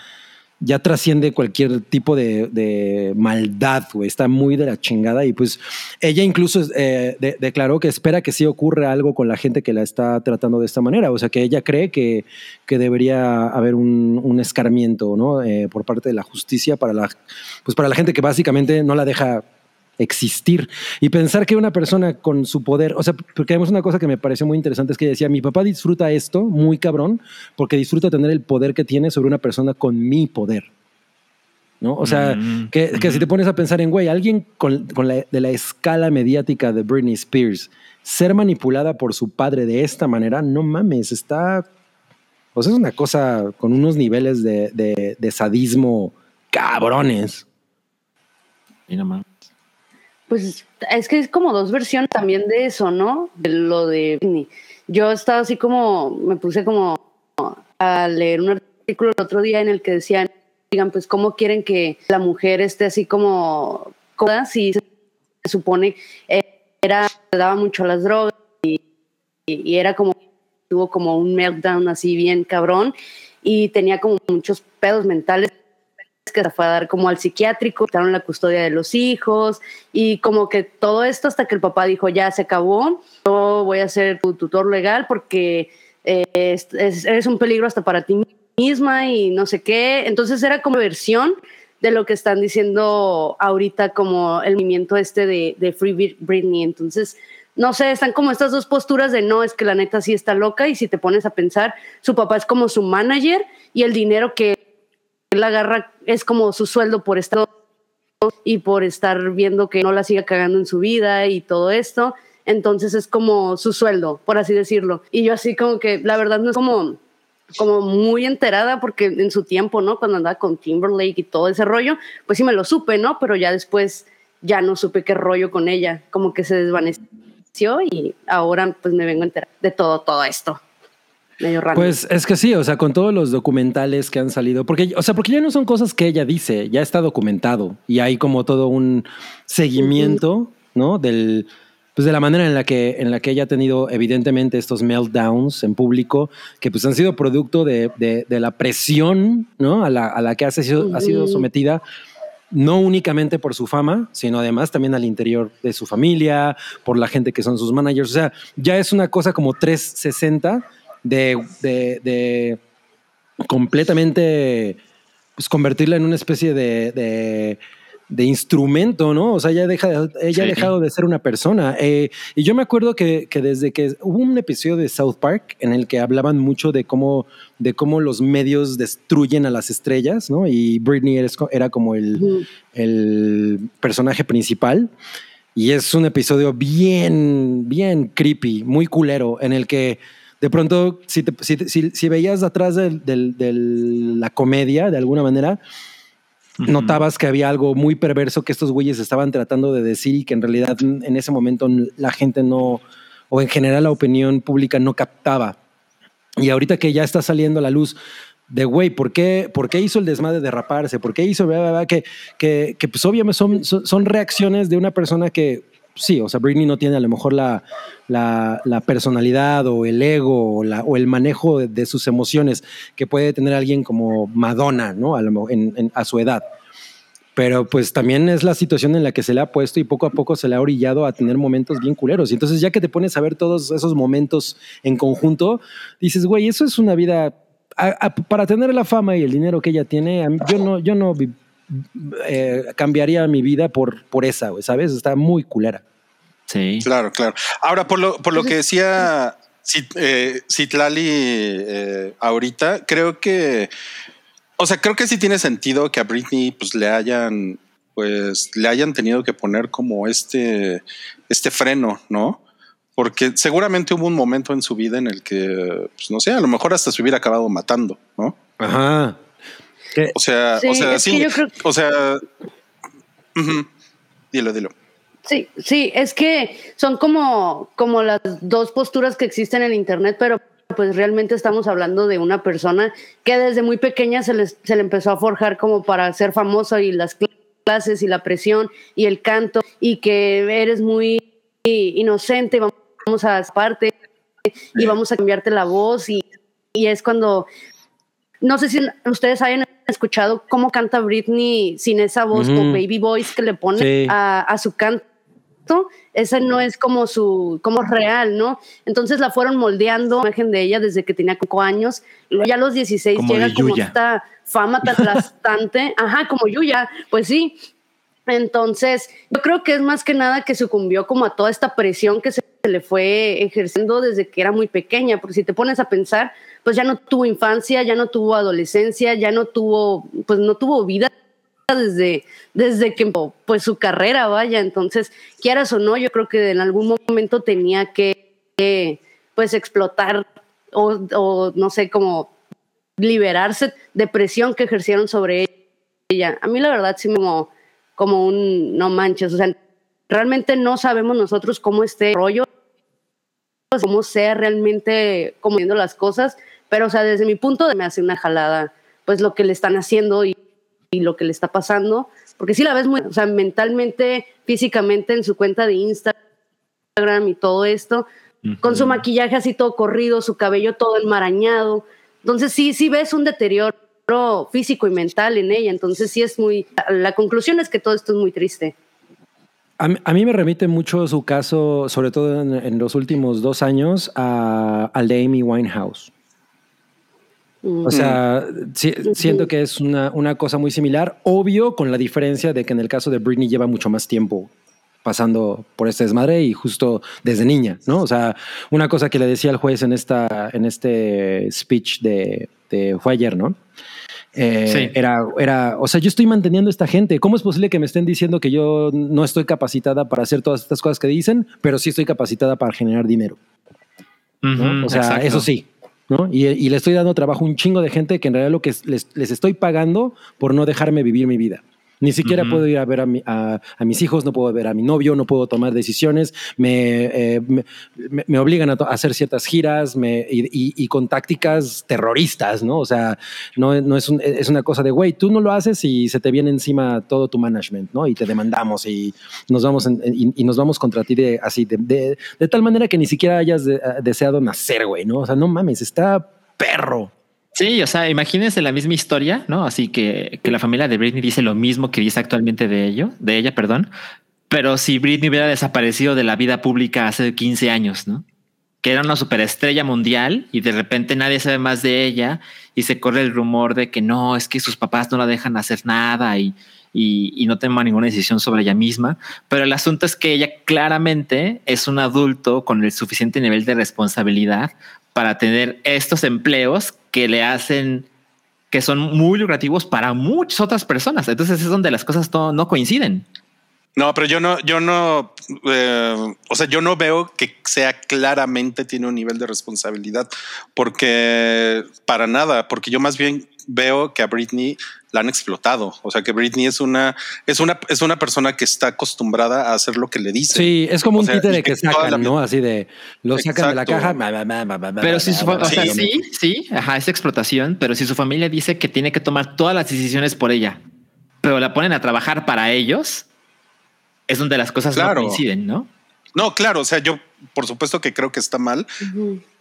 ya trasciende cualquier tipo de, maldad, güey. Está muy de la chingada. Y pues ella incluso eh, de- declaró que espera que sí ocurra algo con la gente que la está tratando de esta manera. O sea, que ella cree que, que debería haber un, un escarmiento, ¿no? Eh, por parte de la justicia para la, pues para la gente que básicamente no la deja existir y pensar que una persona con su poder, o sea, porque además una cosa que me pareció muy interesante es que decía, mi papá disfruta esto muy cabrón porque disfruta tener el poder que tiene sobre una persona con mi poder. ¿No? O sea, Mm, que, que si te pones a pensar en, güey, alguien con, con la, de la escala mediática de Britney Spears, ser manipulada por su padre de esta manera, no mames, está... O sea, es una cosa con unos niveles de, de- de sadismo cabrones. Y no mames. Pues es que es como dos versiones también de eso, ¿no? De lo de Britney. Yo estaba así como, me puse como a leer un artículo el otro día en el que decían, digan, pues cómo quieren que la mujer esté así como si se supone eh, era, le daba mucho a las drogas y- y era como, tuvo como un meltdown así bien cabrón y tenía como muchos pedos mentales que se fue a dar como al psiquiátrico, quitaron la custodia de los hijos y como que todo esto hasta que el papá dijo ya se acabó, yo voy a ser tu tutor legal porque eh, es- es- eres un peligro hasta para ti misma y no sé qué. Entonces era como versión de lo que están diciendo ahorita como el movimiento este de, de Free Brit- Britney. Entonces, no sé, están como estas dos posturas de no, es que la neta sí está loca y si te pones a pensar, su papá es como su manager y el dinero que él agarra es como su sueldo por estar y por estar viendo que no la siga cagando en su vida y todo esto. Entonces es como su sueldo, por así decirlo. Y yo así como que la verdad no es como como muy enterada porque en su tiempo, ¿no? Cuando andaba con Timberlake y todo ese rollo, pues sí me lo supe, ¿no? Pero ya después ya no supe qué rollo con ella, como que se desvaneció y ahora pues me vengo a enterar de todo, todo esto. Medio raro. Pues es que sí, o sea, con todos los documentales que han salido, porque, o sea, porque ya no son cosas que ella dice, ya está documentado y hay como todo un seguimiento, ¿no? Del, pues de la manera en la que, en la que ella ha tenido evidentemente estos meltdowns en público, que pues han sido producto de, de- de la presión, ¿no? A la, a la que ha sido, ha sido sometida no únicamente por su fama, sino además también al interior de su familia, por la gente que son sus managers. O sea, ya es una cosa como 360 de, de, de completamente pues, convertirla en una especie de, de, de instrumento, ¿no? O sea, ella, deja, ella ha dejado de ser una persona. Eh, y yo me acuerdo que, que desde que hubo un episodio de South Park en el que hablaban mucho de cómo, de cómo los medios destruyen a las estrellas, ¿no? Y Britney era, era como el, el personaje principal. Y es un episodio bien, bien creepy, muy culero, en el que de pronto, si, te- si, si- si veías atrás de la comedia, de alguna manera, notabas que había algo muy perverso que estos güeyes estaban tratando de decir y que en realidad en ese momento la gente no, o en general la opinión pública no captaba. Y ahorita que ya está saliendo a la luz de, güey, ¿por qué, ¿por qué hizo el desmadre de raparse? ¿Por qué hizo, bla, bla, bla? que, que, que pues obviamente son, son reacciones de una persona que, sí, o sea, Britney no tiene a lo mejor la, la, personalidad o el ego o, el manejo de, sus emociones que puede tener alguien como Madonna, ¿no? A, su edad. Pero pues también es la situación en la que se le ha puesto y poco a poco se le ha orillado a tener momentos bien culeros. Y entonces ya que te pones a ver todos esos momentos en conjunto, dices, güey, eso es una vida... Para tener la fama y el dinero que ella tiene, yo no, yo no eh, cambiaría mi vida por, por esa, ¿sabes? Está muy culera. Sí. Claro, claro. Ahora, por lo, por lo que decía eh, Citlali eh, ahorita, creo que, o sea, creo que sí tiene sentido que a Britney pues le hayan, pues le hayan tenido que poner como este, este freno, ¿no? Porque seguramente hubo un momento en su vida en el que, pues no sé, a lo mejor hasta se hubiera acabado matando, ¿no? Ajá. ¿Qué? O sea, sí, o sea, sí, creo... o sea, uh -huh. dilo, dilo. Sí, sí, es que son como, como las dos posturas que existen en Internet, pero pues realmente estamos hablando de una persona que desde muy pequeña se, les, se le empezó a forjar como para ser famosa y las clases y la presión y el canto y que eres muy inocente, vamos a parte y vamos a cambiarte la voz y, y es cuando, no sé si ustedes hayan escuchado cómo canta Britney sin esa voz Ujú. o baby voice que le pone Sí. a, a su canto, ese no es como su, como real, ¿no? Entonces la fueron moldeando, la imagen de ella desde que tenía 5 años, ya a los 16 Como llega como esta fama tan aplastante, ajá, como Yuya, pues sí. Entonces, yo creo que es más que nada que sucumbió como a toda esta presión que se le fue ejerciendo desde que era muy pequeña, porque si te pones a pensar, pues ya no tuvo infancia, ya no tuvo adolescencia, ya no tuvo, pues no tuvo vida desde, desde que pues su carrera vaya, entonces quieras o no, yo creo que en algún momento tenía que, pues explotar o, no sé, como liberarse de presión que ejercieron sobre ella. A mí la verdad sí me como, como un no manches, o sea, realmente no sabemos nosotros cómo este rollo, cómo sea realmente como viendo las cosas, pero o sea, desde mi punto de me hace una jalada, pues lo que le están haciendo y, y lo que le está pasando, porque sí la ves muy, o sea, mentalmente, físicamente en su cuenta de Instagram y todo esto, con su maquillaje así todo corrido, su cabello todo enmarañado. Entonces sí, sí ves un deterioro físico y mental en ella. Entonces sí es muy... La conclusión es que todo esto es muy triste. A, mí- a mí me remite mucho su caso, sobre todo en, en los últimos dos años, a, al de Amy Winehouse. O sea, si- siento que es una, una cosa muy similar, obvio con la diferencia de que en el caso de Britney lleva mucho más tiempo pasando por este desmadre y justo desde niña, ¿no? O sea, una cosa que le decía al juez en, esta, en este speech de, de fue ayer, ¿no? Eh, Sí. era, era, o sea, yo estoy manteniendo a esta gente. ¿Cómo es posible que me estén diciendo que yo no estoy capacitada para hacer todas estas cosas que dicen, pero sí estoy capacitada para generar dinero? ¿no? Ujú, O sea, exacto. eso sí. ¿No? Y, le estoy dando trabajo a un chingo de gente que en realidad lo que es- les, les estoy pagando por no dejarme vivir mi vida. Ni siquiera puedo ir a ver a, mi- a- a mis hijos, no puedo ver a mi novio, no puedo tomar decisiones, me, eh, me, me- me obligan a, hacer ciertas giras me- y, y- y con tácticas terroristas, ¿no? O sea, no, no es, un- es una cosa de, güey, tú no lo haces y se te viene encima todo tu management, ¿no? Y te demandamos y nos vamos, en- y, y nos vamos contra ti de, así, de, de- de tal manera que ni siquiera hayas de- deseado nacer, güey, ¿no? O sea, no mames, está perro. Sí, o sea, imagínense la misma historia, ¿no? Así que, que la familia de Britney dice lo mismo que dice actualmente de ello, de ella, perdón. Pero si Britney hubiera desaparecido de la vida pública hace 15 años, ¿no? Que era una superestrella mundial y de repente nadie sabe más de ella y se corre el rumor de que no, es que sus papás no la dejan hacer nada y, y, no toma ninguna decisión sobre ella misma. Pero el asunto es que ella claramente es un adulto con el suficiente nivel de responsabilidad para tener estos empleos que le hacen que son muy lucrativos para muchas otras personas. Entonces es donde las cosas no, coinciden. No, pero yo no, yo no, eh, o sea, yo no veo que sea claramente tiene un nivel de responsabilidad, porque para nada, porque yo más bien veo que a Britney la han explotado. O sea, que Britney es una, es una, es una persona que está acostumbrada a hacer lo que le dicen. Sí, es como O un sea, títere que que la sacan, vida- ¿no? Así de, lo sacan de la Exacto. caja. Pero si su, ba, fa- o sea, sí. sí, sí, ajá, es explotación, pero si su familia dice que tiene que tomar todas las decisiones por ella, pero la ponen a trabajar para ellos, es donde las cosas Claro. no coinciden, ¿no? No, claro, o sea, yo por supuesto que creo que está mal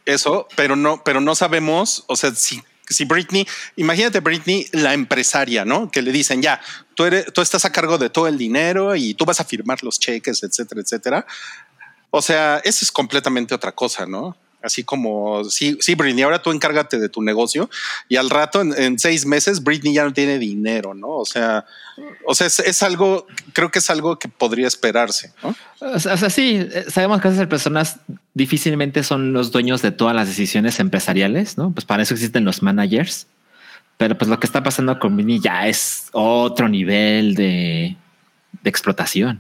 eso, pero no, pero no sabemos, o sea, si, si Britney, imagínate Britney, la empresaria, ¿no? Que le dicen, ya, tú eres, tú estás a cargo de todo el dinero y tú vas a firmar los cheques, etcétera, etcétera. O sea, eso es completamente otra cosa, ¿no? Así como, sí, sí, Britney, ahora tú encárgate de tu negocio y al rato, en, seis meses, Britney ya no tiene dinero, ¿no? O sea, o sea, es, es algo, creo que es algo que podría esperarse, ¿no? O sea, o sea, sí, eh, sabemos que esas personas difícilmente son los dueños de todas las decisiones empresariales, ¿no? Pues para eso existen los managers. Pero pues lo que está pasando con Britney ya es otro nivel de, de explotación.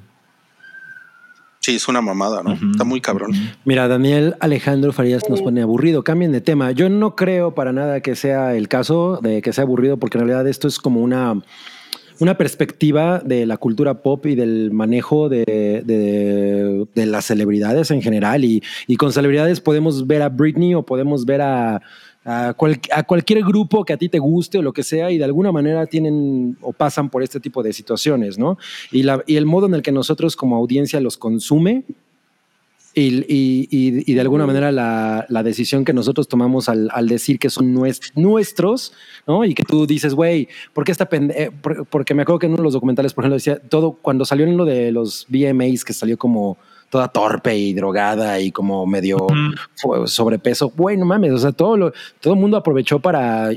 Sí, es una mamada, ¿no? Está muy cabrón. Mira, Daniel Alejandro Farías nos pone aburrido. Cambien de tema. Yo no creo para nada que sea el caso de que sea aburrido, porque en realidad esto es como una, una perspectiva de la cultura pop y del manejo de, de- de las celebridades en general. Y, y con celebridades podemos ver a Britney o podemos ver a, a, cual- a cualquier grupo que a ti te guste o lo que sea, y de alguna manera tienen o pasan por este tipo de situaciones, ¿no? Y, el modo en el que nosotros como audiencia los consume Y, de alguna manera la, decisión que nosotros tomamos al, decir que son nues- nuestros, ¿no? Y que tú dices, güey, ¿por qué esta pende eh, por- Porque me acuerdo que en uno de los documentales, por ejemplo, decía todo, cuando salió en lo de los VMAs, que salió como toda torpe y drogada y como medio sobrepeso, güey, no mames, o sea, todo, lo, todo el mundo aprovechó para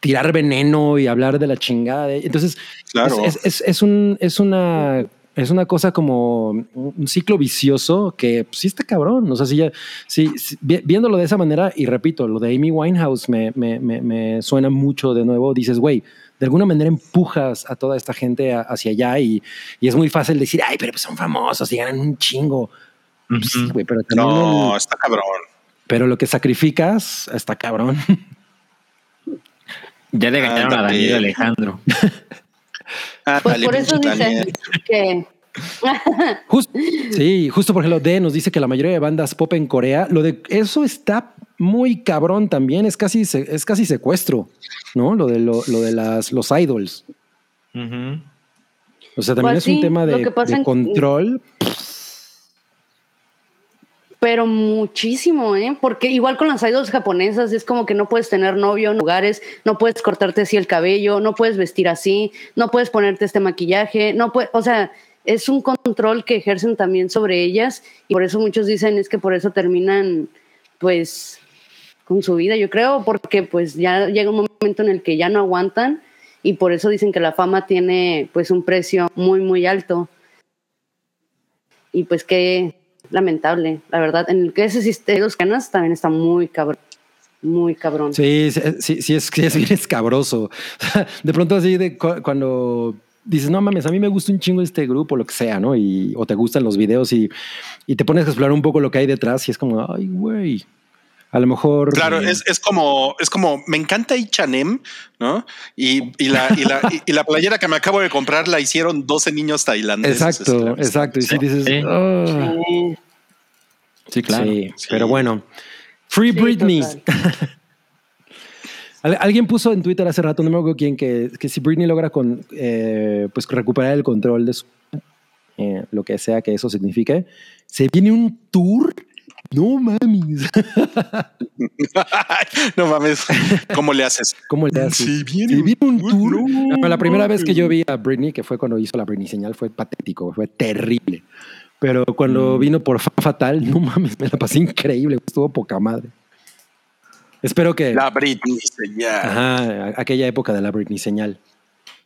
tirar veneno y hablar de la chingada. de- entonces, Claro. es, es- es- es un, es una es una cosa como un ciclo vicioso que pues, sí está cabrón. O sea, sí, ya, vi- viéndolo de esa manera, y repito, lo de Amy Winehouse me, me, me, me suena mucho de nuevo. Dices, güey, de alguna manera empujas a toda esta gente a- hacia allá y, y es muy fácil decir, ay, pero pues son famosos y ganan un chingo. Pues sí, güey, pero también No, el- está cabrón. pero lo que sacrificas está cabrón. Ya le ganaron a. Daniel Alejandro. Ah, Pues dale, por eso dice Daniel. que Just- sí, justo por ejemplo, D nos dice que la mayoría de bandas pop en Corea, lo de eso está muy cabrón también, es casi, es casi secuestro, ¿no? Lo de, lo, lo de las, los idols. O sea, también Pues es un tema de, en- control. Pero muchísimo, ¿eh? Porque igual con las idols japonesas es como que no puedes tener novio en lugares, no puedes cortarte así el cabello, no puedes vestir así, no puedes ponerte este maquillaje, no puedes, o sea, es un control que ejercen también sobre ellas y por eso muchos dicen es que por eso terminan pues con su vida, yo creo, porque pues ya llega un momento en el que ya no aguantan y por eso dicen que la fama tiene pues un precio muy muy alto y pues qué lamentable, la verdad. En el que ese sistema de los canas también está muy cabrón, muy cabrón. Sí, sí, sí, es, sí es bien escabroso. De pronto así de cu- cuando dices, no mames, a mí me gusta un chingo este grupo, lo que sea, ¿no? Y, o te gustan los videos y, y te pones a explorar un poco lo que hay detrás y es como, ay, güey. A lo mejor. Claro, eh, es, es como, es como, me encanta H&M, ¿no? Y, y la, y, la, y, y la playera que me acabo de comprar la hicieron 12 niños tailandeses. Exacto, esclavos. exacto. Y sí dices, Sí. Eh, Sí, claro. Sí, Sí. pero bueno. Free Sí, Britney. Alguien puso en Twitter hace rato, no me acuerdo quién, que, que si Britney logra con, eh, pues recuperar el control de su, eh, lo que sea que eso signifique, se viene un tour. No mames. no mames, ¿cómo le haces? ¿Cómo le haces? Sí, viene un tour. No, la primera vez que yo vi a Britney, que fue cuando hizo la Britney señal, fue patético, fue terrible. Pero cuando vino por Fa Fatal, no mames, me la pasé increíble, estuvo poca madre. Espero que. La Britney ya. Ajá, aquella época de la Britney señal.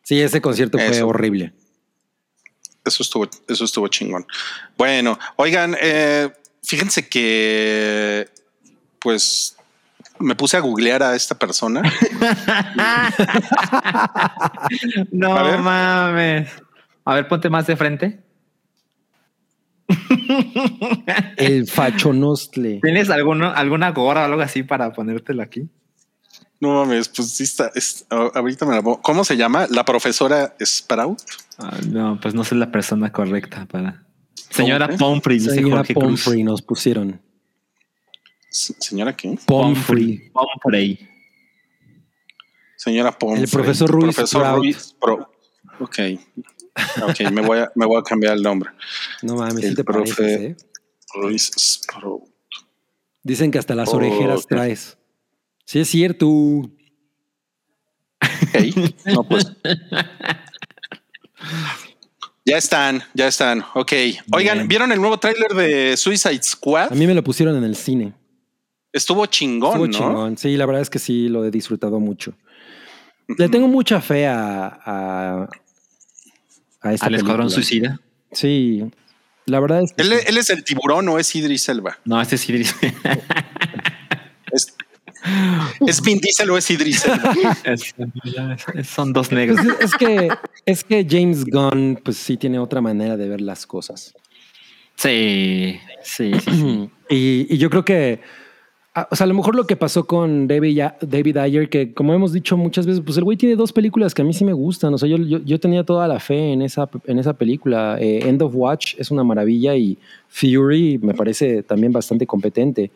Sí, ese concierto fue horrible. Eso estuvo, eso estuvo chingón. Bueno, oigan, eh, fíjense que pues me puse a googlear a esta persona. No A mames. A ver, ponte más de frente. El fachonostle. ¿Tienes alguno, alguna gorra o algo así para ponértelo aquí? No mames, pues sí está. es- ahorita me la pongo. ¿Cómo se llama? La profesora Sprout. Ah, no, pues no soy la persona correcta para. Señora. Pomfrey, dice Señora Jorge Cruz. Pomfrey nos pusieron. Señora qué? Pomfrey. Pomfrey. Señora Pomfrey. El profesor Ruiz Profesor Sprout. Ruiz Pro. Ok. Ok, me voy a, me voy a cambiar el nombre. No mames, El te profe. pareces, ¿eh? Ruiz Sprout. Dicen que hasta las Oh, orejeras traes. Sí, es cierto. Ok. No, pues. Ya están, ya están. Ok. Oigan, Bien. ¿vieron el nuevo tráiler de Suicide Squad? A mí me lo pusieron en el cine. Estuvo chingón, Estuvo ¿no? chingón. Sí, la verdad es que sí, lo he disfrutado mucho. Le tengo mucha fe a, a, a esta Al escuadrón suicida. Sí, la verdad es que ¿Él, sí. él es el tiburón o es Idris Elba? No, este sí dice. ¿Es, ¿es Vin Diesel o es Idris? Es- son dos negros. Pues es que es que James Gunn, pues sí tiene otra manera de ver las cosas. Sí, sí, sí. sí. Y, y yo creo que, o sea, a lo mejor lo que pasó con David, David Ayer, que como hemos dicho muchas veces, pues el güey tiene dos películas que a mí sí me gustan. O sea, yo, yo, yo tenía toda la fe en esa, en esa película. Eh, End of Watch es una maravilla y Fury me parece también bastante competente.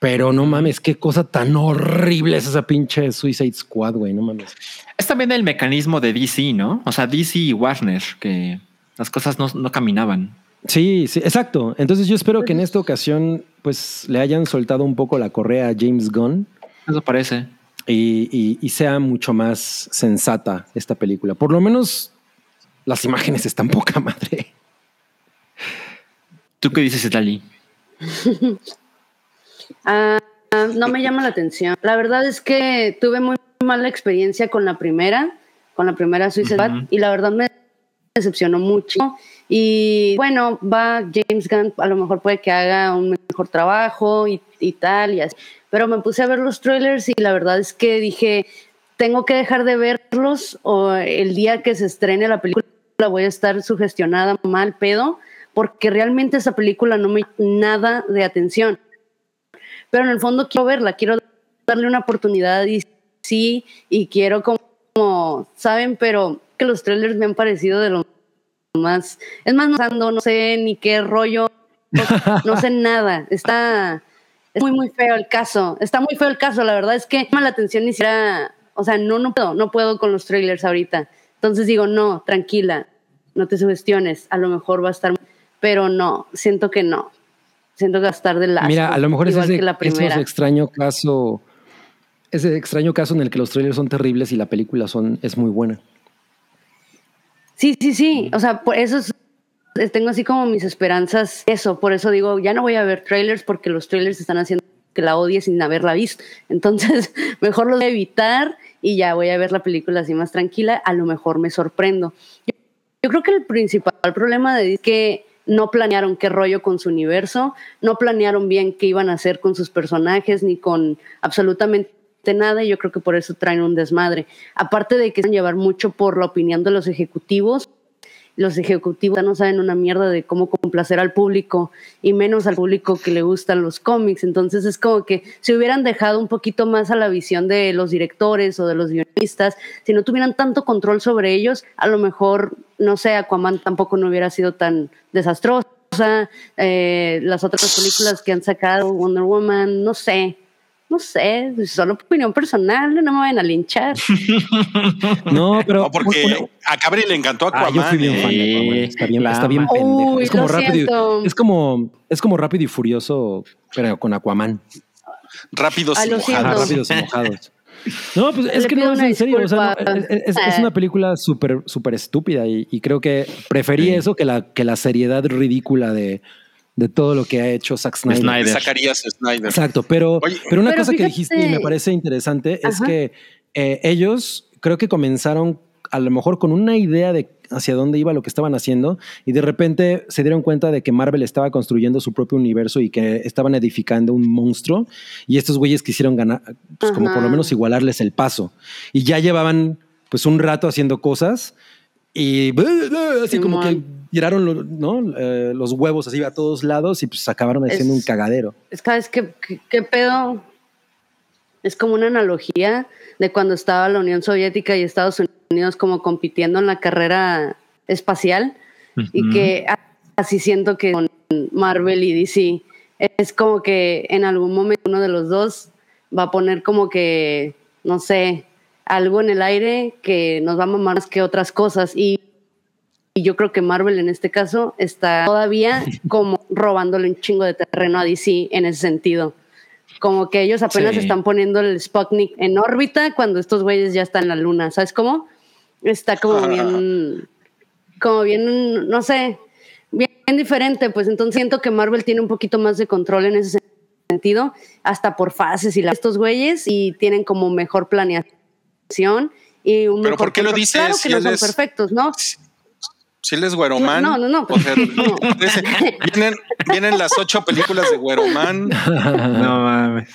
Pero no mames, qué cosa tan horrible es esa pinche Suicide Squad, güey. No mames. Es también el mecanismo de DC, ¿no? O sea, DC y Warner, que las cosas no, no caminaban. Sí, sí, exacto. Entonces yo espero que en esta ocasión pues le hayan soltado un poco la correa a James Gunn Eso parece. y, y- y sea mucho más sensata esta película. Por lo menos las imágenes están poca madre. ¿Tú qué dices, Itali? Ah, no me llama la atención. La verdad es que tuve muy mala experiencia con la primera, con la primera Suicide Squad, Ujú. y la verdad me decepcionó mucho. Y bueno, va James Gunn, a lo mejor puede que haga un mejor trabajo y, y tal, y así. Pero me puse a ver los trailers y la verdad es que dije, tengo que dejar de verlos o el día que se estrene la película voy a estar sugestionada mal pedo, porque realmente esa película no me nada de atención pero en el fondo quiero verla, quiero darle una oportunidad y sí, y quiero como, como, saben, pero que los trailers me han parecido de lo más, es más, no, sé ni qué rollo, no, no sé nada, está, es muy, muy feo el caso, está muy feo el caso, la verdad es que llama la atención ni siquiera, o sea, no, no puedo, no puedo con los trailers ahorita, entonces digo, no, tranquila, no te sugestiones, a lo mejor va a estar, pero no, siento que no, siento estar de la Mira, a lo mejor es igual ese, que la ese extraño caso, ese extraño caso en el que los trailers son terribles y la película son, es muy buena. Sí, sí, sí. O sea, por eso es- tengo así como mis esperanzas. Eso, por eso digo, ya no voy a ver trailers porque los trailers están haciendo que la odie sin haberla visto. Entonces, mejor lo voy a evitar y ya voy a ver la película así más tranquila. A lo mejor me sorprendo. Yo, yo creo que el principal problema de es que no planearon qué rollo con su universo, no planearon bien qué iban a hacer con sus personajes ni con absolutamente nada y yo creo que por eso traen un desmadre. Aparte de que se van a llevar mucho por la opinión de los ejecutivos, los ejecutivos no saben una mierda de cómo complacer al público y menos al público que le gustan los cómics. Entonces es como que si hubieran dejado un poquito más a la visión de los directores o de los guionistas, si no tuvieran tanto control sobre ellos, a lo mejor, no sé, Aquaman tampoco no hubiera sido tan desastrosa. Eh, las otras películas que han sacado, Wonder Woman, no sé. No sé, solo opinión personal, no me vayan a linchar. No, pero No, porque a Cabri le encantó Ah, Aquaman. yo fui bien eh. fan de Aquaman. Está bien, está bien pendejo. Uy, es como rápido. siento. y- Es como, es como rápido y furioso, pero con Aquaman. Rápidos y Ah, siento. mojados. rápidos y mojados. No, pues es Le que no, es una en serio. O sea, no, disculpa. es, es- es una película súper, súper estúpida y, y creo que preferí eso que la, que la seriedad ridícula de, de todo lo que ha hecho Zack Snyder. Snyder. Zacarías Snyder. Exacto, pero, Oye, pero una Pero cosa que dijiste y me parece interesante es que eh, ellos creo que comenzaron a lo mejor con una idea de hacia dónde iba lo que estaban haciendo y de repente se dieron cuenta de que Marvel estaba construyendo su propio universo y que estaban edificando un monstruo y estos güeyes quisieron ganar, pues como por lo menos igualarles el paso y ya llevaban pues un rato haciendo cosas y así como que. Tiraron lo- ¿no? Eh, los huevos así a todos lados y pues acabaron haciendo Es- un cagadero. Es que, es que, ¿qué pedo? Es como una analogía de cuando estaba la Unión Soviética y Estados Unidos como compitiendo en la carrera espacial y que así siento que con Marvel y DC es como que en algún momento uno de los dos va a poner como que, no sé, algo en el aire que nos va a mamar más que otras cosas y y yo creo que Marvel en este caso está todavía como robándole un chingo de terreno a DC en ese sentido. Como que ellos apenas Sí. están poniendo el Sputnik en órbita cuando estos güeyes ya están en la luna. ¿Sabes cómo? Está como bien, como bien, no sé, bien, bien diferente. Pues entonces siento que Marvel tiene un poquito más de control en ese sentido, hasta por fases y la, estos güeyes y tienen como mejor planeación y un ¿Pero mejor por qué lo control. dices? Claro Si que no son es- perfectos, ¿no? Si él es Güeroman. No, no, no, o sea, no. ese- vienen, vienen las ocho películas de Güeroman. No mames.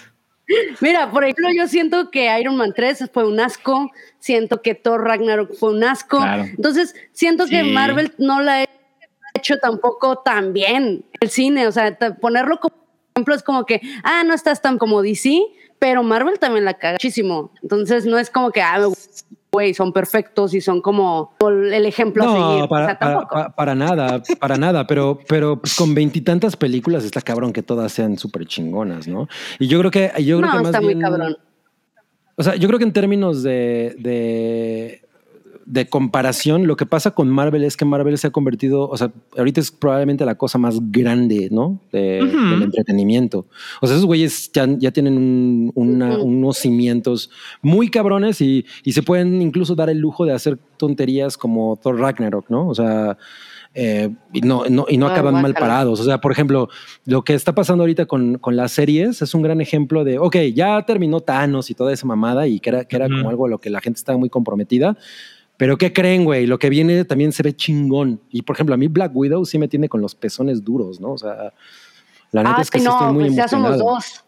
Mira, por ejemplo, yo siento que Iron Man 3 fue un asco, siento que Thor Ragnarok fue un asco. Claro. Entonces, siento que. Marvel no la ha hecho tampoco tan bien el cine, o sea, ponerlo como ejemplo es como que, ah, no estás tan como DC, pero Marvel también la caga muchísimo. Entonces, no es como que, ah, güey, son perfectos y son como el ejemplo a seguir. No, para, o sea, para, para nada, para nada, pero, pero pues, con veintitantas películas está cabrón que todas sean súper chingonas, ¿no? Y yo creo que, yo creo no, que más está muy cabrón. O sea, yo creo que en términos de, de de comparación, lo que pasa con Marvel es que Marvel se ha convertido, o sea, ahorita es probablemente la cosa más grande, ¿no? De- Ujú. Del entretenimiento. O sea, esos güeyes ya, ya tienen un- una- Ujú. unos cimientos muy cabrones y, y se pueden incluso dar el lujo de hacer tonterías como Thor Ragnarok, ¿no? O sea, eh, y no, no- y no Ay, acaban mal parados. O sea, por ejemplo, lo que está pasando ahorita con, con las series es un gran ejemplo de, ok, ya terminó Thanos y toda esa mamada y que era, que era como algo a lo que la gente estaba muy comprometida. Pero ¿qué creen, güey? Lo que viene también se ve chingón. Y por ejemplo, a mí Black Widow sí me tiene con los pezones duros, ¿no? O sea, la neta Ah, es que sí, sí estoy no, muy pues ya somos dos.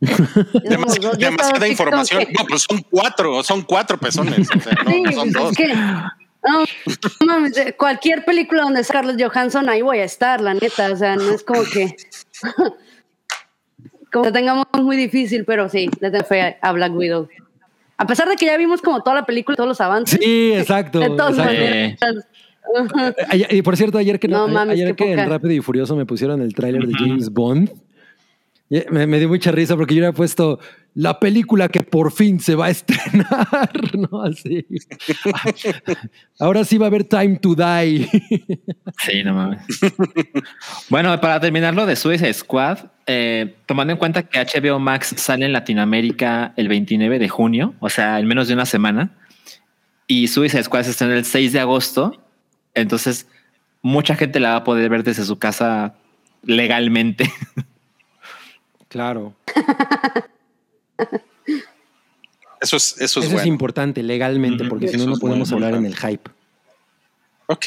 Ya somos Demas- dos. Yo estaba demasiada información. que- No, pues son cuatro, son cuatro pezones. O sea, no, Sí, son pues dos. es que. No, no mames, eh, cualquier película donde es Carlos Johansson, ahí voy a estar, la neta. O sea, no es como que. como que tengamos muy difícil, pero sí, le tengo fe a Black Widow. A pesar de que ya vimos como toda la película todos los avances. Sí, exacto. de todas exacto. maneras. Y por cierto, ayer que, No mames, ayer que en. Rápido y Furioso me pusieron el tráiler de James Bond, me, me dio mucha risa porque yo hubiera puesto la película que por fin se va a estrenar, ¿no? Así. Ahora sí va a haber Time to Die. Sí, no mames. bueno, para terminar lo de Suicide Squad, eh, tomando en cuenta que HBO Max sale en Latinoamérica el 29 de junio, o sea, en menos de una semana, y Suicide Squad se estrena el 6 de agosto, entonces mucha gente la va a poder ver desde su casa legalmente. Claro. Eso es, eso es Eso es importante legalmente, porque si no, no podemos hablar en el hype. Ok.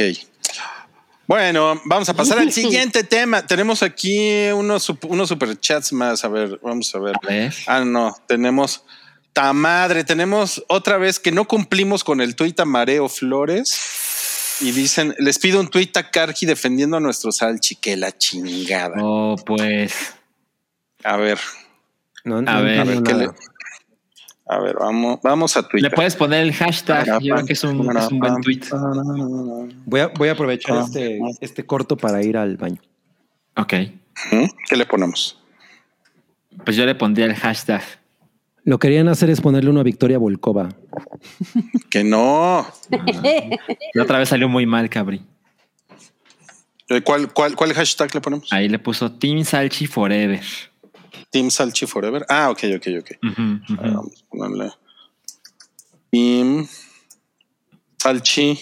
Bueno, vamos a pasar al siguiente tema. Tenemos aquí unos, unos superchats más. A ver, vamos a ver. A ver. Ah, no, tenemos. Ta madre, tenemos otra vez que no cumplimos con el tuit a Mareo Flores. Y dicen, les pido un tuit a Karki defendiendo a nuestro salchi, que la chingada. Oh, pues. A ver, No, no A ver, entiendo a ver, ¿qué le- a ver, vamos, vamos a Le Twitter. puedes poner el hashtag. Yo creo que es un, es un buen tweet. Voy a, voy a aprovechar Ah. este, este corto para ir al baño. Ok. ¿Qué le ponemos? Pues yo le pondría el hashtag. Lo que querían hacer es ponerle una Victoria Volkova. Que no. La otra vez salió muy mal, Cabri. Eh, ¿Cuál, cuál, cuál hashtag le ponemos? Ahí le puso Team Salchi Forever. Team Salchi Forever. Ah, ok, ok, ok. Ah, Vamos a ponerle Team Salchi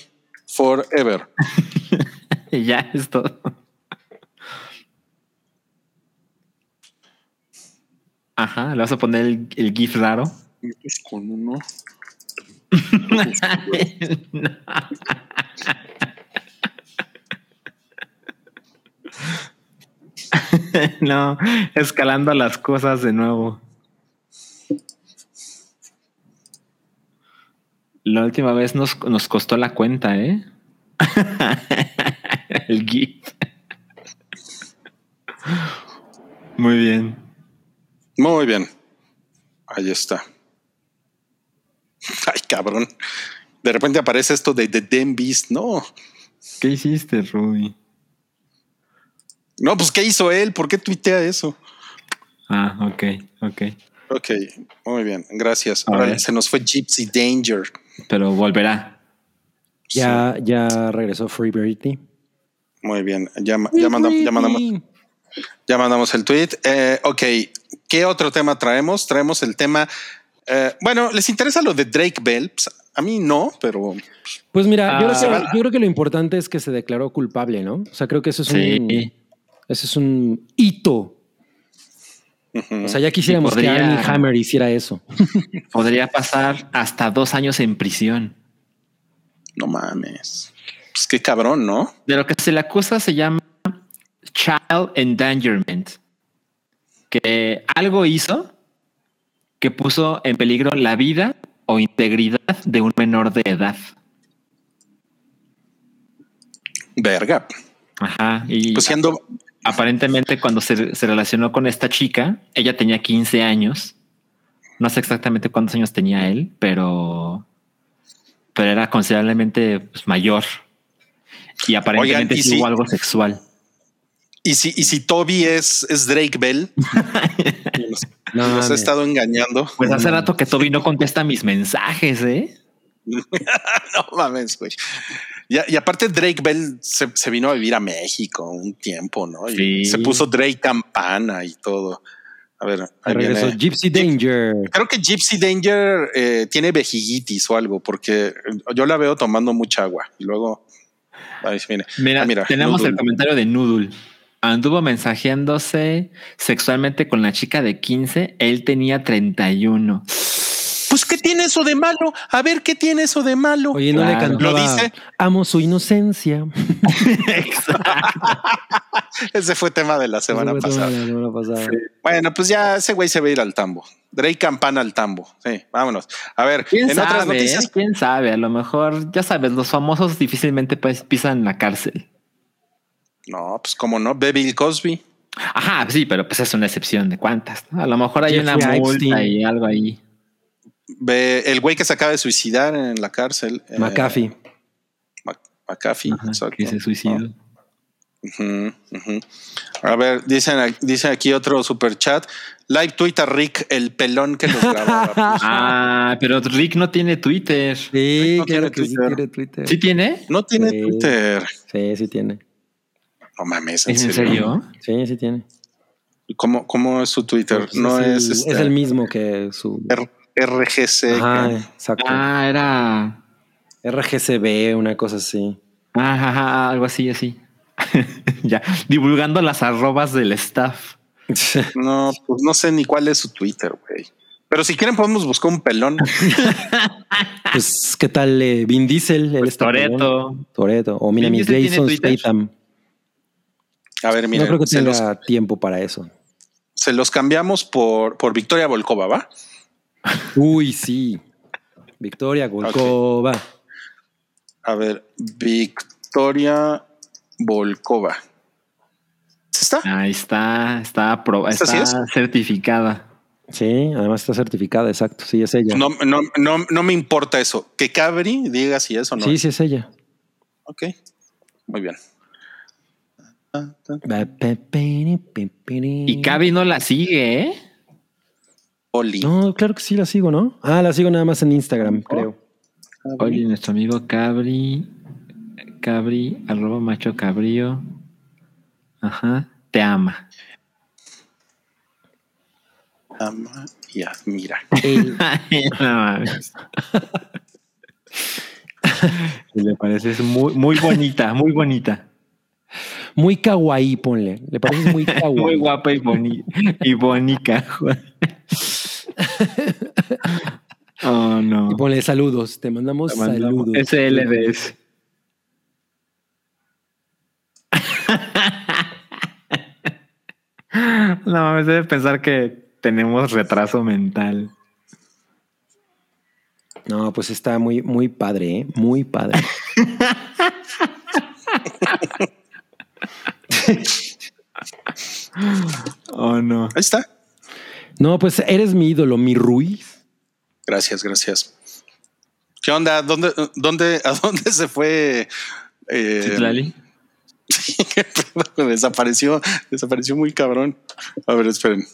Forever. Y ya es todo. Ajá, le vas a poner el, el GIF raro. Pues Con uno. no, escalando las cosas de nuevo. La última vez nos, nos costó la cuenta, ¿eh? el GIF. Muy bien. Muy bien. Ahí está. Ay, cabrón. De repente aparece esto de The Damn Beast. No, ¿Qué hiciste, Ruby? No, pues ¿qué hizo él? ¿Por qué tuitea eso? Ah, ok, ok. Ok, muy bien. Gracias. A Ahora ver. se nos fue Gypsy Danger. Pero volverá. Ya, ya regresó Free Britney. Muy bien. Ya, ya, mandam- ya mandamos, ya mandamos el tweet. Eh, ok, ¿qué otro tema traemos? Traemos el tema. eh, bueno, ¿les interesa lo de Drake Bell? Pues, a mí no, pero Pues mira, yo, Ah. creo que, yo creo que lo importante es que se declaró culpable, ¿no? O sea, creo que eso es Sí. un ese es un hito. O sea, ya quisiéramos podría- que Armie Hammer hiciera eso. Podría pasar hasta dos años en prisión. no mames. Pues qué cabrón, ¿no? De lo que se le acusa se llama child endangerment, que algo hizo que puso en peligro la vida o integridad de un menor de edad. Verga. Ajá. Y Pues siendo, aparentemente cuando se, se relacionó con esta chica, ella tenía 15 años. No sé exactamente cuántos años tenía él, pero, pero era considerablemente pues, mayor. Y aparentemente Oigan, ¿y sí si- hubo algo sexual. y si, y si Toby es, es Drake Bell, nos, No nos ha estado engañando. Pues hace rato que Toby no contesta mis mensajes, ¿eh? no mames, güey. Y, y aparte Drake Bell se, se vino a vivir a México un tiempo, ¿no? Y Sí. se puso Drake Campana y todo. A ver, ahí Regresó viene. Gypsy Danger. Creo que Gypsy Danger eh, tiene vejigitis o algo, porque yo la veo tomando mucha agua y luego. Ahí viene. Mira, Ah, mira, tenemos Noodle. el comentario de Noodle. Anduvo mensajeándose sexualmente con la chica de 15. Él tenía 31. Pues, ¿qué tiene eso de malo? A ver, ¿qué tiene eso de malo? Oye, no le cantaba. Lo dice. Amo su inocencia. Ese fue tema de la semana pasada. la semana pasada. Bueno, pues ya ese güey se va a ir al tambo. Drake Campana al tambo. Sí, vámonos. A ver, ¿Quién en otras sabe? noticias. eh? ¿Quién sabe? A lo mejor, ya sabes, los famosos difícilmente pues, pisan la cárcel. No, pues cómo no. Bill Cosby. Ajá, sí, pero pues es una excepción de cuántas. ¿no? A lo mejor hay Jeffrey una multa Epstein. y algo ahí. Ve el güey que se acaba de suicidar en la cárcel. eh, McAfee. Mac- McAfee. Ajá, exacto. que se suicidó. ujú. A ver, dicen, dice aquí otro super chat. Live Twitter Rick, el pelón que nos grababa. Ah, pero Rick no tiene Twitter. Sí, no claro tiene que sí Twitter. tiene Twitter. ¿Sí tiene? No tiene Sí. Twitter. Sí, sí tiene. No mames, ¿en ¿Es en serio? serio? Sí, sí tiene. ¿Cómo, cómo es su Twitter? Pues no es, el, este, es el mismo que su R- RGC. Ajá, que- exacto. Ah, era. RGCB, una cosa así. Ajá, ajá, algo así, así. ya, divulgando las arrobas del staff. No, pues no sé ni cuál es su Twitter, güey. Pero si quieren podemos buscar un pelón. pues, ¿qué tal eh, Vin Diesel? Pues. Toreto. Toreto. O mira, Vin mi Diesel tiene Jason. Statham. A ver, mira, no creo que se, tenga los, tiempo para eso. se los cambiamos por, por Victoria Volkova, ¿va? Uy, sí. Victoria Golkova. A ver, Victoria Volkova. ¿Está? Ahí está, está, apro- ¿Esta sí está certificada. Sí, además está certificada, exacto. Sí, es ella. No, no, no, no me importa eso. Que Cabri diga si es o no. sí, es. sí, es ella. Ok, muy bien. Y Cavi no la sigue, ¿eh? Oli. No, claro que sí la sigo, ¿no? Ah, la sigo nada más en Instagram, creo. Oye, nuestro amigo Cabri, Cabri, arroba macho cabrío. Ajá, te ama. Ama y admira. El- no Le pareces muy, muy bonita, muy bonita. muy kawaii, ponle. Le parece muy kawaii. Muy guapa y, boni y bonica. oh, no. Y ponle saludos. Te mandamos, Te mandamos saludos. SLDS. No mames, debe pensar que tenemos retraso mental. No, pues está muy, muy padre, ¿eh? Muy padre. Oh, no. Ahí está. No, pues eres mi ídolo, mi Ruiz. Gracias, gracias. ¿Qué onda? ¿Dónde, dónde, ¿A dónde se fue? Eh, desapareció, desapareció muy cabrón. A ver, esperen.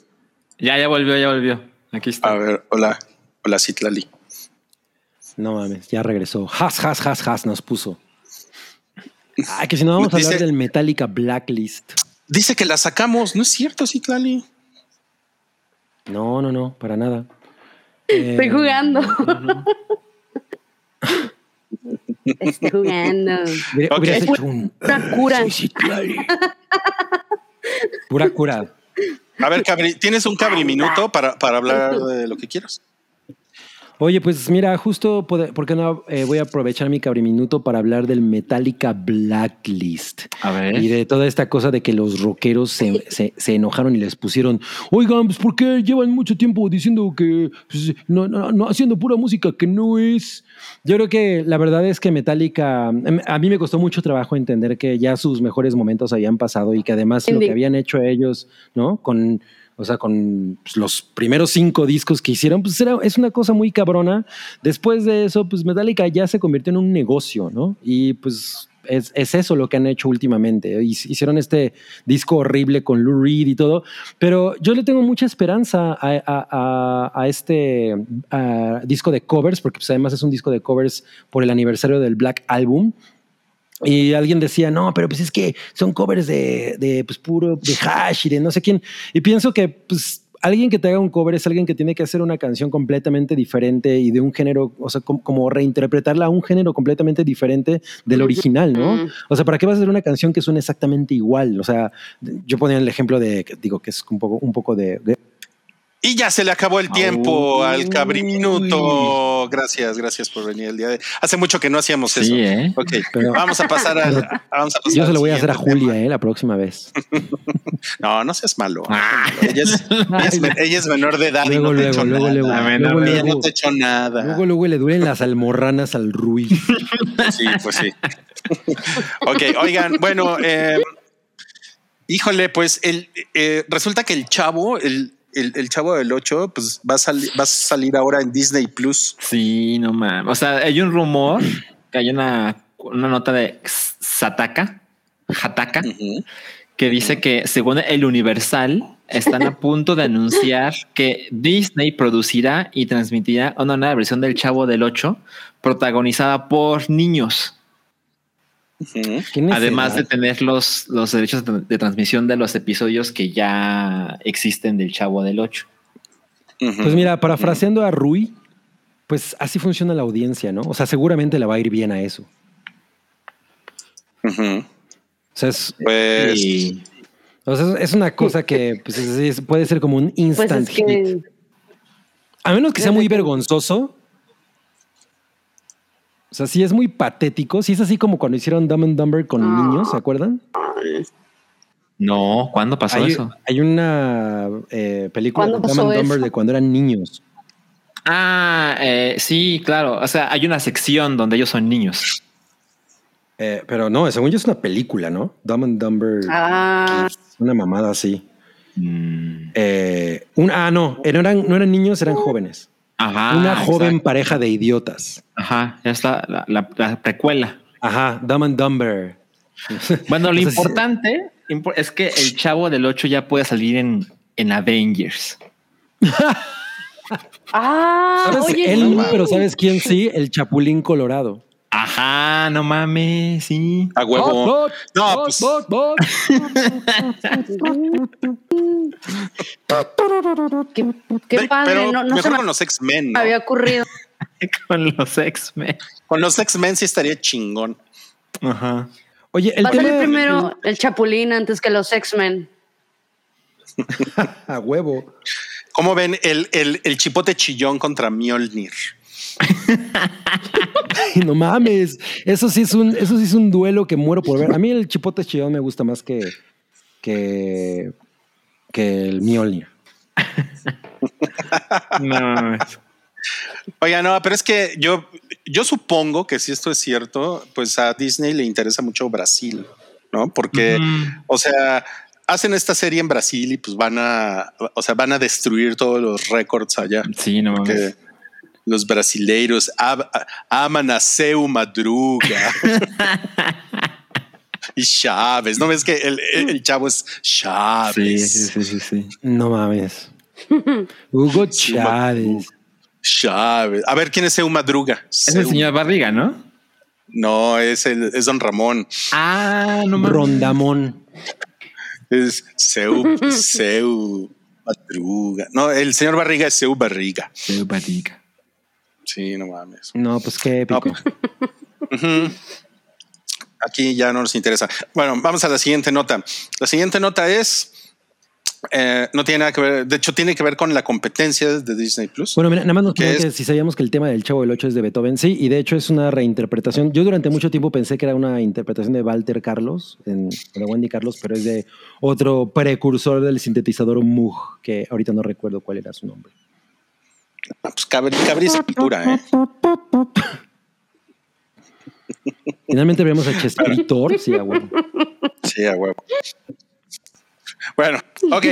Ya, ya volvió, ya volvió. Aquí está. A ver, hola, hola Citlali. No mames, ya regresó. Has, has, has, has nos puso. Ah, que si no vamos a hablar del Metallica Blacklist. Dice que la sacamos. No es cierto, Citlali. No, no, no, para nada. Estoy Eh, jugando. Estoy jugando. hubieras hecho un Pura cura. pura cura. A ver, Cabri, ¿tienes un Cabri minuto para, para hablar de lo que quieras? Oye, pues mira, justo porque no Eh, voy a aprovechar mi cabriminuto para hablar del Metallica Blacklist. A ver. Y de toda esta cosa de que los rockeros se, se- se enojaron y les pusieron, oigan, pues ¿por qué llevan mucho tiempo diciendo que pues, no, no, no, haciendo pura música que no es? Yo creo que la verdad es que Metallica, em, a mí me costó mucho trabajo entender que ya sus mejores momentos habían pasado y que además lo que habían hecho ellos, ¿no? Con, o sea, con pues, los primeros cinco discos que hicieron, pues era, es una cosa muy cabrona. Después de eso, pues Metallica ya se convirtió en un negocio, ¿no? Y pues es, es eso lo que han hecho últimamente. Hic- Hicieron este disco horrible con Lou Reed y todo, pero yo le tengo mucha esperanza a, a- a- a este disco de covers, porque pues, además es un disco de covers por el aniversario del Black Album. Y alguien decía, no, pero pues es que son covers de, de pues puro, de hash y de no sé quién. Y pienso que pues alguien que te haga un cover es alguien que tiene que hacer una canción completamente diferente y de un género, o sea, como, como reinterpretarla a un género completamente diferente del original, ¿no? Ujú. O sea, ¿para qué vas a hacer una canción que suene exactamente igual? O sea, yo ponía el ejemplo de, digo, que es un poco, un poco de, de- Y ya se le acabó el tiempo Uy. al cabriminuto. Gracias, gracias por venir el día de. Hace mucho que no hacíamos eso. Sí, ¿eh? Ok, Pero- vamos a pasar a. vamos a pasar yo se lo voy a hacer a Julia, eh, la próxima vez. No, no seas malo. Ah. Ella, es, ella es ella es menor de edad y Luego, no te luego, echó luego, nada. luego, A ver, luego. Ella luego, no te echó nada. luego, luego le duelen las almorranas al Rui. Sí, pues sí. ok, oigan, bueno, eh, híjole, pues el, eh, resulta que el chavo, el, el, el chavo del 8, pues va a, salir va a salir ahora en Disney Plus. Sí, no mames. O sea, hay un rumor que hay una, una nota de Sataka, Hataka, que dice que según el Universal están a punto de anunciar que Disney producirá y transmitirá una nueva versión del Chavo del 8 protagonizada por niños. Ujú. ¿Qué Además de tener los, los derechos de, de transmisión de los episodios que ya existen del Chavo del 8. Ujú. Pues mira, parafraseando a Rui, pues así funciona la audiencia, ¿no? O sea, seguramente le va a ir bien a eso. O sea, es, Pues Y- o sea, es una cosa que pues, es- es- puede ser como un Pues instant hit. A menos que sea muy vergonzoso. O sea, si es muy patético, si es así como cuando hicieron Dumb and Dumber con Ah. niños, ¿se acuerdan? No, ¿cuándo pasó Hay, eso? hay una eh, película de ¿Cuándo Dumb and Dumber eso? de cuando eran niños. Ah, eh, sí, claro. O sea, hay una sección donde ellos son niños. Eh, pero no, según yo es una película, ¿no? Dumb and Dumber. Ah, Una mamada así. Mm, Eh, un, ah, no, no eran, no eran niños, eran jóvenes. Ajá. una joven exacto. pareja de idiotas. Ajá, ya está la, la- la precuela. Ajá, Dumb and Dumber. Bueno, lo importante impo- es que el chavo del 8 ya puede salir en, en Avengers. ah, ¿Sabes? oye, Él, no, pero ¿sabes quién sí? El Chapulín Colorado. Ajá, no mames, sí. a huevo. Bot, No, bot, pues- bot, bot. qué, padre, Pero no, no se mejor me con los X-Men. ¿no? había ocurrido. Con los X-Men. Con los X-Men sí estaría chingón. Ajá. Oye, el Va a salir primero el Chapulín antes que los X-Men. a huevo. ¿Cómo ven el, el, el chipote chillón contra Mjolnir? Ay, no mames. Eso sí es un, eso sí es un duelo que muero por ver. A mí el chipote chillón me gusta más que, que, que el Mjolnir. No mames. Oiga, no, pero es que yo, yo supongo que si esto es cierto, pues a Disney le interesa mucho Brasil, ¿no? Porque, o sea, hacen esta serie en Brasil y pues van a, o sea, van a destruir todos los récords allá. Sí, no mames. Los brasileiros aman a Seu Madruga. y Chávez, ¿no ves que el, el- el chavo es Chávez? sí, sí, sí, sí. No mames. Hugo Chávez. Chávez. A ver, ¿quién es Seu Madruga? Es el Seu- señor Barriga, ¿no? No, es, el, es Don Ramón. Ah, no mames. Rondamón. Es Seu, Seu Madruga. No, el señor Barriga es Seu Barriga. Señor Barriga. Sí, no mames. No, pues qué No, épico. Ujú. Aquí ya no nos interesa. Bueno, vamos a la siguiente nota. La siguiente nota es. eh, no tiene nada que ver, de hecho, tiene que ver con la competencia de Disney Plus. Bueno, mira, nada más nos ¿Qué preguntan es? si sabíamos que el tema del Chavo del Ocho es de Beethoven. Sí, y de hecho es una reinterpretación. Yo durante mucho tiempo pensé que era una interpretación de Walter Carlos, en, de Wendy Carlos, pero es de otro precursor del sintetizador Moog, que ahorita no recuerdo cuál era su nombre. Pues cabe, cabe esa cultura, ¿eh? Finalmente vemos a Chespiritor. Sí, a huevo. Sí, a huevo. Bueno, ok.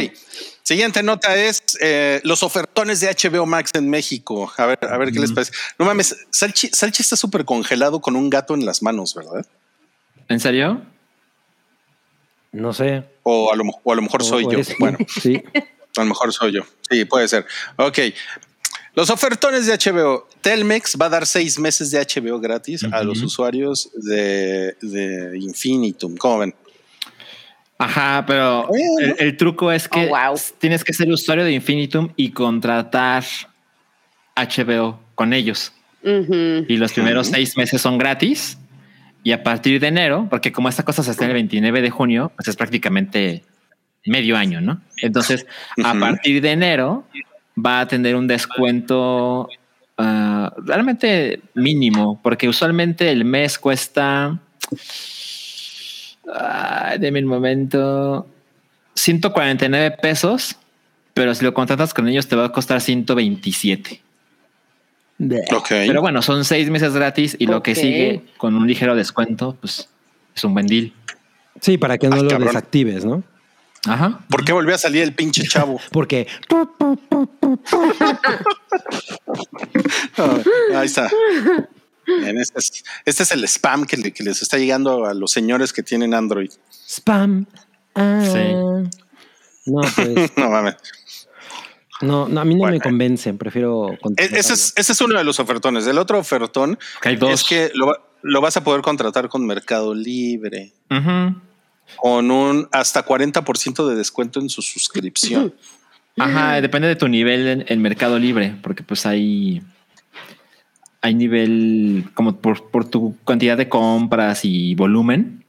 Siguiente nota es eh, los ofertones de HBO Max en México. A ver, a ver qué les parece. No mames, Salchi, Salchi está súper congelado con un gato en las manos, ¿verdad? ¿En serio? No sé. O a lo, o a lo mejor O- soy yo. eres. Bueno, Sí. a lo mejor soy yo. Sí, puede ser. Ok. Los ofertones de HBO. Telmex va a dar seis meses de HBO gratis a los usuarios de, de Infinitum. ¿Cómo ven? Ajá, pero el, el truco es que Oh, wow. tienes que ser usuario de Infinitum y contratar HBO con ellos. Y los primeros seis meses son gratis. Y a partir de enero, porque como esta cosa se está el 29 de junio, pues es prácticamente medio año, ¿no? Entonces, a partir de enero va a tener un descuento ah, realmente mínimo, porque usualmente el mes cuesta. Deme un momento. 149 pesos, pero si lo contratas con ellos te va a costar 127. Ok. Pero bueno, son seis meses gratis y lo que sigue con un ligero descuento, pues es un buen deal. Sí, para que no lo cabrón. desactives, ¿no? Ajá. ¿Por qué volvió a salir el pinche chavo? Porque Ah, ahí está. Bien, este, es, este es el spam que, le- que les está llegando a los señores que tienen Android. spam. Ah. Sí. No, pues No mames. no, no, a mí no me convencen, prefiero E-. Ese es, ese es uno de los ofertones. El otro ofertón es que lo, va- lo vas a poder contratar con Mercado Libre, Ujú. Con un hasta 40% de descuento en su suscripción. Ajá, depende de tu nivel en, en Mercado Libre, porque pues hay, hay nivel como por, por tu cantidad de compras y volumen.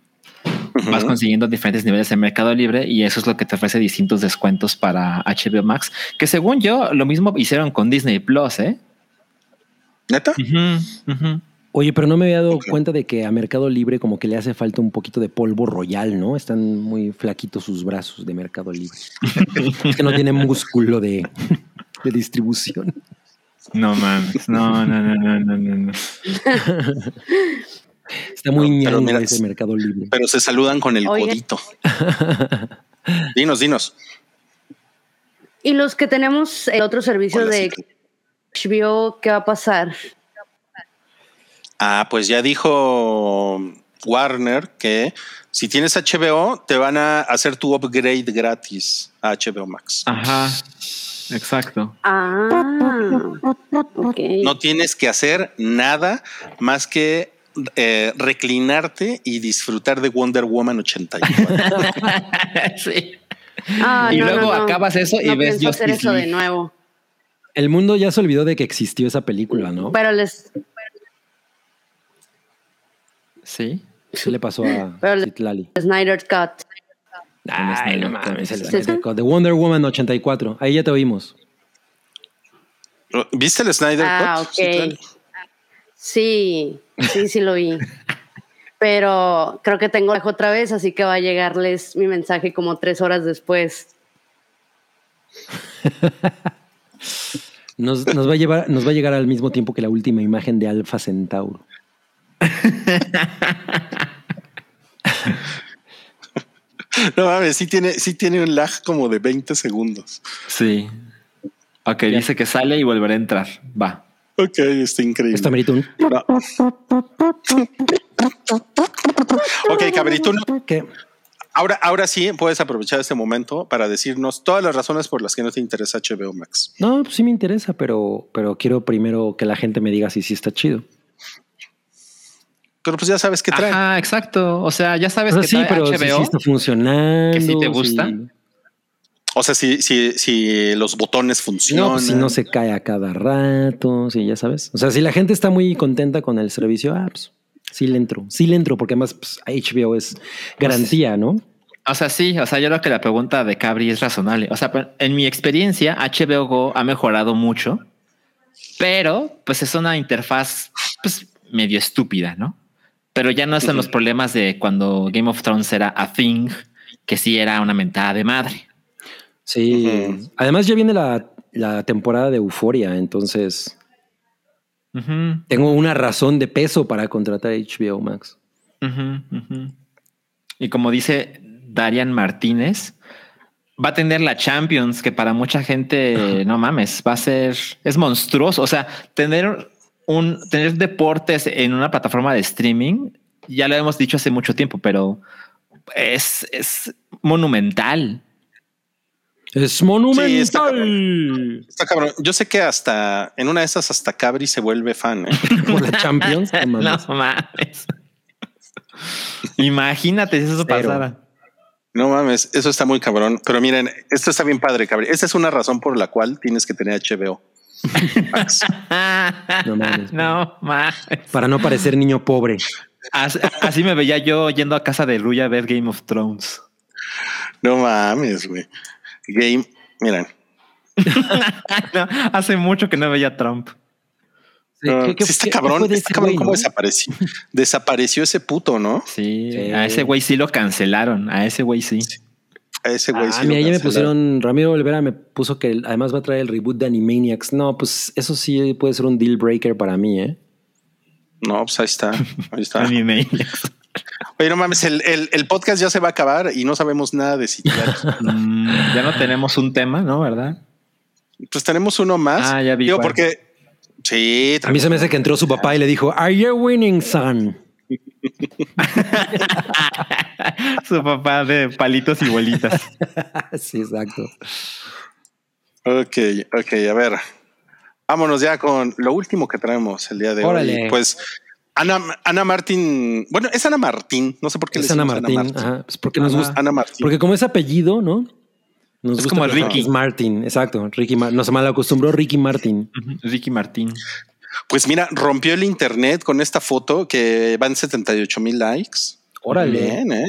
Vas consiguiendo diferentes niveles en Mercado Libre y eso es lo que te ofrece distintos descuentos para HBO Max, que según yo lo mismo hicieron con Disney Plus, ¿eh? ¿Neta? Ujú, ujú. Oye, pero no me había dado cuenta de que a Mercado Libre como que le hace falta un poquito de polvo royal, ¿no? Están muy flaquitos sus brazos de Mercado Libre. es que no tiene músculo de, de distribución. No mames, no, no, no, no, no, no, no. Está muy No, pero ñango mira, ese Mercado Libre. Pero se saludan con el codito. Dinos, dinos. Y los que tenemos el otro servicio Hola, de sí. HBO, ¿qué va a pasar? Ah, pues ya dijo Warner que si tienes HBO, te van a hacer tu upgrade gratis a HBO Max. Ajá, exacto. Ah, ok. No tienes que hacer nada más que eh, reclinarte y disfrutar de Wonder Woman 84. sí. Ah, y no, luego no, no. acabas eso y No ves pienso hacer eso de nuevo. El mundo ya se olvidó de que existió esa película, ¿no? Pero les, Sí. ¿Qué le pasó a Citlali? Snyder Cut. Ay, no Snyder Cut. mames, el Sí, Snyder sí. Cut. The Wonder Woman 84. Ahí ya te oímos. ¿Viste el Snyder Ah, Cut? ok. Sí. Sí, sí, sí lo vi. Pero creo que tengo otra vez, así que va a llegarles mi mensaje como tres horas después. Nos, nos va a llevar, nos va a llegar al mismo tiempo que la última imagen de Alpha Centauro. No mames, sí tiene, sí tiene un lag como de 20 segundos. Sí. Ok, dice que sale y volverá a entrar. Va. Ok, está increíble. Esto amerita un. No. Ok, Cabrito, ¿Qué? ahora, ahora sí puedes aprovechar este momento para decirnos todas las razones por las que no te interesa HBO Max. No, pues sí me interesa, pero, pero quiero primero que la gente me diga si sí está chido. Pero pues ya sabes qué trae. Ajá, exacto. O sea, ya sabes O sea, que sí, trae pero si HBO. sí está funcionando. que sí te gusta. si- O sea, si, si, si los botones funcionan. No, pues si no se cae a cada rato, sí, ya sabes. O sea, si la gente está muy contenta con el servicio, ah, pues sí le entro, sí le entro, porque además pues, HBO es garantía, ¿no? O sea, sí, o sea, yo creo que la pregunta de Cabri es razonable. O sea, en mi experiencia, HBO Go ha mejorado mucho, pero pues es una interfaz pues medio estúpida, ¿no? Pero ya no están los problemas de cuando Game of Thrones era a thing, que sí era una mentada de madre. Sí. Además ya viene la, la temporada de Euforia, entonces tengo una razón de peso para contratar HBO Max. Y como dice Darian Martínez, va a tener la Champions, que para mucha gente, no mames, va a ser, es monstruoso. O sea, tener un, tener deportes en una plataforma de streaming ya lo hemos dicho hace mucho tiempo, pero es, es monumental. Es Sí, está monumental. Está cabrón. Yo sé que hasta en una de esas hasta Cabri se vuelve fan. ¿eh? Por la Champions. no mames. No mames. Imagínate si eso Cero. pasara. No mames, eso está muy cabrón. Pero miren, esto está bien padre, Cabri. Esta es una razón por la cual tienes que tener HBO. No mames. No mames. Para no parecer niño pobre. Así, así me veía yo yendo a casa de Ruya a ver Game of Thrones. No mames, güey. Game, miren. No, hace mucho que no veía a Trump. no, ¿Qué- qué- sí está qué- cabrón, está cabrón güey, cómo no? desapareció. Desapareció ese puto, ¿no? Sí, Sí. a ese güey sí lo cancelaron. A ese güey sí. A ese güey Ah, sí lo mira, ya me pusieron, Ramiro Olvera me puso que además va a traer el reboot de Animaniacs. No, pues eso sí puede ser un deal breaker para mí, ¿eh? No, pues ahí está. Ahí está. Anime. Oye, no mames, el, el- el podcast ya se va a acabar y no sabemos nada de Citlali. Mm, ya no tenemos un tema, ¿no? ¿Verdad? pues tenemos uno más. Ah, ya vi Digo, cuál. porque sí, A mí se me hace que entró su papá y le dijo, Are you winning, son? Su papá de palitos y bolitas. sí, exacto. Ok, ok, a ver. Vámonos ya con lo último que traemos el día de Órale. hoy. Pues Ana, Ana Martín, bueno, es Ana Martín, no sé por qué Es le Ana decimos Martín. Ajá, pues porque nos Ajá, gusta. Ana Martín. Porque como es apellido, ¿no? Nos Es gusta como Ricky. Martin, exacto. Ricky Mar- nos mal acostumbró Ricky Martin. Ricky Martín. Pues mira, rompió el internet con esta foto que va en 78 mil likes. Órale. Bien, ¿eh?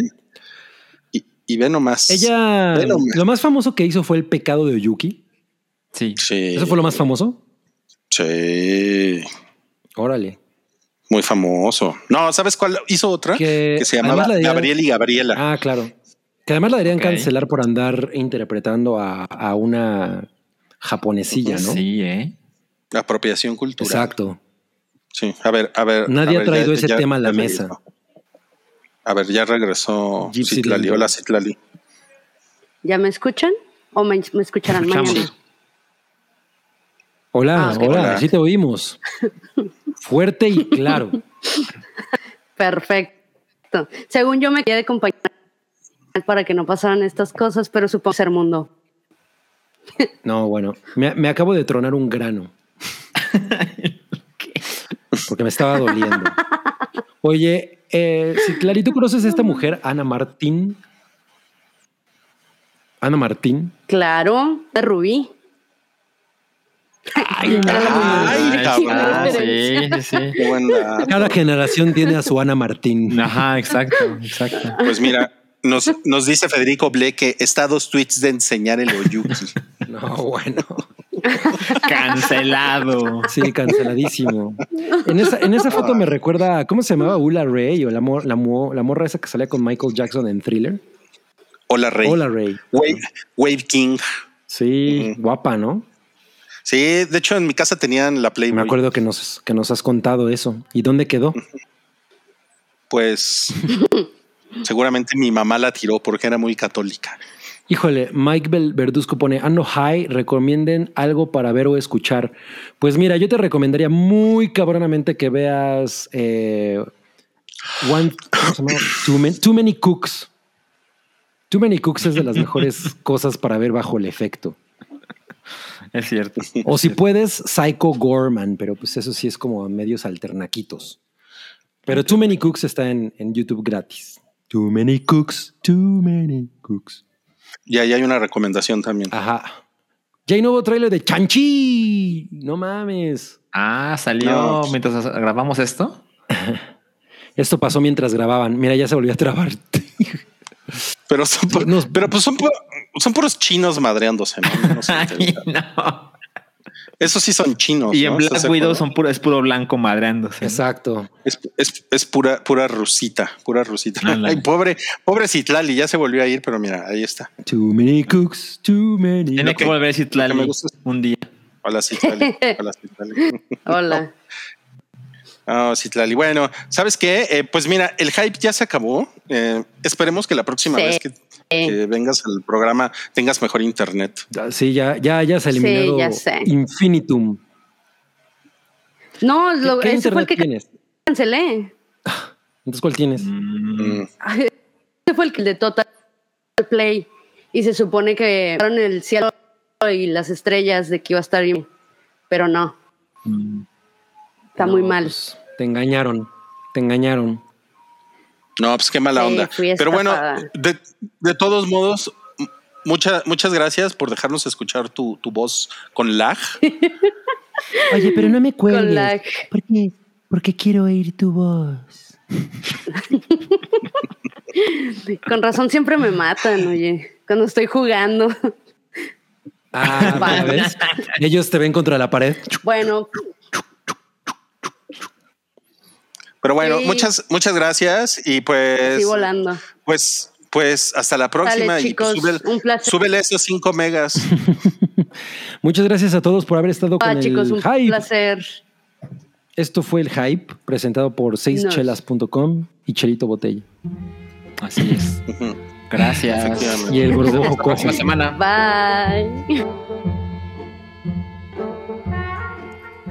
Y, y ve nomás. Ella, Ve nomás. lo más famoso que hizo fue el pecado de Oyuki. Sí. Sí, ¿Eso fue lo más famoso? sí, Órale. muy famoso. No, ¿sabes cuál hizo otra? Que Que, se llamaba además la dirían- Gabriel y Gabriela. Ah, claro. Que además la deberían cancelar por andar interpretando a, a una japonesilla, ¿no? Sí, ¿eh? Apropiación cultural. Exacto. Sí, a ver, a ver. Nadie a ha traído ese tema a la regresó. mesa. A ver, ya regresó Citlali. Hola, Citlali. ¿Ya me escuchan? ¿O me, me escucharán Escuchamos. mañana? Hola, Ah, hola, Hola. sí te oímos. Fuerte y claro. Perfecto. Según yo me quedé de compañía para que no pasaran estas cosas, pero supongo ser mundo. No, bueno, me, me acabo de tronar un grano. Porque me estaba doliendo. Oye, eh, si Clary, ¿tú conoces a esta mujer, Ana Martín? Ana Martín. Claro, de Rubí. Ay, cabrón. Ah, sí, sí, sí. Qué buena. Cada generación tiene a su Ana Martín. Ajá, exacto, exacto. Pues mira, nos, nos dice Federico Ble que está a dos tweets de enseñar el Oyuki. No, bueno. Cancelado. Sí, canceladísimo. En esa, en esa foto me recuerda, ¿cómo se llamaba? Ula Ray o la, mor- la, mo- la morra esa que salía con Michael Jackson en Thriller. Hola, Rey. Hola Ray. Wave, Wave King. Sí, guapa, ¿no? Sí, de hecho en mi casa tenían la Me Playboy. acuerdo que nos, que nos has contado eso. ¿Y dónde quedó? Pues seguramente mi mamá la tiró porque era muy católica. Híjole, Mike Verduzco pone, ando high, recomienden algo para ver o escuchar. Pues mira, yo te recomendaría muy cabronamente que veas eh, One, ¿cómo se llama? Too, Man- Too Many Cooks. Too Many Cooks es de las mejores cosas para ver bajo el efecto. Es cierto. O si puedes, Psycho Gorman, pero pues eso sí es como medios alternaquitos. Pero Too Many Cooks está en, en YouTube gratis. Too Many Cooks, Too Many Cooks. Y ahí hay una recomendación también. Ajá. Ya hay nuevo trailer de Chanchi. No mames. Ah, salió No. mientras grabamos esto. Esto pasó mientras grababan. Mira, ya se volvió a trabar. Pero son, Nos- pero pues son, pu- son puros chinos madreándose, ¿no? No Ay, no. Esos sí son chinos. Y en ¿no? Black ¿Estás de Widow son puro, es puro blanco madreándose. Exacto. Es, es- es pura, pura rusita, pura rusita. Ay, pobre, pobre Citlali, ya se volvió a ir, pero mira, ahí está. Too many cooks, too many. Tiene que que- volver lo que me gusta es- un día. Hola, Citlali. Hola, Citlali. Hola. Ah, Citlali. Bueno, ¿sabes qué? Eh, pues mira, el hype ya se acabó. Eh, esperemos que la próxima Sí. vez que, que vengas al programa tengas mejor internet. Sí, ya, ya, ya se ha Sí, eliminado ya sé. Infinitum. No, ¿Qué, lo, qué ese fue el que tienes? cancelé. Entonces, ¿cuál tienes? Mm. Ese fue el que de Total Play. Y se supone que fueron el cielo y las estrellas de que iba a estar bien. Pero no. Está muy mal. pues, te engañaron. Te engañaron. No, pues qué mala Sí, onda. Pero bueno, de, de todos modos, m- mucha- muchas gracias por dejarnos escuchar tu, tu voz con lag. Oye, pero no me Con cuelgues. lag. Porque, porque quiero oír tu voz. Con razón siempre me matan, oye. Cuando estoy jugando. Ah. Ellos te ven contra la pared. Bueno, Pero bueno, Sí. muchas, muchas gracias y pues, estoy volando. pues, pues hasta la próxima Dale, y pues, chicos, súbele- un placer. súbele esos 5 megas. Muchas gracias a todos por haber estado con Ah, el chicos, un hype. placer. Esto fue el hype presentado por seischelas.com y Chelito Botella. Así es. Gracias. Y el Hasta la próxima semana. Bye.